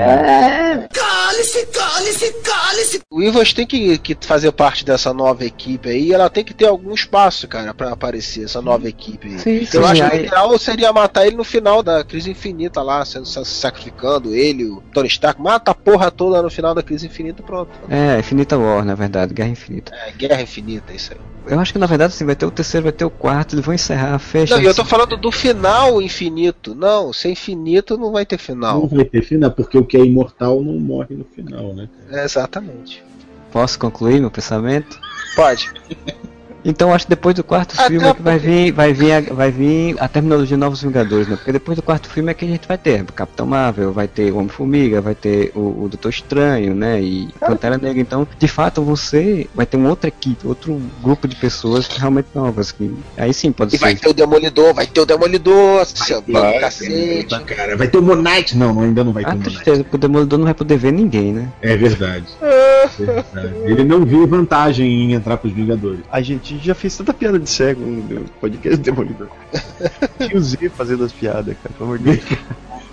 Cale-se, cale-se, cale-se. O Ivas tem que, que fazer parte dessa nova equipe aí, e ela tem que ter algum espaço, cara, pra aparecer, essa nova equipe aí. Sim, sim, Eu acho que o ideal seria matar ele no final da crise infinita lá, sendo sa- sacrificando ele, o Tony Stark, mata a porra toda no final da crise infinita, pronto. É, Infinita War, na verdade, Guerra Infinita. É, guerra infinita, isso aí. Eu acho que na verdade assim, vai ter o terceiro, vai ter o quarto, eles vão encerrar, fecha. Não, e eu tô assim. falando do final infinito. Não, sem infinito não vai ter final. Não vai ter final, porque o que é imortal não morre no final, né? É, exatamente. Posso concluir meu pensamento? Pode. Então acho que depois do quarto Até filme é que vai vir, vai vir, a, vai vir a terminologia Novos Vingadores, né? Porque depois do quarto filme é que a gente vai ter o Capitão Marvel, vai ter o Homem-Formiga, vai ter o, o Doutor Estranho, né? E Pantera Negra. Então, de fato, você vai ter uma outra equipe, outro grupo de pessoas realmente novas. Que aí sim pode E vai ser. ter o Demolidor, vai ter o Demolidor, seu Vai, cacete. Cara, vai ter o Moon Knight? Não, não, ainda não vai ter A o Moon Knight. tristeza, porque o Demolidor não vai poder ver ninguém, né? É verdade. verdade. Ele não viu vantagem em entrar pros Vingadores. A gente já fez tanta piada de cego no podcast Demolidor. Tinha o Z fazendo as piadas, cara, pelo amor de Deus.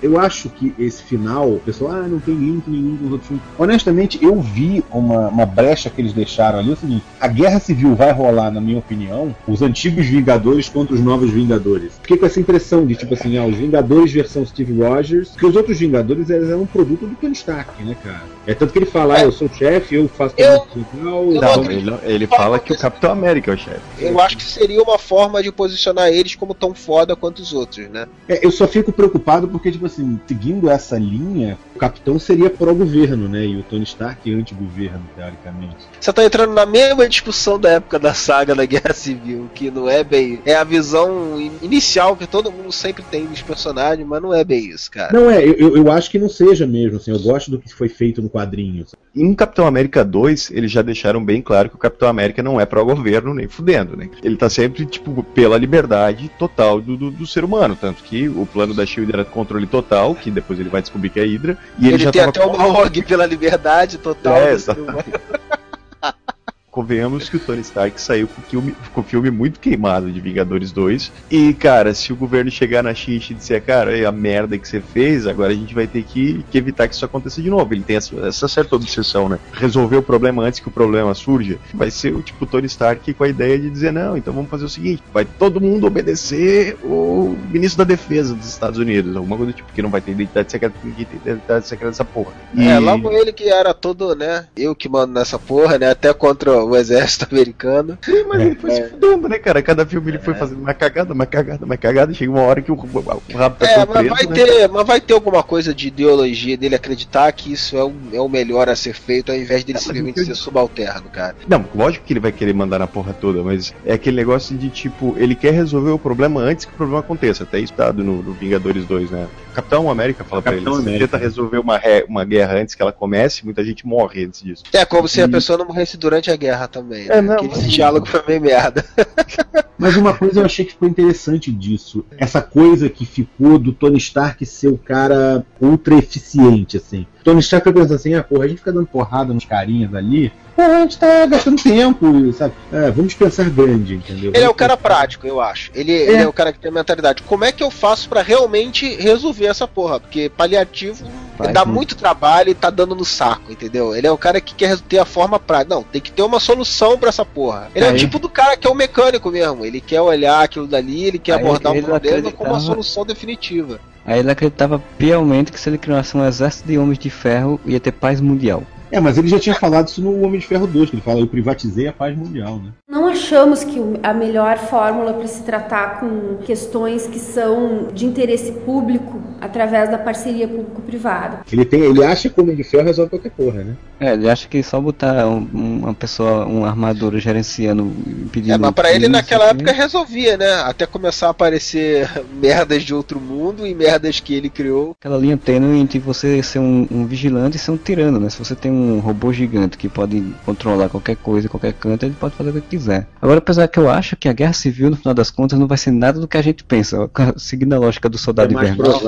Eu acho que esse final, o pessoal, ah, não tem link nenhum com os outros filmes. Honestamente, eu vi uma, uma brecha que eles deixaram ali. É o seguinte: a guerra civil vai rolar, na minha opinião, os antigos Vingadores contra os novos Vingadores. Fiquei com essa impressão de, tipo assim, ah, os Vingadores versão Steve Rogers, porque os outros Vingadores eles eram um produto do Tony Stark, né, cara? É tanto que ele fala, ah, eu sou o chefe, eu faço Eu- tudo legal, eu tal. Não, ele, não- ele fala que o Capitão América é o chefe. Eu acho que seria uma forma de posicionar eles como tão foda quanto os outros, né? É, eu só fico preocupado porque, tipo assim, assim, seguindo essa linha, o Capitão seria pró-governo, né? E o Tony Stark anti-governo, teoricamente. Você tá entrando na mesma discussão da época da saga da Guerra Civil, que não é bem. É a visão in- inicial que todo mundo sempre tem dos personagens, mas não é bem isso, cara. Não é, eu, eu- eu acho que não seja mesmo, assim, eu gosto do que foi feito no quadrinho. Em Capitão América 2, eles já deixaram bem claro que o Capitão América não é pró-governo nem fudendo, né? Ele tá sempre, tipo, pela liberdade total do, do, do ser humano. Tanto que o plano da Shield era controle total, que depois ele vai descobrir que é Hydra. E ele, ele já tem até uma org pela liberdade total. É, Convenhamos que o Tony Stark saiu com o filme, com o filme muito queimado de Vingadores 2. E, cara, se o governo chegar na Xixi e disser, cara, é a merda que você fez, agora a gente vai ter que, que evitar que isso aconteça de novo. Ele tem essa, essa certa obsessão, né? Resolver o problema antes que o problema surja. Vai ser o tipo Tony Stark com a ideia de dizer, não, então vamos fazer o seguinte: vai todo mundo obedecer o ministro da Defesa dos Estados Unidos. Alguma coisa do tipo, que não vai ter identidade secreta, ninguém tem identidade secreta dessa porra. É, logo ele que era todo, né? Eu que mando nessa porra, né? Até contra o exército americano. Sim, mas ele foi se fudendo, né, cara? Cada filme ele foi fazendo uma cagada, uma cagada, uma cagada. Chega uma hora que o, o rabo tá É, mas preto, vai, né? ter, mas vai ter alguma coisa de ideologia dele acreditar que isso é o, é o melhor a ser feito ao invés dele simplesmente ser subalterno, cara. Não, lógico que ele vai querer mandar na porra toda, mas é aquele negócio de tipo, ele quer resolver o problema antes que o problema aconteça. Até isso dado no, no Vingadores 2, né? Capitão América fala pra ele: Capitão se você América. tenta resolver uma, re- uma guerra antes que ela comece, muita gente morre antes disso. É como se a E- pessoa não morresse durante a guerra também. É, Né? não, Aquele mas- diálogo foi meio merda. Mas uma coisa eu achei que ficou interessante disso. Essa coisa que ficou do Tony Stark ser o cara ultra eficiente, assim. Tony Stark pensando assim, ah, porra, a gente fica dando porrada nos carinhas ali. Porra, a gente tá gastando tempo, sabe? É, vamos pensar grande, entendeu? Ele é o cara prático, eu acho. Ele é, ele é o cara que tem a mentalidade. Como é que eu faço pra realmente resolver essa porra? Porque paliativo Faz dá muito. muito trabalho e tá dando no saco, entendeu? Ele é o cara que quer ter a forma prática. Não, tem que ter uma solução pra essa porra. Ele é, o Aí- tipo do cara que é o mecânico mesmo. Ele quer olhar aquilo dali, ele quer Aí abordar o ele problema com uma solução definitiva. Aí ele acreditava piamente que se ele criasse um exército de homens de ferro, ia ter paz mundial. É, mas ele já tinha falado isso no Homem de Ferro 2, que ele fala, eu privatizei a paz mundial, né? Não achamos que a melhor fórmula para se tratar com questões que são de interesse público através da parceria público-privada. Ele, tem, ele acha que o Homem de Ferro resolve qualquer porra, né? É, ele acha que só botar um- uma pessoa, uma armadura gerenciando, pedindo. É, mas pra ele naquela época resolvia, né? Até começar a aparecer merdas de outro mundo e merdas que ele criou. Aquela linha tênue entre você ser um, um vigilante e ser um tirano, né? Se você tem um robô gigante que pode controlar qualquer coisa, qualquer canto, ele pode fazer o que quiser. Agora, apesar que eu acho que a guerra civil, no final das contas, não vai ser nada do que a gente pensa. Seguindo a lógica do soldado É invernal.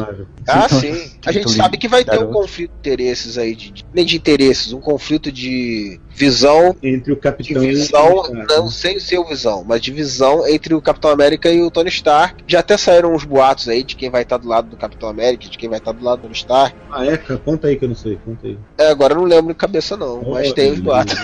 Ah, Então, sim. A gente tô sabe que vai ter um conflito de interesses aí, de, de- nem de interesses, um conflito de visão. Entre o De Capitão e o visão, Tony Stark, não sem ser o visão, mas de visão entre o Capitão América e o Tony Stark. Já até saíram uns boatos aí de quem vai estar do lado do Capitão América, de quem vai estar do lado do Tony Stark. Ah, é? Conta aí que eu não sei, conta aí. É, agora eu não lembro de cabeça não, mas Oh, tem os boatos.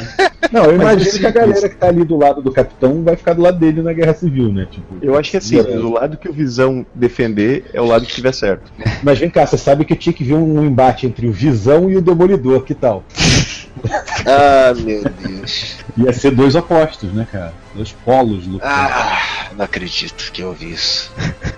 Não, eu imagino assim, que a galera que tá ali do lado do Capitão vai ficar do lado dele na Guerra Civil, né? Tipo, Eu acho que assim, Beleza. do lado que o Visão defender é o lado que tiver certo. Mas vem cá, você sabe que tinha que ver um embate entre o Visão e o Demolidor, que tal? Ah, meu Deus. Ia ser dois opostos, né, cara? Dois polos lutando. Ah, não acredito que eu ouvi isso.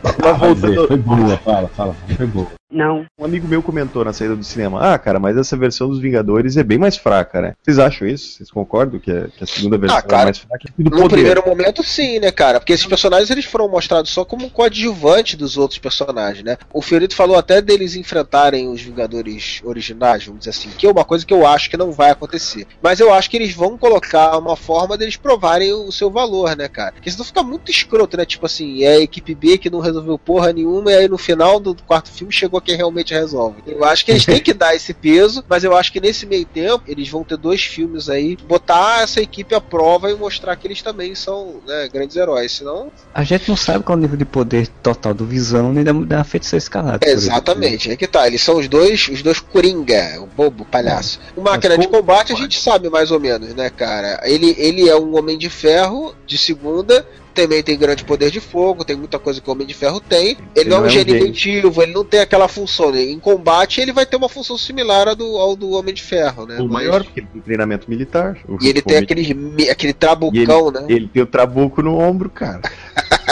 Mas Mas é, voltando, foi boa, fala, fala, foi boa. Não. um amigo meu comentou na saída do cinema: Ah, cara, mas essa versão dos Vingadores é bem mais fraca, né? Vocês acham isso? Vocês concordam que a, que a segunda versão Ah, cara, é mais fraca? Do No poder. primeiro momento, sim, né, cara? Porque esses personagens eles foram mostrados só como coadjuvante dos outros personagens, né? O Fiorito falou até deles enfrentarem os Vingadores originais, vamos dizer assim, que é uma coisa que eu acho que não vai acontecer. Mas eu acho que eles vão colocar uma forma deles provarem o seu valor, né, cara? Porque senão fica muito escroto, né? Tipo assim, é a equipe B que não resolveu porra nenhuma, e aí no final do quarto filme chegou quem realmente resolve. Eu acho que eles têm que dar esse peso, mas eu acho que nesse meio tempo eles vão ter dois filmes aí, botar essa equipe à prova e mostrar que eles também são né, grandes heróis. Senão, A gente não sabe qual é o nível de poder total do Visão nem da, da Feiticeira Escarlate. exemplo. Exatamente, é que tá. Eles são os dois, os dois Coringa, o bobo, o palhaço. O máquina de combate a gente sabe mais ou menos, né, cara? Ele, ele é um homem de ferro de segunda. Também tem grande poder de fogo, tem muita coisa que o Homem de Ferro tem. Ele, não é um gênio inventivo, ele não tem aquela função. né? Em combate, ele vai ter uma função similar ao do, ao do Homem de Ferro, né? O Mas- maior, porque ele tem treinamento militar. O- E ele tem aquele, aquele e ele, trabucão, né? ele tem o trabuco no ombro, cara.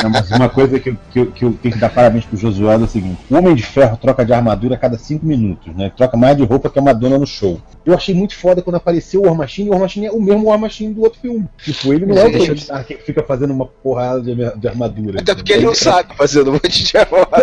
Não, mas uma coisa que, eu- que, que eu tenho que dar parabéns pro Josuado é o seguinte: o Homem de Ferro troca de armadura a cada 5 minutos, né? Troca mais de roupa que a Madonna no show. Eu achei muito foda quando apareceu o War Machine, e o War Machine é o mesmo War Machine do outro filme. Tipo, ele não é o Tony Stark que fica fazendo uma porrada de, de armadura. Até porque ele não sabe fazer um monte de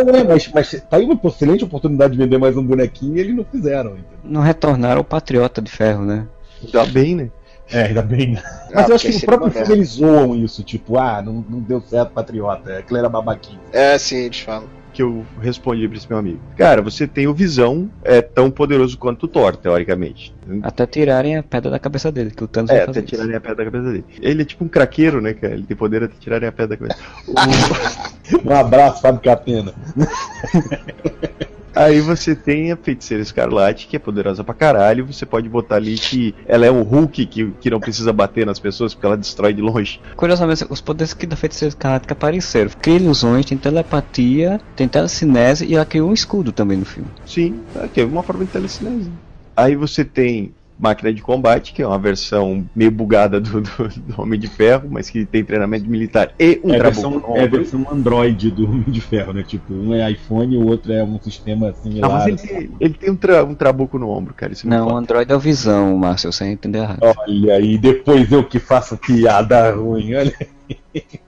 Não, é, mas, mas tá aí uma excelente oportunidade de vender mais um bonequinho e eles não fizeram. entendeu? Não retornaram o Patriota de Ferro, né? Ainda bem, né? É, ainda bem. Ah, Mas eu acho que no próprio filme eles zoam isso, tipo, ah, não, não deu certo Patriota, aquele era babaquinho. É, sim, eles falam. Que eu respondi pra esse meu amigo. Cara, você tem o Visão, é tão poderoso quanto o Thor, teoricamente. Até tirarem a pedra da cabeça dele, que o Thanos É, vai até fazer isso. tirarem a pedra da cabeça dele. Ele é tipo um craqueiro, né, cara? Ele tem poder até tirarem a pedra da cabeça. Um abraço, Fábio Catena. Aí você tem a feiticeira escarlate, que é poderosa pra caralho. Você pode botar ali que ela é um Hulk que, que não precisa bater nas pessoas porque ela destrói de longe. Curiosamente, os poderes que da feiticeira escarlate apareceram. Cria ilusões, tem telepatia, tem telecinese e ela criou um escudo também no filme. Sim, é uma forma de telecinese. Aí você tem máquina de combate, que é uma versão meio bugada do, do- do Homem de Ferro, mas que tem treinamento militar e um é, trabuco versão, no é a versão Android do Homem de Ferro, né? Tipo, um é iPhone e o outro é um sistema Ah, similar. mas ele, assim. tem- ele tem um, tra- um trabuco no ombro, cara. Isso é Não, o. Android é o Visão, Márcio, você entendeu errado. Olha aí, depois eu que faço piada ruim, olha.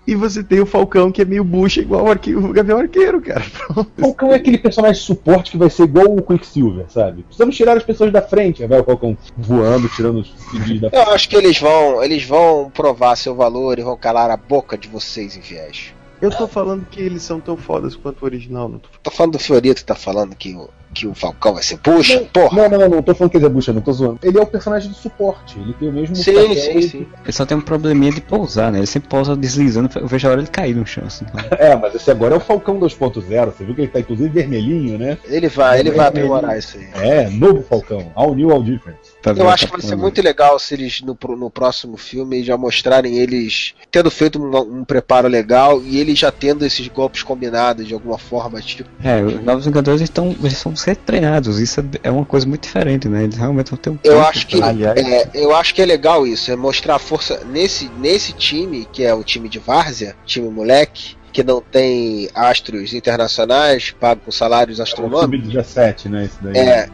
E você tem o Falcão, que é meio bucha, igual o, arque... o Gavião Arqueiro, cara. Pronto. Falcão é aquele personagem de suporte que vai ser igual o Quicksilver, sabe? Precisamos tirar as pessoas da frente. Aí vai o Falcão voando, tirando os CDs da Eu acho que eles vão, eles vão provar seu valor e vão calar a boca de vocês, inviés. Eu tô falando que eles são tão fodas quanto o original, não tô Tô falando do Fiorito que tá falando que o, que o Falcão vai ser puxa, porra. Não, não, não, não tô falando que ele é bucha, não tô zoando. Ele é o personagem de suporte, ele tem o mesmo Sim, papel sim, sim. Ele só tem um probleminha de pousar, né? Ele sempre pousa deslizando, eu vejo a hora ele cair no chão, assim. É, mas esse agora é o Falcão 2.0. Você viu que ele tá inclusive vermelhinho, né? Ele vai, ele vai Vermelhinho. aprimorar isso aí. É, novo Falcão. All new, all different. Eu acho que vai ser muito legal se eles no, no próximo filme já mostrarem eles tendo feito um, um preparo legal e eles já tendo esses golpes combinados de alguma forma, tipo. É, os Novos Vingadores estão, eles são ser treinados, isso é, é uma coisa muito diferente, né? Eles realmente vão ter um Eu acho que é, eu acho que é legal isso, é mostrar a força nesse nesse time que é o time de várzea, time moleque, que não tem astros internacionais, pago com salários astronômicos. Sub-17, né? Isso daí. É,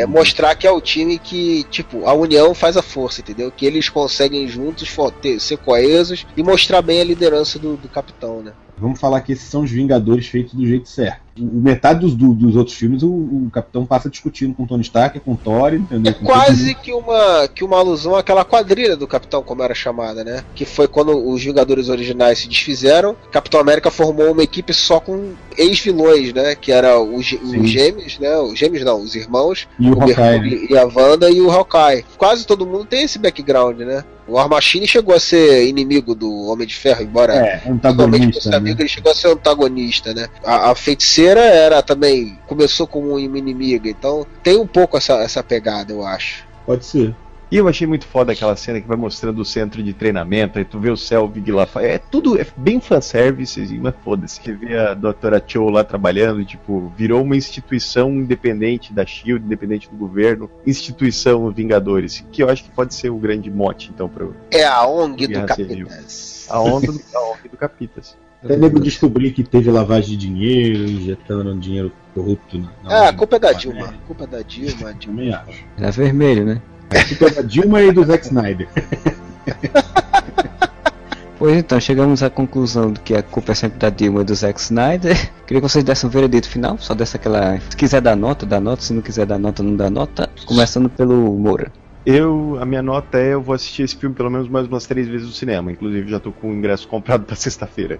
é, mostrar que é o time que, tipo, a união faz a força, entendeu? Que eles conseguem juntos ter- ser coesos e mostrar bem a liderança do, do capitão, né? Vamos falar que esses são os Vingadores feitos do jeito certo. O- Metade dos, do- dos outros filmes o, o Capitão passa discutindo com o Tony Stark, com o Thor, entendeu? Com todo Quase que uma, que uma alusão àquela quadrilha do Capitão, como era chamada, né? Que foi quando os Vingadores originais se desfizeram, Capitão América formou uma equipe só com ex-vilões, né? Que era os, os gêmeos, né? Os gêmeos não, os irmãos, E o Hawkeye, Mercúrio e a Wanda e o Hawkeye. Quase todo mundo tem esse background, né? O War Machine chegou a ser inimigo do Homem de Ferro, embora É, antagonista. Né? amigo, ele chegou a ser antagonista, né? A, a feiticeira era também. Começou como uma inimiga, então tem um pouco essa, essa pegada, eu acho. Pode ser. E eu achei muito foda aquela cena que vai mostrando o centro de treinamento, aí tu vê o Selvig lá. É tudo é bem fanservice, assim, mas foda-se. Você vê a doutora Cho lá trabalhando, tipo, virou uma instituição independente da SHIELD, independente do governo, instituição Vingadores, que eu acho que pode ser o grande mote, então, pro É a ONG do. Capitas. A onda do, a ONG do Capitas. Até nego descobrir que teve lavagem de dinheiro, injetando dinheiro corrupto na. na Ah, a culpa é da Dilma. A culpa é da Dilma. Dilma. Também acho. Ele é vermelho, né? A culpa é da Dilma e do Zack Snyder. Pois então, chegamos à conclusão de que a culpa é sempre da Dilma e do Zack Snyder. Queria que vocês dessem um veredito final, só desse aquela. Se quiser dar nota, dá nota, se não quiser dar nota, não dá nota. Começando pelo Moura. Eu, a minha nota é, eu vou assistir esse filme pelo menos mais umas três vezes no cinema. Inclusive, já tô com o ingresso comprado pra sexta-feira.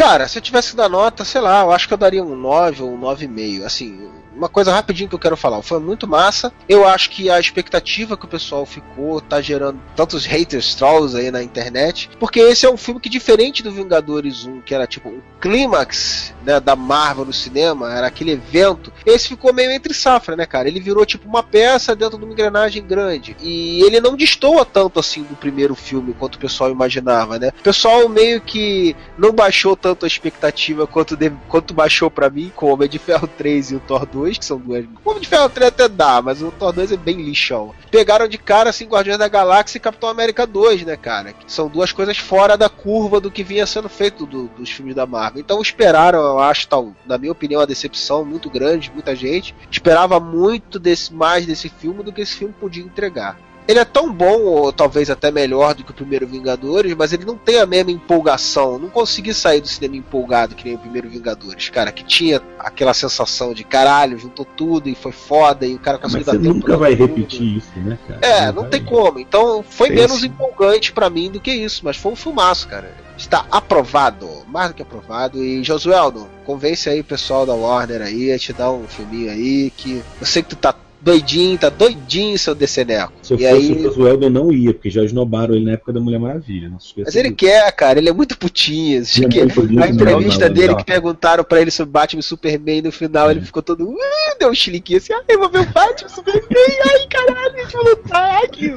Cara, se eu tivesse que dar nota, sei lá, eu acho que eu daria um 9 ou um 9,5. Assim, uma coisa rapidinho que eu quero falar. Foi muito massa. Eu acho que a expectativa que o pessoal ficou tá gerando tantos haters trolls aí na internet. Porque esse é um filme que, diferente do Vingadores 1, que era tipo um clímax né, da Marvel no cinema, era aquele evento. Esse ficou meio entre safra, né, cara? Ele virou tipo uma peça dentro de uma engrenagem grande. E ele não destoa tanto assim do primeiro filme quanto o pessoal imaginava, né? O pessoal meio que não baixou tanto a expectativa quanto, de, quanto baixou pra mim com o Homem de Ferro 3 e o Thor 2, que são duas. O Homem de Ferro 3 até dá, mas o Thor 2 é bem lixão. Pegaram de cara assim Guardiões da Galáxia e Capitão América 2, né, cara? Que são duas coisas fora da curva do que vinha sendo feito do- dos filmes da Marvel. Então esperaram, eu acho, tal, na minha opinião, uma decepção muito grande, muita gente. Esperava muito desse, mais desse filme do que esse filme podia entregar. Ele é tão bom, ou talvez até melhor do que o primeiro Vingadores, mas ele não tem a mesma empolgação. Não consegui sair do cinema empolgado que nem o primeiro Vingadores, cara, que tinha aquela sensação de caralho, juntou tudo e foi foda e o cara conseguiu você dar tempo nunca pra vai tudo. repetir isso, né, cara? É, não tem como. Então foi Sim, menos sim. empolgante pra mim do que isso, mas foi um filmaço, cara. Está aprovado, mais do que aprovado. E Josueldo, convence aí o pessoal da Warner aí a te dar um filminho aí que eu sei que tu tá doidinho, tá doidinho, seu DCNeco. Se eu E fosse aí, o Josueldo, eu não ia, porque já esnobaram ele na época da Mulher Maravilha. Não se esqueça mas ele disso. quer, cara, ele é muito putinho. Ele é que muito putinho, a entrevista não, não, dele não. que perguntaram pra ele sobre Batman e Superman no final ele ficou todo. "Uh", deu um chiliquinho assim, ai, eu vou ver o Batman e Superman, ai caralho, a gente vai lutar, ai que.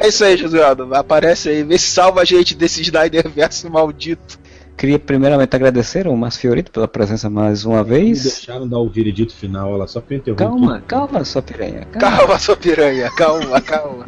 É isso aí, Josueldo. Aparece aí, vê se salva a gente desse Snyder verso maldito. Queria primeiramente agradecer ao Márcio Fiorito pela presença mais uma Me vez. deixaram dar o veredito final, ela só pra interromper. Calma, calma, sua piranha. Calma, sua piranha, calma, calma.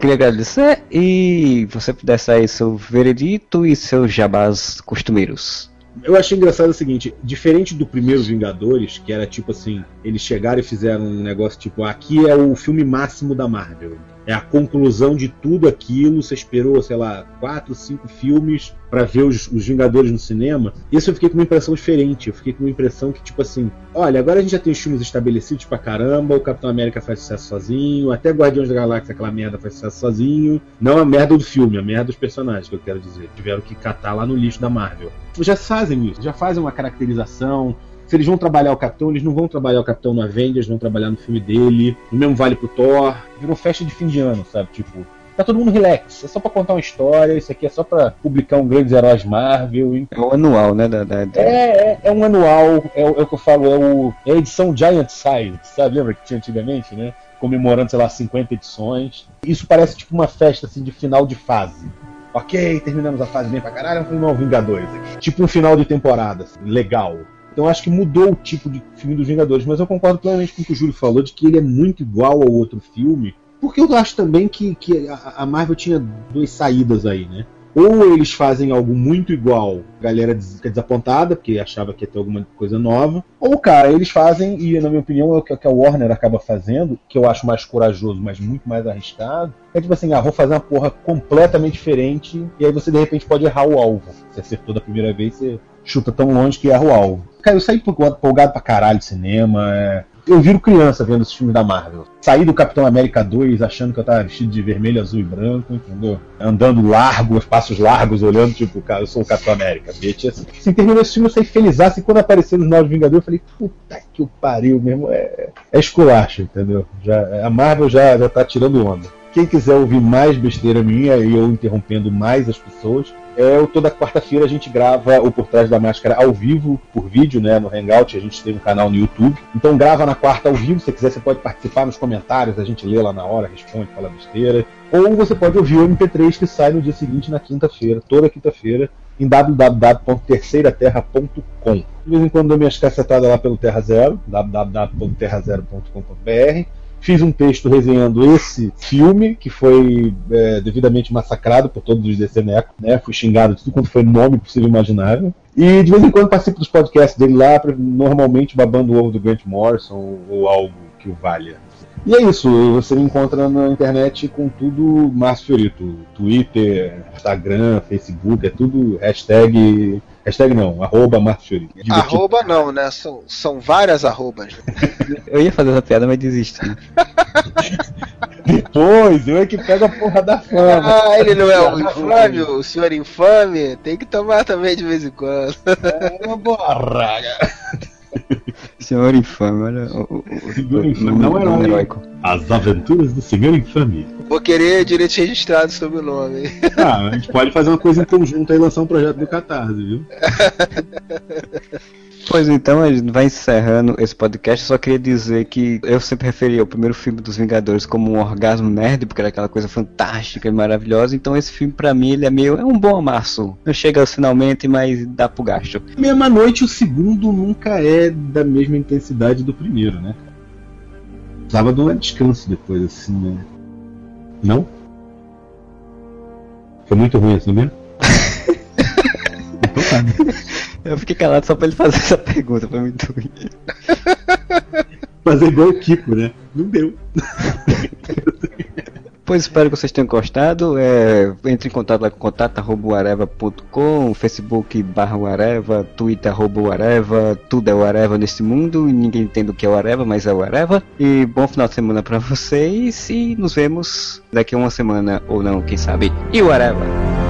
Queria agradecer e você pudesse aí seu veredito e seus jabás costumeiros. Eu achei engraçado o seguinte, diferente do primeiro Vingadores, que era tipo assim, eles chegaram e fizeram um negócio tipo, aqui é o filme máximo da Marvel. É a conclusão de tudo aquilo. Você esperou, sei lá, quatro, cinco filmes pra ver os, os Vingadores no cinema. Isso eu fiquei com uma impressão diferente. Eu fiquei com uma impressão que, tipo assim, olha, agora a gente já tem os filmes estabelecidos pra caramba. O Capitão América faz sucesso sozinho. Até Guardiões da Galáxia, aquela merda, faz sucesso sozinho. Não a merda do filme, a merda dos personagens, que eu quero dizer. Tiveram que catar lá no lixo da Marvel. Já fazem isso, já fazem uma caracterização. Se eles vão trabalhar o Capitão, eles não vão trabalhar o Capitão no Avengers, vão trabalhar no filme dele. O mesmo vale pro Thor. Virou festa de fim de ano, sabe? Tipo, tá todo mundo relax. É só pra contar uma história, isso aqui é só pra publicar um grandes heróis Marvel. É o anual, né? Da, da, da- É, é, é um anual, é, o é o que eu falo, é, o, é a edição Giant Size, sabe? Lembra que tinha antigamente, né? Comemorando, sei lá, 50 edições. Isso parece tipo uma festa assim de final de fase. Ok, terminamos a fase bem pra caralho, vamos filmar o Vingadores aqui. Tipo um final de temporada, assim, legal. Então acho que mudou o tipo de filme dos Vingadores, mas eu concordo plenamente com o que o Júlio falou, de que ele é muito igual ao outro filme. Porque eu acho também que, que a, Marvel tinha duas saídas aí, né? Ou eles fazem algo muito igual, a galera fica desapontada, porque achava que ia ter alguma coisa nova. Ou, cara, eles fazem, e na minha opinião é o que que a Warner acaba fazendo, que eu acho mais corajoso, mas muito mais arriscado. É tipo assim, ah, vou fazer uma porra completamente diferente, e aí você de repente pode errar o alvo. Você acertou da primeira vez, você chuta tão longe que erra o alvo. Cara, eu saí empolgado pra caralho de cinema. é. Eu viro criança vendo esses filmes da Marvel. Saí do Capitão América 2 achando que eu tava vestido de vermelho, azul e branco, entendeu? Andando largo, passos largos, olhando, tipo, cara, eu sou o Capitão América, bitch. Assim, assim terminou esse filme, eu saí felizaço. E quando apareceram os Novos Vingadores, eu falei, puta que o pariu mesmo. É, é esculacho, entendeu? Já, a Marvel já, já tá tirando onda. Quem quiser ouvir mais besteira minha e eu interrompendo mais as pessoas, é, toda quarta-feira a gente grava o Por Trás da Máscara ao vivo, por vídeo, né, no Hangout, a gente tem um canal no YouTube. Então grava na quarta ao vivo, se quiser você pode participar nos comentários, a gente lê lá na hora, responde, fala besteira. Ou você pode ouvir o MP3 que sai no dia seguinte, na quinta-feira, toda quinta-feira, em www.terceiraterra.com. De vez em quando dou minhas cacetadas lá pelo Terra Zero, www.terrazero.com.br. Fiz um texto resenhando esse filme, que foi é, devidamente massacrado por todos os DCNECO, né? Fui xingado de tudo quanto foi nome possível e imaginável. E de vez em quando participo dos podcasts dele lá, normalmente babando o ovo do Grant Morrison ou algo que o valha. E é isso, você me encontra na internet com tudo Márcio Fiorito. Twitter, Instagram, Facebook, é tudo hashtag. Hashtag não, arroba Márcio Fiorito. Divertido. Arroba não, né? São, são várias arrobas. Eu ia fazer essa piada, mas desisti. Depois, eu é que pego a porra da fama. Ah, ele não é o infame, o senhor infame? Tem que tomar também de vez em quando. É, porra! Senhor infame, olha o, o, o, Senhor o Infame, não é heróico. As aventuras do Senhor Infame. Vou querer direitos registrados sobre o nome. Ah, a gente pode fazer uma coisa em conjunto aí lançar um projeto do Catarse, viu? Pois então, a gente vai encerrando esse podcast. Só queria dizer que eu sempre referi ao primeiro filme dos Vingadores como um orgasmo nerd, porque era aquela coisa fantástica e maravilhosa. Então, esse filme, pra mim, ele é meio. É um bom amasso. Não chega finalmente, mas dá pro gasto. Mesma noite, o segundo nunca é da mesma intensidade do primeiro, né? Precisava de um descanso depois, assim, né? Não? Foi muito ruim assim mesmo? então tá. né? Eu fiquei calado só pra ele fazer essa pergunta, foi muito ruim. Fazer igual o Kiko, né? Não deu. Pois espero que vocês tenham gostado. É, entre em contato lá com contato.areva.com, Facebook barra Areva, Twitter arroba Areva, tudo é o Areva nesse mundo, ninguém entende o que é o Areva, mas é o Areva. E bom final de semana pra vocês e nos vemos daqui a uma semana ou não, quem sabe. E o Areva!